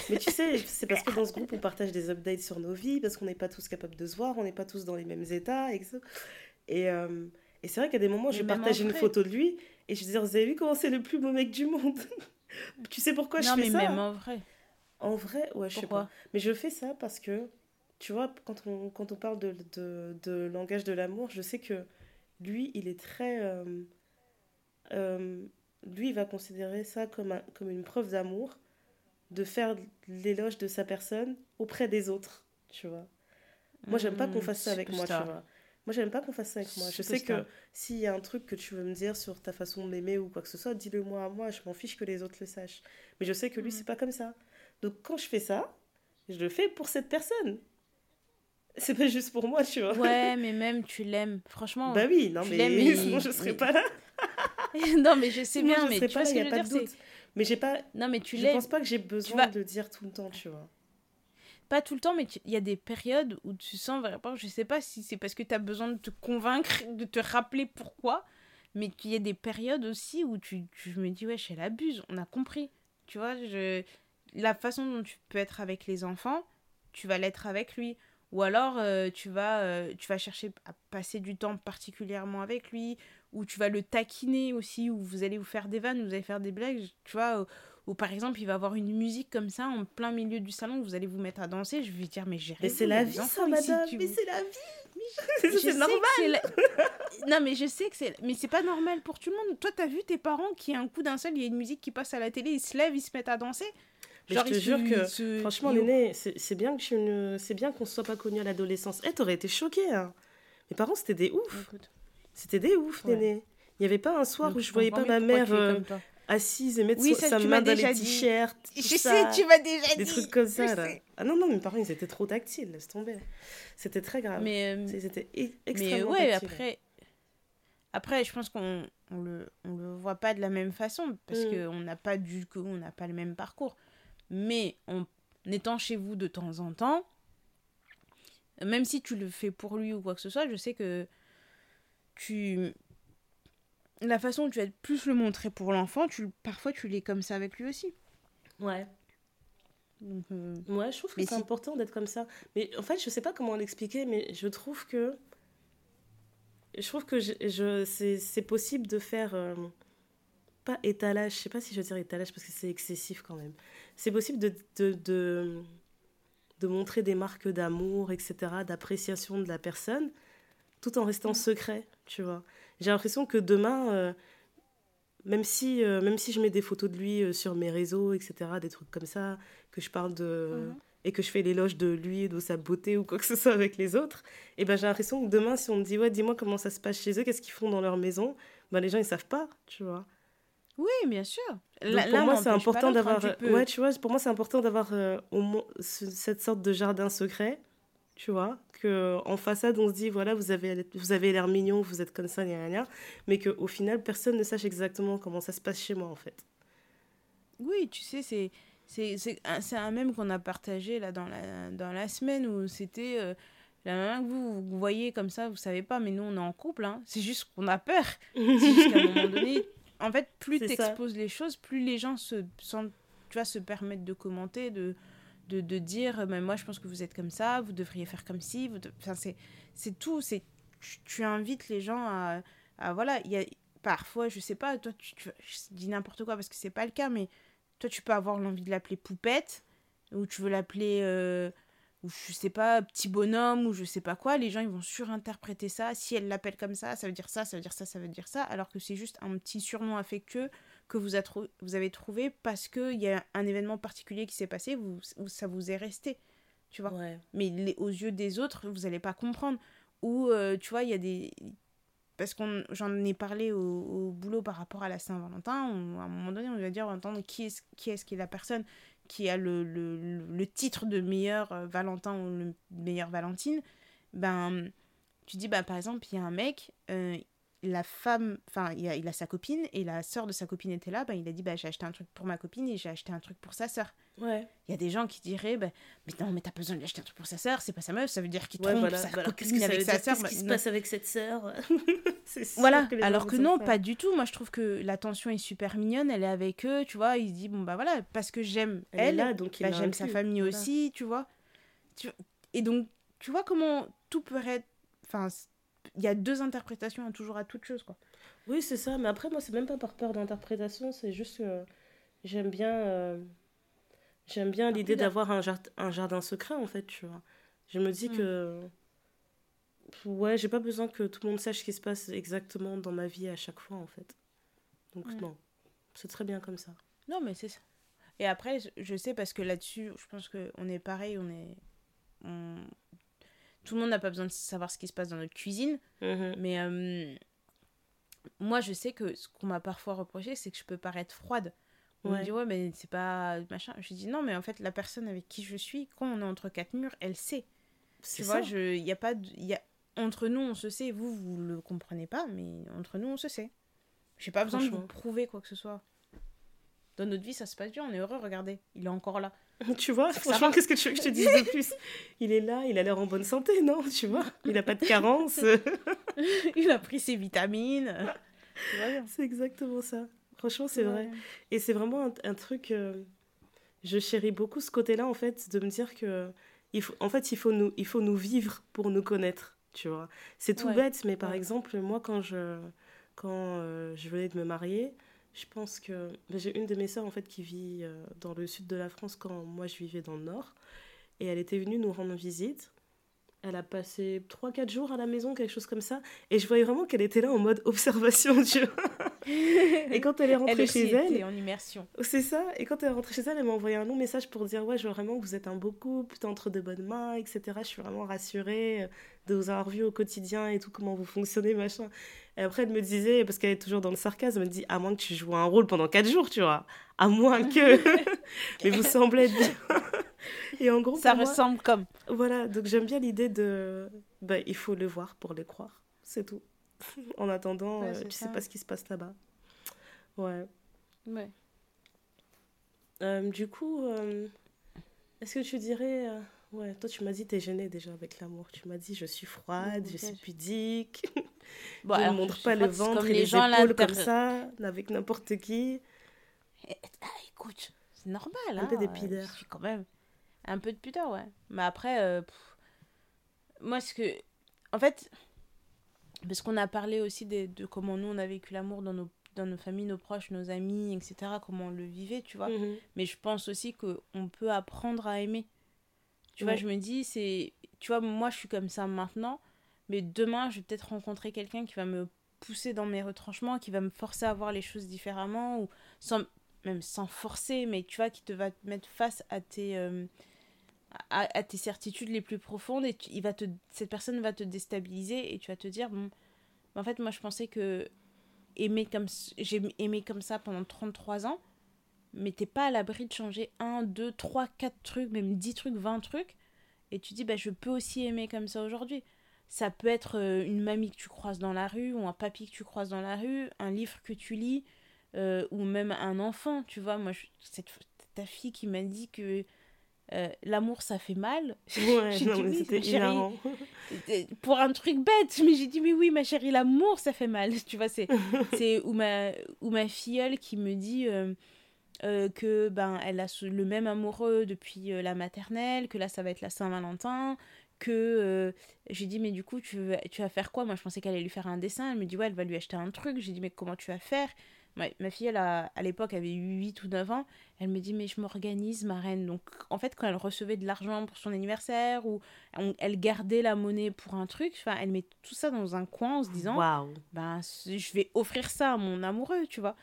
Mais tu sais, c'est parce que dans ce groupe on partage des updates sur nos vies parce qu'on n'est pas tous capables de se voir, on n'est pas tous dans les mêmes états et et, euh, et c'est vrai qu'à des moments je partage une photo de lui et je dis vous avez vu comment c'est le plus beau mec du monde? tu sais pourquoi je fais ça? Non mais même en vrai. En vrai, ouais, je sais pas. Mais je fais ça parce que tu vois, quand on, quand on parle de, de, de langage de l'amour, je sais que lui, il est très. euh, euh, lui, il va considérer ça comme, un- comme une preuve d'amour, de faire l'éloge de sa personne auprès des autres, tu vois. Moi, j'aime pas qu'on Mmh, fasse ça avec moi, tu vois. Moi, j'aime pas qu'on fasse ça avec moi. Je sais que s'il y a un truc que tu veux me dire sur ta façon de m'aimer ou quoi que ce soit, dis-le moi à moi. Je m'en fiche que les autres le sachent. Mais je sais que lui, Mhm. c'est pas comme ça. Donc, quand je fais ça, je le fais pour cette personne. C'est pas juste pour moi, tu vois. Ouais, mais même tu l'aimes. Franchement. Bah oui, non, mais sinon je serais pas là. non, mais je sais Sinon, bien, je mais tu pas vois ce y que a je pas veux de dire. Mais j'ai pas. Non, mais tu je pense pas que j'ai besoin vas- de le dire tout le temps, tu vois. Pas tout le temps, mais tu- il y a des périodes où tu sens vraiment, je sais pas si c'est parce que tu as besoin de te convaincre, de te rappeler pourquoi, mais qu'il y a des périodes aussi où tu, tu- je me dis, ouais, elle abuse, on a compris. Tu vois, je... la façon dont tu peux être avec les enfants, tu vas l'être avec lui. Ou alors, euh, tu, vas, euh, tu vas chercher à passer du temps particulièrement avec lui, ou tu vas le taquiner aussi, ou vous allez vous faire des vannes, vous allez faire des blagues, tu vois. Ou, ou par exemple, il va avoir une musique comme ça en plein milieu du salon, vous allez vous mettre à danser, je vais dire, mais j'ai Mais c'est la vie, ça, madame. Mais c'est la vie. c'est normal. la- Non, mais je sais que c'est. Mais c'est pas normal pour tout le monde. Toi, t'as vu tes parents qui, un coup d'un seul, il y a une musique qui passe à la télé, ils se lèvent, ils se mettent à danser? Mais je te jure que, se- Franchement, Néné, c'est bien que je ne... c'est bien qu'on soit pas connus à l'adolescence. Eh, t'aurais été choquée. Hein. Mes parents, c'était des ouf. Écoute, C'était des ouf, Ouais. Néné. Il n'y avait pas un soir donc où je voyais pas ma mère euh, assise et mettre Oui, ça, sa main dans les déjà dit. t-shirts. Je sais, ça. tu m'as déjà Des dit. trucs comme ça, là. Ah non, non, mes parents, ils étaient trop tactiles, laisse tomber. C'était très grave. Mais, euh, C'était e- mais extrêmement ouais, tactile. après. Après, je pense qu'on on le, on le voit pas de la même façon parce Mm. qu'on n'a pas du coup, on n'a pas le même parcours. Mais en étant chez vous de temps en temps, même si tu le fais pour lui ou quoi que ce soit, je sais que tu la façon dont tu vas plus le montrer pour l'enfant, tu parfois tu l'es comme ça avec lui aussi. Ouais. Donc, euh, Ouais, je trouve que c'est si- important d'être comme ça. Mais en fait, je sais pas comment l'expliquer, mais je trouve que. Je trouve que je, je- c'est c'est possible de faire. euh, pas étalage, je sais pas si je veux dire étalage parce que c'est excessif quand même. C'est possible de, de, de, de montrer des marques d'amour, etc., d'appréciation de la personne, tout en restant secret, tu vois. J'ai l'impression que demain, euh, même, si, euh, même si je mets des photos de lui euh, sur mes réseaux, etc., des trucs comme ça, que je parle de Mhm. et que je fais l'éloge de lui, de sa beauté ou quoi que ce soit avec les autres, et ben j'ai l'impression que demain, si on me dit ouais, dis-moi comment ça se passe chez eux, qu'est-ce qu'ils font dans leur maison, ben les gens ils savent pas, tu vois. Oui, bien sûr. Donc, Là- pour moi, c'est important hein, d'avoir, peux- ouais, tu vois, pour moi c'est important d'avoir euh, cette sorte de jardin secret, tu vois, que en façade on se dit voilà vous avez vous avez l'air mignon, vous êtes comme ça, gna, gna, mais que au final personne ne sache exactement comment ça se passe chez moi en fait. Oui, tu sais, c'est c'est c'est un, c'est un mème qu'on a partagé là dans la dans la semaine où c'était euh, la maman que vous, vous voyez comme ça, vous savez pas, mais nous on est en couple, hein. C'est juste qu'on a peur. C'est juste qu'à un moment donné, en fait, plus C'est tu ça. exposes les choses, plus les gens se sentent, tu vois, se permettent de commenter, de de, dire, mais moi je pense que vous êtes comme ça, vous devriez faire comme si, vous c'est c'est tout, c'est tu, invites les gens à, voilà, il y a parfois, je sais pas, toi tu- je dis n'importe quoi parce que c'est pas le cas, mais toi, tu peux avoir l'envie de l'appeler poupette, ou tu veux l'appeler, euh, ou je sais pas, petit bonhomme, ou je sais pas quoi. Les gens, ils vont surinterpréter ça. Si elle l'appelle comme ça, ça veut dire ça, ça veut dire ça, ça veut dire ça. Alors que c'est juste un petit surnom affectueux que vous, a trou- vous avez trouvé parce qu'il y a un événement particulier qui s'est passé, vous, ça vous est resté. Tu vois Ouais. mais les- aux yeux des autres, vous n'allez pas comprendre. Ou, euh, tu vois, il y a des... Parce que j'en ai parlé au, au boulot par rapport à la Saint-Valentin, à un moment donné, on va dire, entendre qui est-ce qui, est, qui est la personne qui a le, le, le- le titre de meilleur euh, Valentin ou le meilleur Valentine. Ben, tu dis, bah, par exemple, il y a un mec, euh, la femme, enfin, il a, il a sa copine, et la sœur de sa copine était là, ben, il a dit, bah, j'ai acheté un truc pour ma copine et j'ai acheté un truc pour sa sœur. Ouais. Il y a des gens qui diraient, bah, mais non, mais t'as besoin de un truc pour sa sœur, c'est pas sa meuf, ça veut dire qu'il Ouais, trompe voilà. sa copine que avec sa sœur? Qu'est-ce qui se passe avec cette sœur? Voilà, que alors que non, pas. pas du tout. Moi, je trouve que l'attention est super mignonne, elle est avec eux, tu vois. Il se dit, bon, bah voilà, parce que j'aime Elle, est elle, là, donc bah, l'a j'aime sa famille Voilà. aussi, tu vois. Et donc, tu vois comment tout peut être. Enfin, il y a deux interprétations à toujours à toute chose, quoi. Oui, c'est ça. Mais après, moi, c'est même pas par peur d'interprétation. C'est juste que j'aime bien, euh, j'aime bien l'idée Après, d'avoir un, jard- un jardin secret, en fait, tu vois. Je me dis que. Ouais, j'ai pas besoin que tout le monde sache ce qui se passe exactement dans ma vie à chaque fois, en fait. Donc, non. C'est très bien comme ça. Non, mais c'est ça. Et après, je sais parce que là-dessus, je pense qu'on est pareil, on est. Tout le monde n'a pas besoin de savoir ce qui se passe dans notre cuisine. Mhm. Mais euh, moi, je sais que ce qu'on m'a parfois reproché, c'est que je peux paraître froide. On me dit, ouais, mais c'est pas machin. Je dis, non, mais en fait, la personne avec qui je suis, quand on est entre quatre murs, elle sait. Tu ça. vois, je, y a pas de, y a, entre nous, on se sait. Vous, vous le comprenez pas, mais entre nous, on se sait. J'ai pas besoin de vous prouver quoi que ce soit. Dans notre vie, ça se passe bien, on est heureux, regardez. Il est encore là. Tu vois, franchement, qu'est-ce que tu veux que je te dise de plus? Il est là, il a l'air en bonne santé, non? Tu vois Il a pas de carence. Il a pris ses vitamines. C'est exactement ça. Franchement, c'est vrai. Et c'est vraiment un, un truc. euh, je chéris beaucoup ce côté-là, en fait, de me dire que. Il faut, en fait, il faut, nous, il faut nous vivre pour nous connaître, tu vois. C'est tout Ouais. bête, mais par exemple, moi, quand je, quand, euh, je venais de me marier, je pense que. ben, J'ai une de mes sœurs, en fait, qui vit euh, dans le sud de la France quand moi, je vivais dans le nord. Et elle était venue nous rendre visite. Elle a passé 3-4 jours à la maison, quelque chose comme ça. Et je voyais vraiment qu'elle était là en mode observation, tu vois. Et quand elle est rentrée Elle chez elle, était en immersion. c'est ça. Et quand elle est rentrée chez elle, elle m'a envoyé un long message pour dire Ouais, je vois vraiment que vous êtes un beau couple, t'es entre de bonnes mains, etc. Je suis vraiment rassurée de vous avoir vu au quotidien et tout, comment vous fonctionnez, machin. Et après, elle me disait, parce qu'elle est toujours dans le sarcasme, elle me dit À moins que tu joues un rôle pendant 4 jours, tu vois. À moins que. Mais vous semblez être bien. Et en gros, Ça pour moi, ressemble comme. voilà, donc j'aime bien l'idée de. Bah, il faut le voir pour le croire. C'est tout. en attendant, Ouais, euh, tu ça. sais pas ce qui se passe là-bas. Ouais. Ouais. Euh, du coup, euh, est-ce que tu dirais. Ouais, toi tu m'as dit t'es gênée déjà avec l'amour. Tu m'as dit je suis froide, je Ok. suis pudique, Bon, je ne montre je pas le ventre et les, gens, épaules comme ça, avec n'importe qui. Eh, Ah, écoute, c'est normal. Un hein, peu de pudeur. Je suis quand même. Un peu de pudeur, ouais. Mais après, euh, moi, ce que. En fait, parce qu'on a parlé aussi de, de comment nous, on a vécu l'amour dans nos, dans nos familles, nos proches, nos amis, etc., comment on le vivait, tu vois. Mhm. Mais je pense aussi qu'on peut apprendre à aimer. Tu vois, je me dis, c'est. Tu vois, moi, je suis comme ça maintenant, mais demain, je vais peut-être rencontrer quelqu'un qui va me pousser dans mes retranchements, qui va me forcer à voir les choses différemment, ou sans, même sans forcer, mais tu vois, qui te va te mettre face à tes. euh, à, à tes certitudes les plus profondes et tu- il va te, cette personne va te déstabiliser et tu vas te dire bon en fait moi je pensais que aimer comme j'ai aimé comme ça pendant 33 ans mais t'es pas à l'abri de changer 1, 2, 3, 4 trucs, même 10 trucs, 20 trucs. Et tu dis, bah, je peux aussi aimer comme ça aujourd'hui. Ça peut être euh, une mamie que tu croises dans la rue, ou un papy que tu croises dans la rue, un livre que tu lis, euh, ou même un enfant, tu vois. Moi, je- cette, ta fille qui m'a dit que euh, l'amour, ça fait mal. Ouais, J'ai non, dit mais oui, c'était ma chérie. hilarant. Pour un truc bête mais j'ai dit mais oui ma chérie l'amour ça fait mal tu vois c'est c'est ou ma ou ma filleule qui me dit euh, euh, que ben elle a le même amoureux depuis euh, la maternelle que là ça va être la Saint-Valentin que euh, j'ai dit mais du coup tu vas, tu vas faire quoi? Moi je pensais qu'elle allait lui faire un dessin. Elle me dit ouais elle va lui acheter un truc. J'ai dit mais comment tu vas faire? Ma, ma fille elle a, à l'époque avait 8 ou 9 ans. Elle me dit mais je m'organise ma reine. Donc en fait quand elle recevait de l'argent pour son anniversaire ou on- elle gardait la monnaie pour un truc elle met tout ça dans un coin en se disant ben je vais offrir ça à mon amoureux tu vois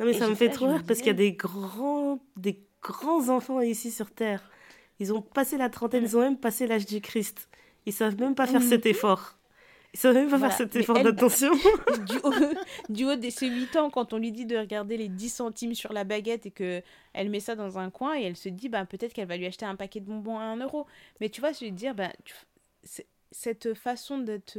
Non, mais Et ça me fait trop rire parce qu'il y a des grands, des grands enfants ici sur Terre. Ils ont passé la trentaine, ils ont même passé l'âge du Christ. Ils savent même pas faire cet effort. Ils savent même pas Voilà. faire cet effort d'attention. du haut, du haut de ses 8 ans, quand on lui dit de regarder les 10 centimes sur la baguette et que elle met ça dans un coin et elle se dit, bah, peut-être qu'elle va lui acheter un paquet de bonbons à 1 euro. Mais tu vois, je veux dire, bah, tu- cette façon d'être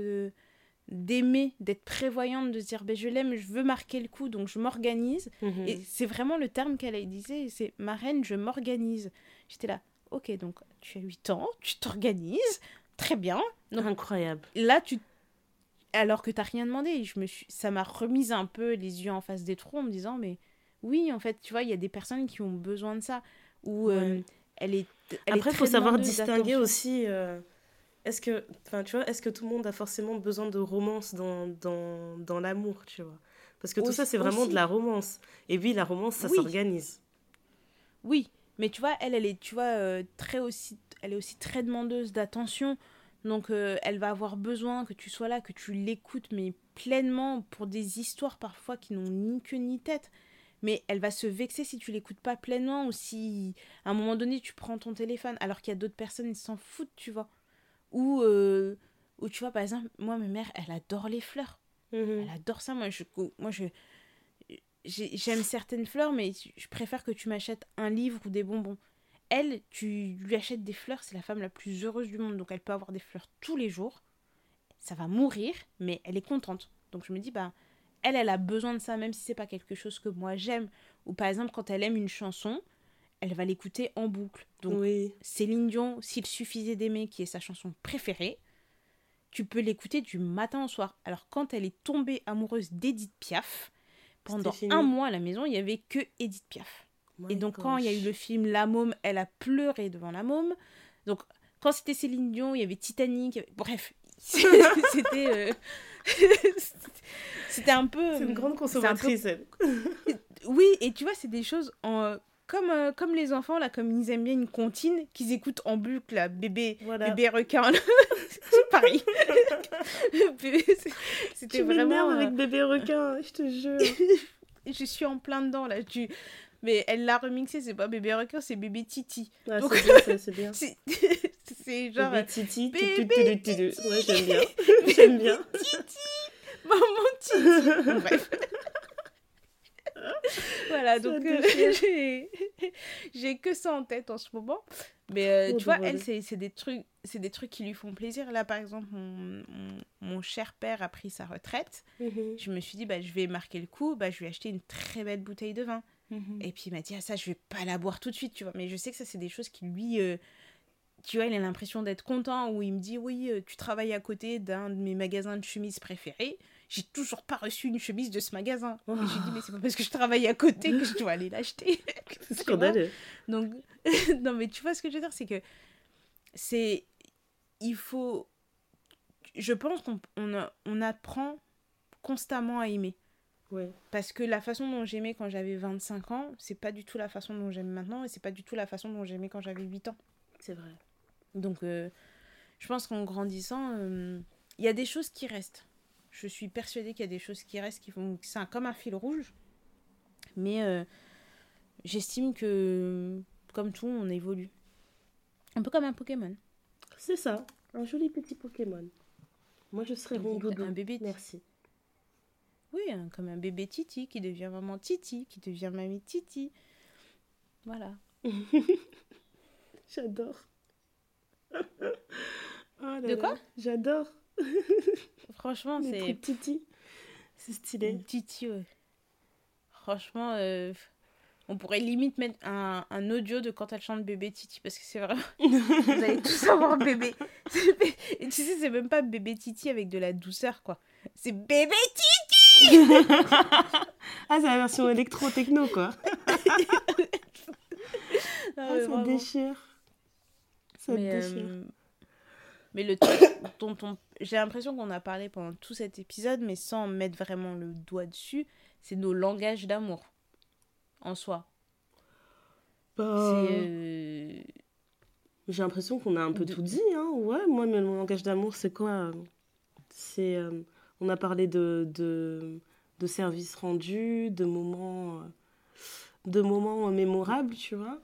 d'aimer, d'être prévoyante, de se dire, ben je l'aime, je veux marquer le coup, donc je m'organise. Mhm. Et c'est vraiment le terme qu'elle a disait, c'est ma reine, je m'organise. J'étais là, ok, donc tu as 8 ans, tu t'organises, très bien. Donc Incroyable. là, tu. Alors que t'as rien demandé, je me suis... ça m'a remise un peu les yeux en face des trous en me disant, mais oui, en fait, tu vois, il y a des personnes qui ont besoin de ça. Ou euh, elle est. elle Après, il faut savoir distinguer aussi. euh, est-ce que, enfin, tu vois, est-ce que tout le monde a forcément besoin de romance dans, dans, dans l'amour, tu vois? Parce que tout Aussi- ça, c'est vraiment aussi. de la romance. Et oui, la romance, ça Oui. s'organise. Oui, Mais tu vois, elle, elle est, tu vois, euh, très aussi, elle est aussi très demandeuse d'attention. Donc, euh, elle va avoir besoin que tu sois là, que tu l'écoutes, mais pleinement pour des histoires parfois qui n'ont ni queue ni tête. Mais elle va se vexer si tu l'écoutes pas pleinement ou si à un moment donné tu prends ton téléphone alors qu'il y a d'autres personnes qui s'en foutent, tu vois. Ou, euh, ou tu vois, par exemple, moi, ma mère, elle adore les fleurs. Mhm. Elle adore ça. Moi, je, moi, je, j'ai- j'aime certaines fleurs, mais je préfère que tu m'achètes un livre ou des bonbons. Elle, tu lui achètes des fleurs, c'est la femme la plus heureuse du monde. Donc, elle peut avoir des fleurs tous les jours. Ça va mourir, mais elle est contente. Donc, je me dis, bah, elle, elle a besoin de ça, même si c'est pas quelque chose que moi j'aime. Ou par exemple, quand elle aime une chanson, elle va l'écouter en boucle. Donc, Oui. Céline Dion, S'il suffisait d'aimer, qui est sa chanson préférée, tu peux l'écouter du matin au soir. Alors quand elle est tombée amoureuse d'Edith Piaf, pendant un mois à la maison, il y avait que Edith Piaf. Et donc quand il y a eu le film La Môme, elle a pleuré devant La Môme. Donc quand c'était Céline Dion, il y avait Titanic. il y avait- Bref, c'était... euh, c'était un peu... C'est une grande c'est un peu consommatrice, elle. oui, et tu vois, c'est des choses en, comme, euh, comme les enfants, là, comme ils aiment bien une comptine, qu'ils écoutent en boucle, là, bébé, Voilà. bébé requin. C'est pareil. C'était vraiment. m'énerves euh, avec bébé requin, je te jure. Je suis en plein dedans, là. Tu... Mais elle l'a remixé, c'est pas bébé requin, c'est bébé Titi. Ah, Donc- c'est bien, c'est bien. C'est c'est genre. Bébé Titi, tu, tu, bébé tu. Ouais, j'aime bien. J'aime bien. Maman Titi. Bref. voilà, Ça donc euh, j'ai j'ai que ça en tête en ce moment. Mais euh, tu vois, drôle. elle, c'est c'est des trucs, c'est des trucs qui lui font plaisir. Là, par exemple, mon, mon, mon cher père a pris sa retraite. Mhm. Je me suis dit, bah, je vais marquer le coup. Bah, je lui ai acheté une très belle bouteille de vin. Mhm. Et puis il m'a dit, ah ça, je vais pas la boire tout de suite, tu vois. Mais je sais que ça, c'est des choses qui lui... euh, tu vois, il a l'impression d'être content, ou il me dit, oui, tu travailles à côté d'un de mes magasins de chemises préférés. J'ai toujours pas reçu une chemise de ce magasin. Et j'ai dit, mais c'est pas parce que je travaille à côté que je dois aller l'acheter. C'est scandaleux. Donc, non, mais tu vois ce que je veux dire, c'est que c'est. Il faut. Je pense qu'on on, on apprend constamment à aimer. Ouais. Parce que la façon dont j'aimais quand j'avais 25 ans, c'est pas du tout la façon dont j'aime maintenant, et c'est pas du tout la façon dont j'aimais quand j'avais 8 ans. C'est vrai. Donc, euh, je pense qu'en grandissant, euh, il y a des choses qui restent. Je suis persuadée qu'il y a des choses qui restent, qui font. C'est un- comme un fil rouge. Mais euh, j'estime que, comme tout, on évolue. Un peu comme un Pokémon. C'est ça. Un joli petit Pokémon. Moi, je serais rondoudou. un bébé. Merci. Oui, hein, comme un bébé Titi qui devient maman Titi, qui devient mamie Titi. Voilà. J'adore. Oh là De quoi? J'adore. Franchement, c'est. titi. C'est stylé. Titi, ouais. Franchement, euh, on pourrait limite mettre un, un audio de quand elle chante bébé Titi parce que c'est vraiment. Vous allez tous avoir bébé. Et tu sais, c'est même pas bébé Titi avec de la douceur, quoi. C'est bébé Titi Ah, c'est la version électro-techno, quoi. Ah, Ah, ça vraiment. déchire. Ça mais, déchire. euh, mais le truc dont on... J'ai l'impression qu'on a parlé pendant tout cet épisode, mais sans mettre vraiment le doigt dessus, c'est nos langages d'amour. En soi. Bah, euh, J'ai l'impression qu'on a un peu de- tout dit. Hein. Ouais, moi, mais mon langage d'amour, c'est quoi euh, C'est. euh, on a parlé de, de, de services rendus, de moments, de moments mémorables, tu vois.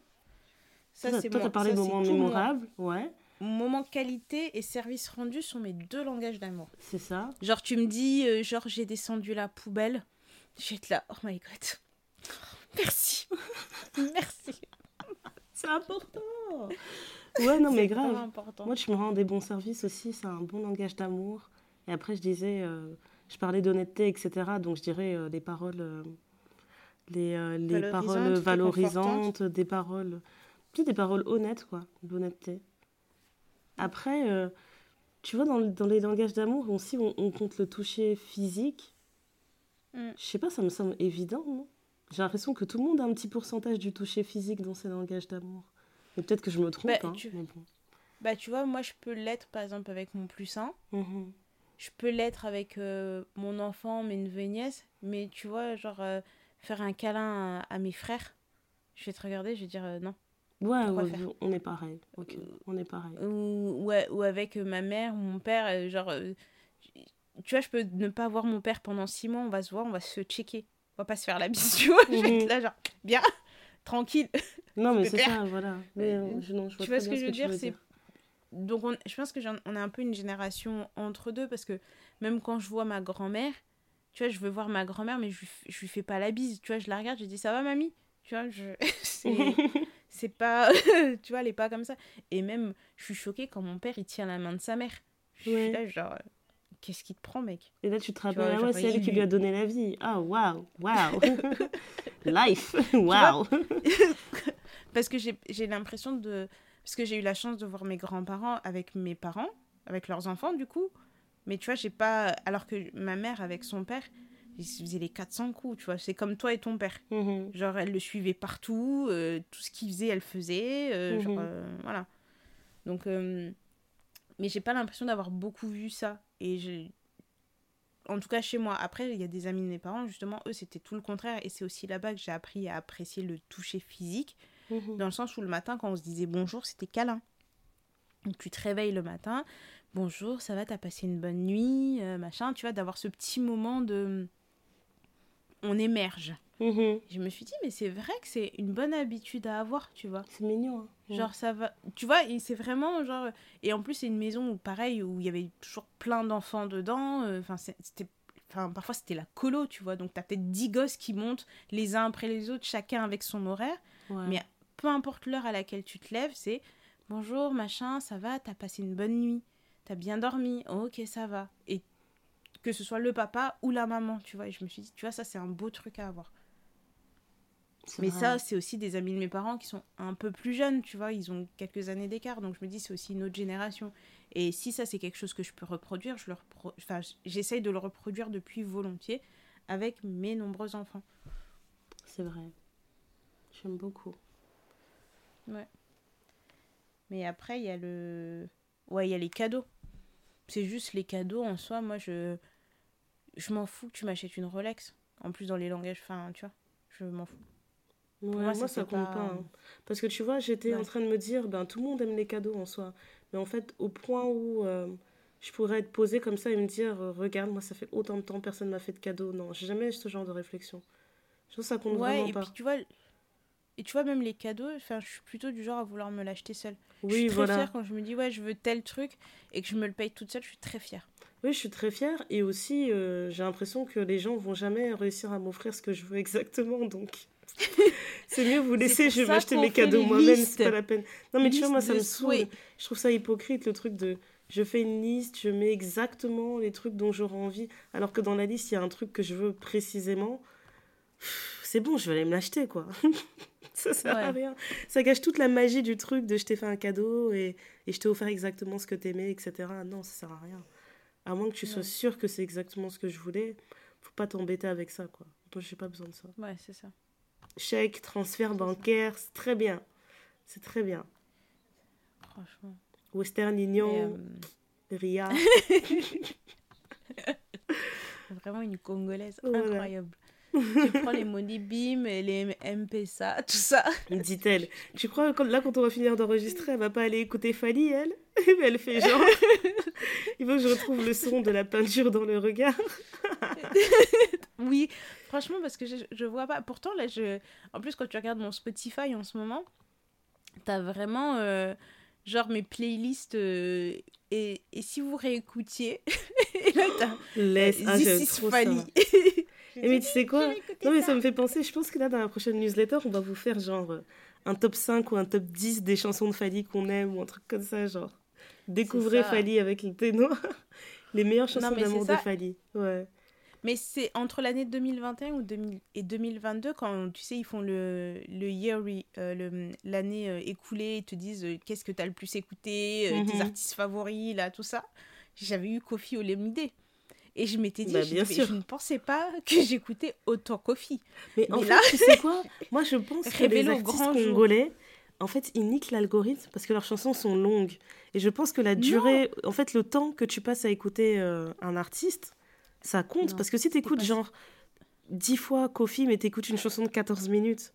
Ça, toi, c'est toi, t'as parlé Ça, de moments moi. mémorables. Ouais, Moment qualité et service rendu sont mes deux langages d'amour. c'est ça. Genre, tu me dis, euh, genre, j'ai descendu la poubelle. Je vais être là, oh my god. Merci. Merci. C'est important. Ouais, non, mais grave. important. Moi, tu me rends des bons services aussi, c'est un bon langage d'amour. Et après, je disais, euh, je parlais d'honnêteté, etc. Donc, je dirais euh, les paroles, euh, les, les Valorisantes, paroles valorisantes, des paroles, tu sais, des paroles honnêtes, quoi, d'honnêteté. Après, euh, tu vois, dans, le- dans les langages d'amour, aussi, on, on compte le toucher physique. Mm. Je sais pas, ça me semble évident, non? J'ai l'impression que tout le monde a un petit pourcentage du toucher physique dans ses langages d'amour. Mais peut-être que je me trompe, Bah, hein, tu- mais bon. Bah, tu vois, moi, je peux l'être, par exemple, avec mon plus 1. Mhm. Je peux l'être avec euh, mon enfant, mes neveux et nièces. Mais tu vois, genre, euh, faire un câlin à, à mes frères, je vais te regarder, je vais dire non. Ouais, on est pareil. Ok, on est pareil. ou, ou avec ma mère ou mon père, euh, genre, euh, tu vois, je peux ne pas voir mon père pendant six mois, on va se voir, on va se checker. On va pas se faire la bise, tu vois. Je vais être là, genre, bien, tranquille. Non, mais c'est ça, voilà. Mais euh, je, non, je vois tu vois ce que je veux dire, c'est donc on- je pense que on est un peu une génération entre deux parce que même quand je vois ma grand-mère, tu vois, je veux voir ma grand-mère mais je, je lui fais pas la bise, tu vois, je la regarde, je dis ça va mamie, tu vois, je c'est pas tu vois, elle est pas comme ça et même je suis choquée quand mon père il tient la main de sa mère. Je Ouais. suis là genre qu'est-ce qui te prend mec? Et là, tu te rappelles, ah ouais, c'est elle qui lui- a donné la vie. Ah, waouh, waouh. Life, waouh. parce que j'ai j'ai l'impression de parce que j'ai eu la chance de voir mes grands-parents avec mes parents avec leurs enfants du coup mais tu vois j'ai pas alors que ma mère avec son père ils se faisaient les 400 coups tu vois c'est comme toi et ton père Mhm. genre elle le suivait partout euh, tout ce qu'il faisait elle faisait euh, genre, Mhm. euh, voilà donc mais j'ai pas l'impression d'avoir beaucoup vu ça et en tout cas chez moi après il y a des amis de mes parents justement eux c'était tout le contraire et c'est aussi là-bas que j'ai appris à apprécier le toucher physique Mhm. dans le sens où le matin, quand on se disait bonjour, c'était câlin. Donc tu te réveilles le matin, bonjour, ça va, t'as passé une bonne nuit, machin, tu vois, d'avoir ce petit moment de... On émerge. Mhm. Je me suis dit, mais c'est vrai que c'est une bonne habitude à avoir, tu vois. C'est mignon. hein. Ouais. Genre ça va... Tu vois, et c'est vraiment genre... Et en plus, c'est une maison où, pareil, où il y avait toujours plein d'enfants dedans. euh, Enfin, c'était... Enfin, parfois, c'était la colo, tu vois. Donc, t'as peut-être 10 gosses qui montent les uns après les autres, chacun avec son horaire Ouais. mais- peu importe l'heure à laquelle tu te lèves, c'est bonjour, machin, ça va, t'as passé une bonne nuit, t'as bien dormi, ok, ça va. Et que ce soit le papa ou la maman, tu vois. Et je me suis dit, tu vois, ça, c'est un beau truc à avoir. Mais vrai. ça, c'est aussi des amis de mes parents qui sont un peu plus jeunes, tu vois, ils ont quelques années d'écart, donc je me dis, c'est aussi une autre génération. Et si ça, c'est quelque chose que je peux reproduire, je le repro- enfin, j'essaye de le reproduire depuis volontiers avec mes nombreux enfants. C'est vrai. J'aime beaucoup. Mais après, il y a le. Ouais, il y a les cadeaux. C'est juste les cadeaux en soi. Moi, je. Je m'en fous que tu m'achètes une Rolex. En plus, dans les langages. Enfin, tu vois. Je m'en fous. Ouais, moi, moi, ça, ça compte pas- pas. hein. Parce que tu vois, j'étais en train de me dire, ben tout le monde aime les cadeaux en soi. Mais en fait, au point où euh, je pourrais être posée comme ça et me dire, euh, regarde, moi, ça fait autant de temps, personne m'a fait de cadeau. Non, j'ai jamais eu ce genre de réflexion. Je trouve que ça compte Ouais, vraiment et pas. puis tu vois. Et tu vois, même les cadeaux, je suis plutôt du genre à vouloir me l'acheter seule. je suis Oui, très voilà. fière quand je me dis, ouais, je veux tel truc et que je me le paye toute seule, je suis très fière. Oui, je suis très fière. Et aussi, euh, j'ai l'impression que les gens vont jamais réussir à m'offrir ce que je veux exactement. Donc, c'est mieux vous laisser, je vais m'acheter mes cadeaux moi-même, c'est pas la peine. Non, mais tu vois, moi, ça me saoule. Je trouve ça hypocrite, le truc de je fais une liste, je mets exactement les trucs dont j'aurai envie, alors que dans la liste, il y a un truc que je veux précisément. C'est bon, je vais aller me l'acheter, quoi. ça sert à rien. Ça gâche toute la magie du truc de je t'ai fait un cadeau et, et je t'ai offert exactement ce que t'aimais, etc. Non, ça sert à rien. À moins que tu sois Ouais. sûr que c'est exactement ce que je voulais, faut pas t'embêter avec ça, quoi. Moi, j'ai pas besoin de ça. Ouais, c'est ça. Chèque, transfert bancaire, c'est très bien. C'est très bien. Franchement. Western Union, euh, Ria. vraiment une Congolaise Voilà. incroyable. Tu prends les Money Beam et les MPSA, tout ça. dit-elle. Tu crois que là, quand on va finir d'enregistrer, elle va pas aller écouter Fali, elle? Mais Elle fait genre. Il faut que je retrouve le son de la peinture dans le regard. Oui, franchement, parce que je, je vois pas. Pourtant, là, je... en plus, quand tu regardes mon Spotify en ce moment, t'as vraiment, euh, genre, mes playlists. euh, et, et si vous réécoutiez, et là, t'as Laisse. Ah, This is trop Mais tu sais quoi Non, mais ça me fait penser. Je pense que là, dans la prochaine newsletter, on va vous faire genre euh, un top 5 ou un top 10 des chansons de Fali qu'on aime ou un truc comme ça, genre. Découvrez. Fali avec le ténor. Les meilleures chansons d'amour de. Fali. Ouais. Mais c'est entre l'année 2021 ou 2000 et 2022, quand tu sais, ils font le, le year, euh, l'année euh, écoulée, ils te disent euh, qu'est-ce que t'as le plus écouté, euh, tes Mhm. artistes favoris, là, tout ça. J'avais eu Kofi Olomide. Et je m'étais dit, Bah, bien dit, mais sûr. je ne pensais pas que j'écoutais autant Kofi. Mais en Mais fait, là- tu sais quoi? Moi, je pense que les artistes grand jour. congolais, en fait, ils niquent l'algorithme parce que leurs chansons sont longues. Et je pense que la durée, en fait, le temps que tu passes à écouter euh, un artiste, ça compte. Non, parce que si tu écoutes genre 10 fois Kofi, mais tu écoutes une chanson de 14 minutes,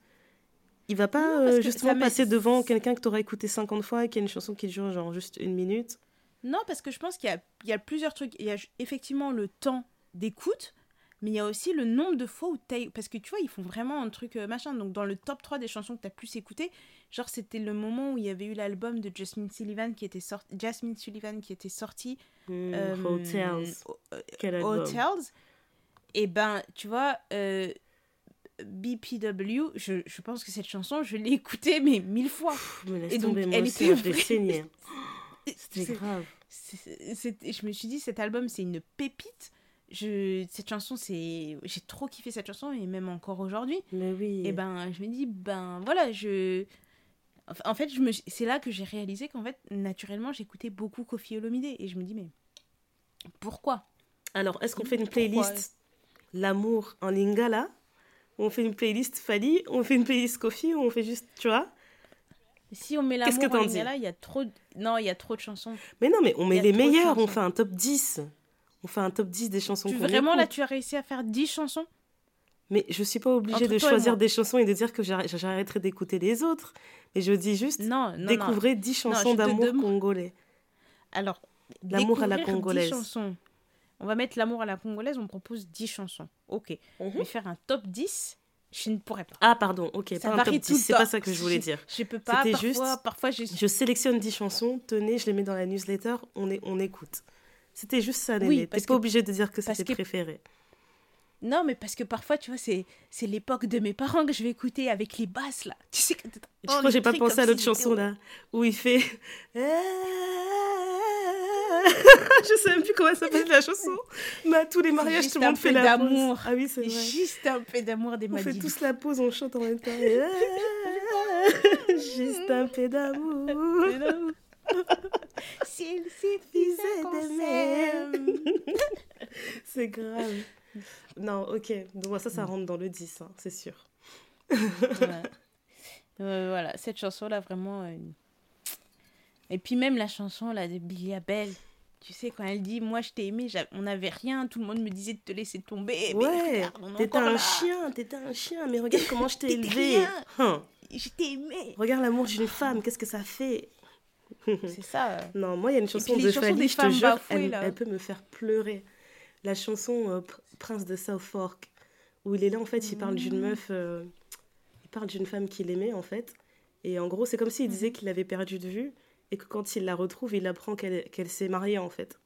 Il va pas Non, euh, justement passer devant quelqu'un que tu auras écouté 50 fois et qui a une chanson qui dure genre juste une minute. Non, parce que je pense qu'il y a, il y a plusieurs trucs. Il y a effectivement le temps d'écoute, mais il y a aussi le nombre de fois où tu as... Parce que tu vois, ils font vraiment un truc euh, machin. Donc, dans le top 3 des chansons que tu as plus écoutées, genre, c'était le moment où il y avait eu l'album de Jasmine Sullivan qui était sorti. Jasmine Sullivan qui était sorti. Hmm, euh, Hotels. euh, Quel album? Hotels. Et ben, tu vois, euh, BPW, je, je pense que cette chanson, je l'ai écoutée, mais mille fois. Pff, me laisse Et donc, tomber, moi elle aussi, était hein, je l'ai C'était C'est- grave. je me suis dit, cet album, c'est une pépite. Je, cette chanson, c'est, j'ai trop kiffé cette chanson et même encore aujourd'hui. Mais oui. Et ben, je me dis, ben voilà, je, en fait, je me, c'est là que j'ai réalisé qu'en fait, naturellement, j'écoutais beaucoup Kofi Olomide et je me dis, mais pourquoi? Alors, est-ce qu'on fait une playlist L'amour en lingala? Ou on fait une playlist Fali? Ou on fait une playlist Kofi? Ou on fait juste, tu vois? Si on met Qu'est-ce que t'en dis il y a trop, de- non, il y a trop de chansons. Mais non, mais on met les meilleurs. On fait un top 10. On fait un top 10 des chansons Tu, vraiment, là, tu as réussi à faire 10 chansons? Mais je suis pas obligée Entre de choisir des chansons et de dire que j'arr- j'arrêterai d'écouter les autres. Mais je dis juste, Non, non, non. découvrez 10 chansons d'amour congolais. Alors, L'amour à la découvrir 10 congolaise. chansons. On va mettre l'amour à la congolaise, on propose 10 chansons. Ok. Mhm. Mais faire un top 10, je ne pourrais pas. Ah, pardon, ok, Ça pas un varie top tout le 10, c'est pas ça que je voulais dire. Je peux pas. C'était Parfois, juste- parfois je... Je sélectionne 10 chansons, tenez, je les mets dans la newsletter, on, est, on écoute. C'était juste ça, Néné. parce T'es pas obligé de dire que c'était que- préféré. Non, mais parce que parfois, tu vois, c'est c'est l'époque de mes parents que je vais écouter avec les basses, là. Tu sais que Je crois que j'ai pas pensé à l'autre chanson là, où il fait. je sais même plus comment s'appelle la chanson. Mais à tous les mariages, tout le monde fait la pause. Ah oui, c'est vrai. Juste un peu d'amour des On fait tous la pause, on chante en même temps. Juste un peu d'amour. S'il suffisait qu'on s'aime. C'est grave. Non, ok. Donc ça, ça rentre dans le 10, hein, c'est sûr. voilà. Euh, voilà, cette chanson-là, vraiment. euh, Et puis même la chanson là, de Billy Abel. Tu sais, quand elle dit Moi je t'ai aimé, on n'avait rien, tout le monde me disait de te laisser tomber. mais Ouais, t'étais un là. chien, t'étais un chien, mais regarde comment je t'ai élevé. Hein. Je t'ai aimé. Regarde l'amour d'une femme, qu'est-ce que ça fait? C'est ça. euh. Non, moi, il y a une chanson de des je te jure, elle, peut me faire pleurer. La chanson euh, Pr- Prince de Southfork, où il est là, en fait, il parle d'une Mm. meuf, euh, il parle d'une femme qu'il aimait, en fait. Et en gros, c'est comme s'il Mm. disait qu'il l'avait perdue de vue, et que quand il la retrouve, il apprend qu'elle s'est mariée, en fait.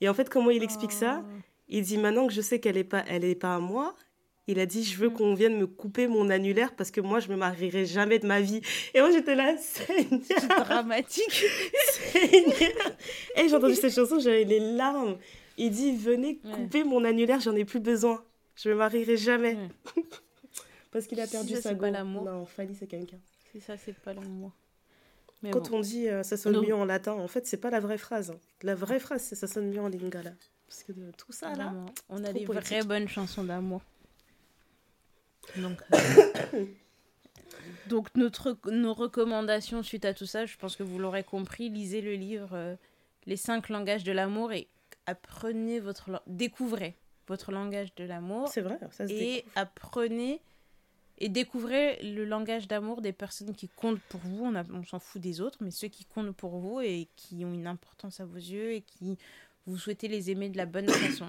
Et en fait, comment il explique ça? Oh. Il dit maintenant que je sais qu'elle n'est pas, elle est pas à moi, il a dit je veux Mm. qu'on vienne me couper mon annulaire parce que moi je me marierai jamais de ma vie. Et moi j'étais là, Seigneur, C'est dramatique. Seigneur. Et j'ai entendu cette chanson, j'avais les larmes. Il dit venez Ouais. couper mon annulaire, j'en ai plus besoin. Je me marierai jamais. Ouais. parce qu'il a perdu ça, sa c'est pas go. l'amour. Non, Fali c'est quelqu'un. C'est ça, c'est pas l'amour. Mais Quand bon. on dit euh, ça sonne Non. mieux en latin, en fait c'est pas la vraie phrase. hein. La vraie phrase c'est ça sonne mieux en lingala. Parce que de tout ça là. Vraiment, on a des poétique. vraies bonnes chansons d'amour. Donc, euh, donc notre, nos recommandations suite à tout ça, je pense que vous l'aurez compris, lisez le livre euh, Les cinq langages de l'amour et apprenez votre découvrez votre langage de l'amour C'est vrai, ça se et découvre. apprenez et découvrez le langage d'amour des personnes qui comptent pour vous. On, a- on s'en fout des autres, mais ceux qui comptent pour vous et qui ont une importance à vos yeux et qui vous souhaitez les aimer de la bonne façon.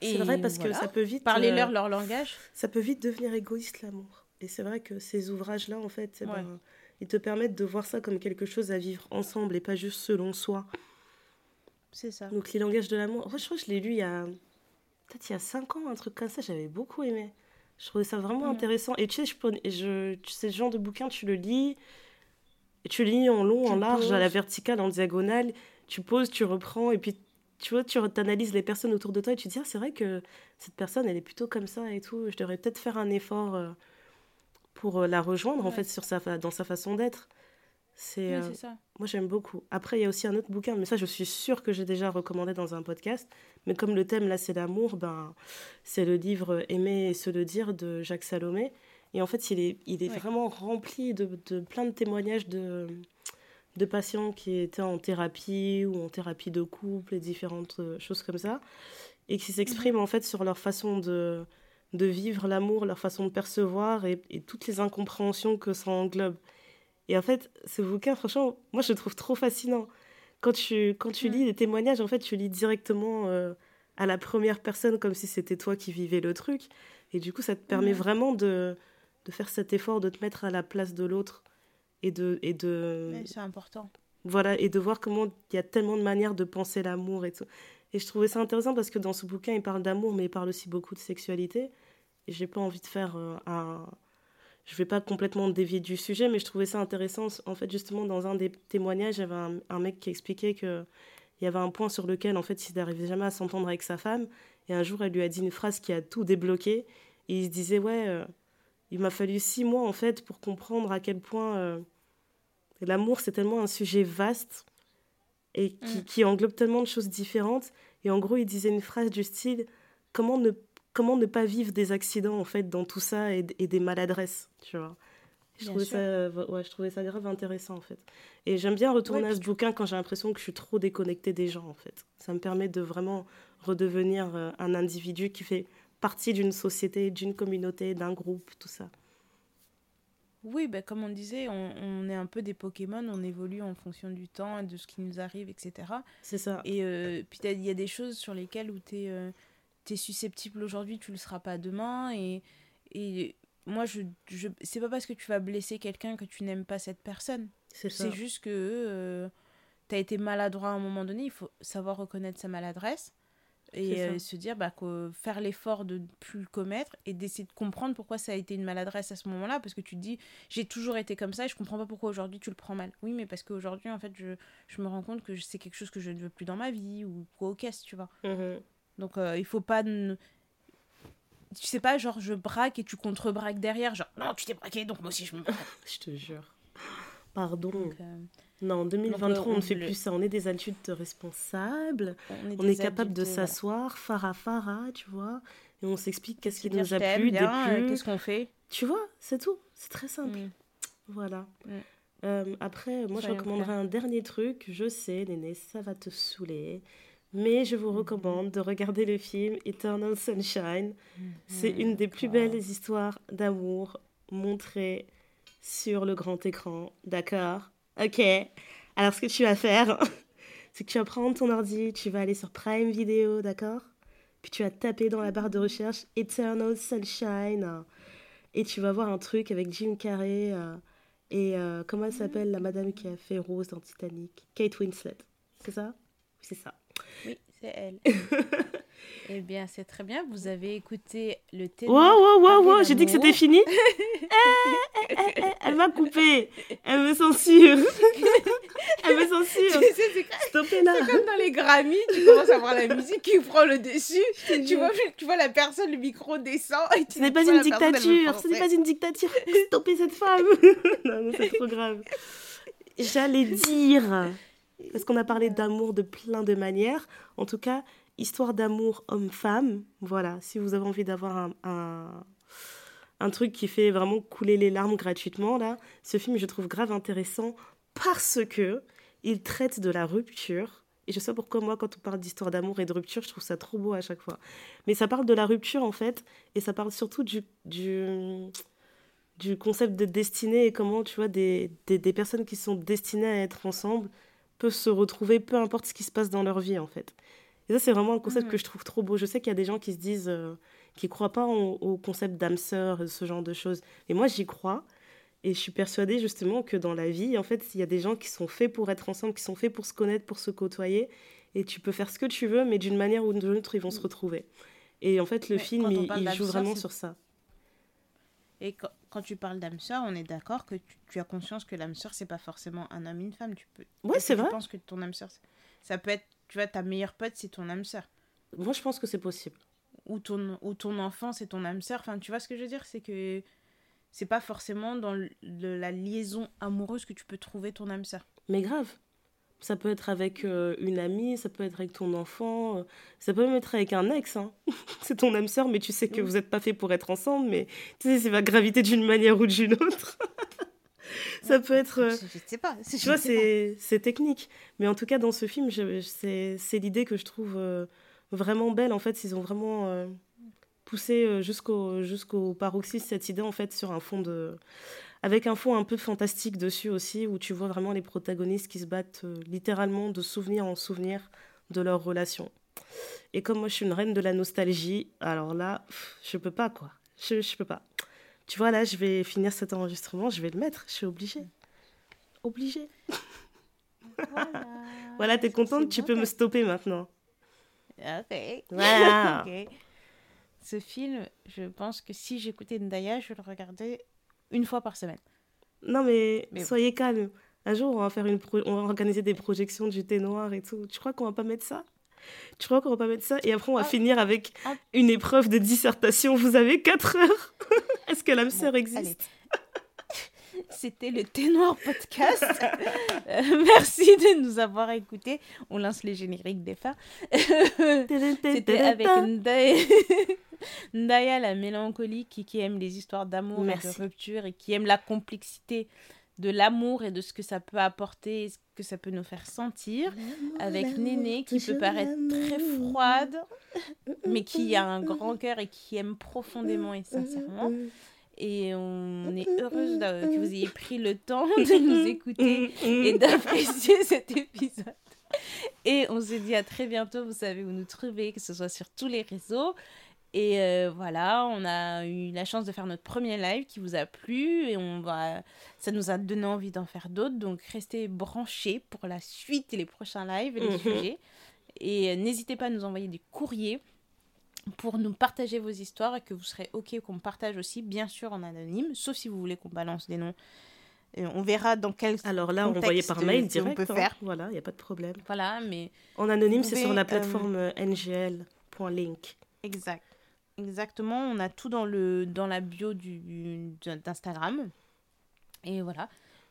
C'est vrai parce voilà. que ça peut vite. Parlez-leur euh, leur langage. ça peut vite devenir égoïste l'amour. Et c'est vrai que ces ouvrages-là, en fait, eh Ouais. ben, ils te permettent de voir ça comme quelque chose à vivre ensemble et pas juste selon soi. C'est ça. Donc les langages de l'amour, moi, je crois que je l'ai lu il y a peut-être il y a 5 ans, un truc comme ça, j'avais beaucoup aimé. Je trouvais ça vraiment Mhm. intéressant. Et tu sais, je, prenais- et je, tu sais, ce genre de bouquin, tu le lis, et tu le lis en long, Tu en large, à la verticale, en diagonale, tu poses, tu reprends, et puis tu vois, tu analyses les personnes autour de toi et tu te dis, ah, c'est vrai que cette personne, elle est plutôt comme ça et tout, je devrais peut-être faire un effort euh, pour euh, la rejoindre, en fait, sur sa dans sa façon d'être. C'est, Oui, euh, c'est ça. moi, j'aime beaucoup. Après, il y a aussi un autre bouquin, mais ça, je suis sûre que j'ai déjà recommandé dans un podcast. Mais comme le thème, là, c'est l'amour, ben, c'est le livre Aimer et se le dire de Jacques Salomé. Et en fait, il est, il est Ouais. vraiment rempli de, de plein de témoignages de, de patients qui étaient en thérapie ou en thérapie de couple et différentes euh, choses comme ça. Et qui s'expriment, en fait, sur leur façon de de vivre l'amour, leur façon de percevoir et, toutes les incompréhensions que ça englobe. Et en fait, ce bouquin, franchement, moi je le trouve trop fascinant. Quand tu, quand tu lis les témoignages, en fait, tu lis directement euh, à la première personne comme si c'était toi qui vivais le truc. Et du coup, ça te permet vraiment de, de faire cet effort de te mettre à la place de l'autre et de et de c'est important. Voilà et de voir comment il y a tellement de manières de penser l'amour et tout. Et je trouvais ça intéressant parce que dans ce bouquin il parle d'amour mais il parle aussi beaucoup de sexualité. Et j'ai pas envie de faire euh, un je vais pas complètement dévier du sujet mais je trouvais ça intéressant en fait justement dans un des témoignages il y avait un, un mec qui expliquait que il y avait un point sur lequel en fait il n'arrivait jamais à s'entendre avec sa femme et un jour elle lui a dit une phrase qui a tout débloqué et il se disait ouais euh, il m'a fallu six mois en fait pour comprendre à quel point euh, l'amour c'est tellement un sujet vaste et mm. qui, englobe tellement de choses différentes. Et en gros, il disait une phrase du style comment ne, comment ne pas vivre des accidents en fait dans tout ça et, des maladresses, tu vois. Je trouvais, ça, ouais, je trouvais ça grave intéressant en fait. Et j'aime bien retourner à ce bouquin quand j'ai l'impression que je suis trop déconnectée des gens en fait. Ça me permet de vraiment redevenir euh, un individu qui fait partie d'une société, d'une communauté, d'un groupe, tout ça. Oui, ben, comme on disait, on, est un peu des Pokémon, on évolue en fonction du temps et de ce qui nous arrive, etc. C'est ça. Et euh, puis il y a des choses sur lesquelles où tu es, euh, susceptible aujourd'hui, tu le seras pas demain. Et, et moi, je, je c'est pas parce que tu vas blesser quelqu'un que tu n'aimes pas cette personne. C'est juste que euh, tu as été maladroit à un moment donné, il faut savoir reconnaître sa maladresse et euh, se dire bah, que faire l'effort de ne plus le commettre et d'essayer de comprendre pourquoi ça a été une maladresse à ce moment-là parce que tu te dis j'ai toujours été comme ça et je comprends pas pourquoi aujourd'hui tu le prends mal oui mais parce qu'aujourd'hui en fait je, je, me rends compte que c'est quelque chose que je ne veux plus dans ma vie ou quoi au caisse tu vois mm-hmm. Donc euh, il faut pas tu sais pas genre je braque et tu contre-braques derrière genre non tu t'es braqué donc moi aussi je me braque je te jure pardon euh, non, en 2023, on, ne fait plus ça. On est des adultes responsables. On est, capable de s'asseoir, fara fara, tu vois. Et on s'explique qu'est-ce qui nous a plu, déplu. Qu'est-ce qu'on fait Tu vois, c'est tout. C'est très simple. Mm. Voilà. Mm. Euh, après, moi, je recommanderais un dernier truc. Je sais, Néné, ça va te saouler. Mais je vous recommande de regarder le film Eternal Sunshine. C'est mm-hmm. une des plus belles histoires d'amour montrées sur le grand écran. D'accord Ok. Alors, ce que tu vas faire, c'est que tu vas prendre ton ordi, tu vas aller sur Prime Video, d'accord? Puis tu vas taper dans la barre de recherche Eternal Sunshine. Et tu vas voir un truc avec Jim Carrey euh, et euh, comment elle s'appelle la madame qui a fait Rose dans Titanic? Kate Winslet. C'est ça? C'est ça. Oui, c'est elle. Eh bien, c'est très bien. Vous avez écouté le thé. Wow, wow, wow, wow, j'ai dit que c'était fini. Eh, eh, eh, elle m'a coupé. Elle me censure. elle me censure. C'est comme dans les Grammys, tu commences à voir la musique qui prend le dessus. Tu vois, tu vois la personne, le micro descend. Et ce n'est pas une dictature. Ce n'est pas une dictature. Stoppez cette femme. non, non c'est trop grave. J'allais dire. Parce qu'on a parlé d'amour de plein de manières. En tout cas, histoire d'amour homme-femme. Voilà, si vous avez envie d'avoir un, un, truc qui fait vraiment couler les larmes gratuitement, là, ce film, je trouve grave intéressant parce que il traite de la rupture. Et je sais pourquoi moi, quand on parle d'histoire d'amour et de rupture, je trouve ça trop beau à chaque fois. Mais ça parle de la rupture, en fait, et ça parle surtout du, du, concept de destinée et comment, tu vois, des, des personnes qui sont destinées à être ensemble peuvent se retrouver, peu importe ce qui se passe dans leur vie, en fait. Et ça, c'est vraiment un concept que mhm. je trouve trop beau. Je sais qu'il y a des gens qui se disent, euh, qui croient pas au concept d'âme sœur, ce genre de choses. Et moi, j'y crois. Et je suis persuadée justement que dans la vie, en fait, il y a des gens qui sont faits pour être ensemble, qui sont faits pour se connaître, pour se côtoyer. Et tu peux faire ce que tu veux, mais d'une manière ou d'une autre, ils vont se retrouver. Et en fait, le film, il, joue vraiment sur ça. Et quand, tu parles d'âme sœur, on est d'accord que tu, as conscience que l'âme sœur, c'est pas forcément un homme et une femme. Tu peux. Ouais, c'est vrai. Je pense que ton âme sœur, ça peut être tu vois, ta meilleure pote, c'est ton âme sœur. Moi, je pense que c'est possible. Ou ton, ou ton enfant, c'est ton âme sœur. Enfin, tu vois ce que je veux dire? C'est que c'est pas forcément dans la liaison amoureuse que tu peux trouver ton âme sœur. Mais grave. Ça peut être avec euh, une amie, ça peut être avec ton enfant, euh, ça peut même être avec un ex. Hein. c'est ton âme sœur, mais tu sais que vous n'êtes pas fait pour être ensemble, mais tu sais, c'est va graviter d'une manière ou d'une autre. ça peut être. Euh, je, sais pas. Tu vois, c'est technique. Mais en tout cas, dans ce film, c'est l'idée que je trouve vraiment belle. En fait, ils ont vraiment poussé jusqu'au jusqu'au paroxysme cette idée en fait sur un fond de avec un fond un peu fantastique dessus aussi où tu vois vraiment les protagonistes qui se battent euh, littéralement de souvenir en souvenir de leur relation. Et comme moi je suis une reine de la nostalgie, alors là, je peux pas quoi. Je, je peux pas. Tu vois là, je vais finir cet enregistrement, je vais le mettre, je suis obligée. Obligée. Voilà, Voilà, t'es contente, tu peux me stopper maintenant. Ok. Voilà. Ce film, je pense que si j'écoutais Ndaya, je le regardais une fois par semaine. Non mais, Mais bon. soyez calme. Un jour, on va faire une pro- on va organiser des projections du thé noir et tout. Tu crois qu'on va pas mettre ça? Tu crois qu'on va pas mettre ça? Et après, on va Ah. finir avec Ah. une épreuve de dissertation. Vous avez 4 heures. Est-ce que l'âme Bon, sœur existe. C'était le Thé Noir Podcast. Euh, merci de nous avoir écoutés. On lance les génériques des fins. C'était avec Ndaya, Ndaya, la mélancolique qui, qui aime les histoires d'amour et de rupture et qui aime la complexité de l'amour et de ce que ça peut apporter, et ce que ça peut nous faire sentir. Avec Néné qui peut paraître très froide, mais qui a un grand cœur et qui aime profondément et sincèrement. Et on est heureuse que vous ayez pris le temps de nous écouter et d'apprécier cet épisode. Et on se dit à très bientôt. Vous savez où nous trouver, que ce soit sur tous les réseaux. Et euh, voilà, on a eu la chance de faire notre premier live qui vous a plu et on va, ça nous a donné envie d'en faire d'autres. Donc restez branchés pour la suite et les prochains lives et les Mhm. sujets. Et euh, n'hésitez pas à nous envoyer des courriers pour nous partager vos histoires et que vous serez OK qu'on partage aussi, bien sûr en anonyme, sauf si vous voulez qu'on balance des noms. Et on verra dans quel... Alors là, on contexte voyait par mail on direct. peut hein. faire. Voilà, il n'y a pas de problème. Voilà, mais En anonyme, c'est sur la euh, plateforme euh, ngl.link. exact. Exactement, on a tout dans, le, dans la bio du, d'Instagram. Et voilà.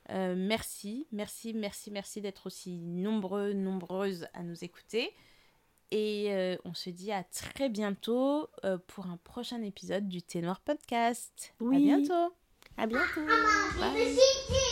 Euh, merci, merci, merci, merci d'être aussi nombreux, nombreuses à nous écouter. Et euh, on se dit à très bientôt euh, pour un prochain épisode du Thé Noir Podcast. À Oui. bientôt. À bientôt. Bye.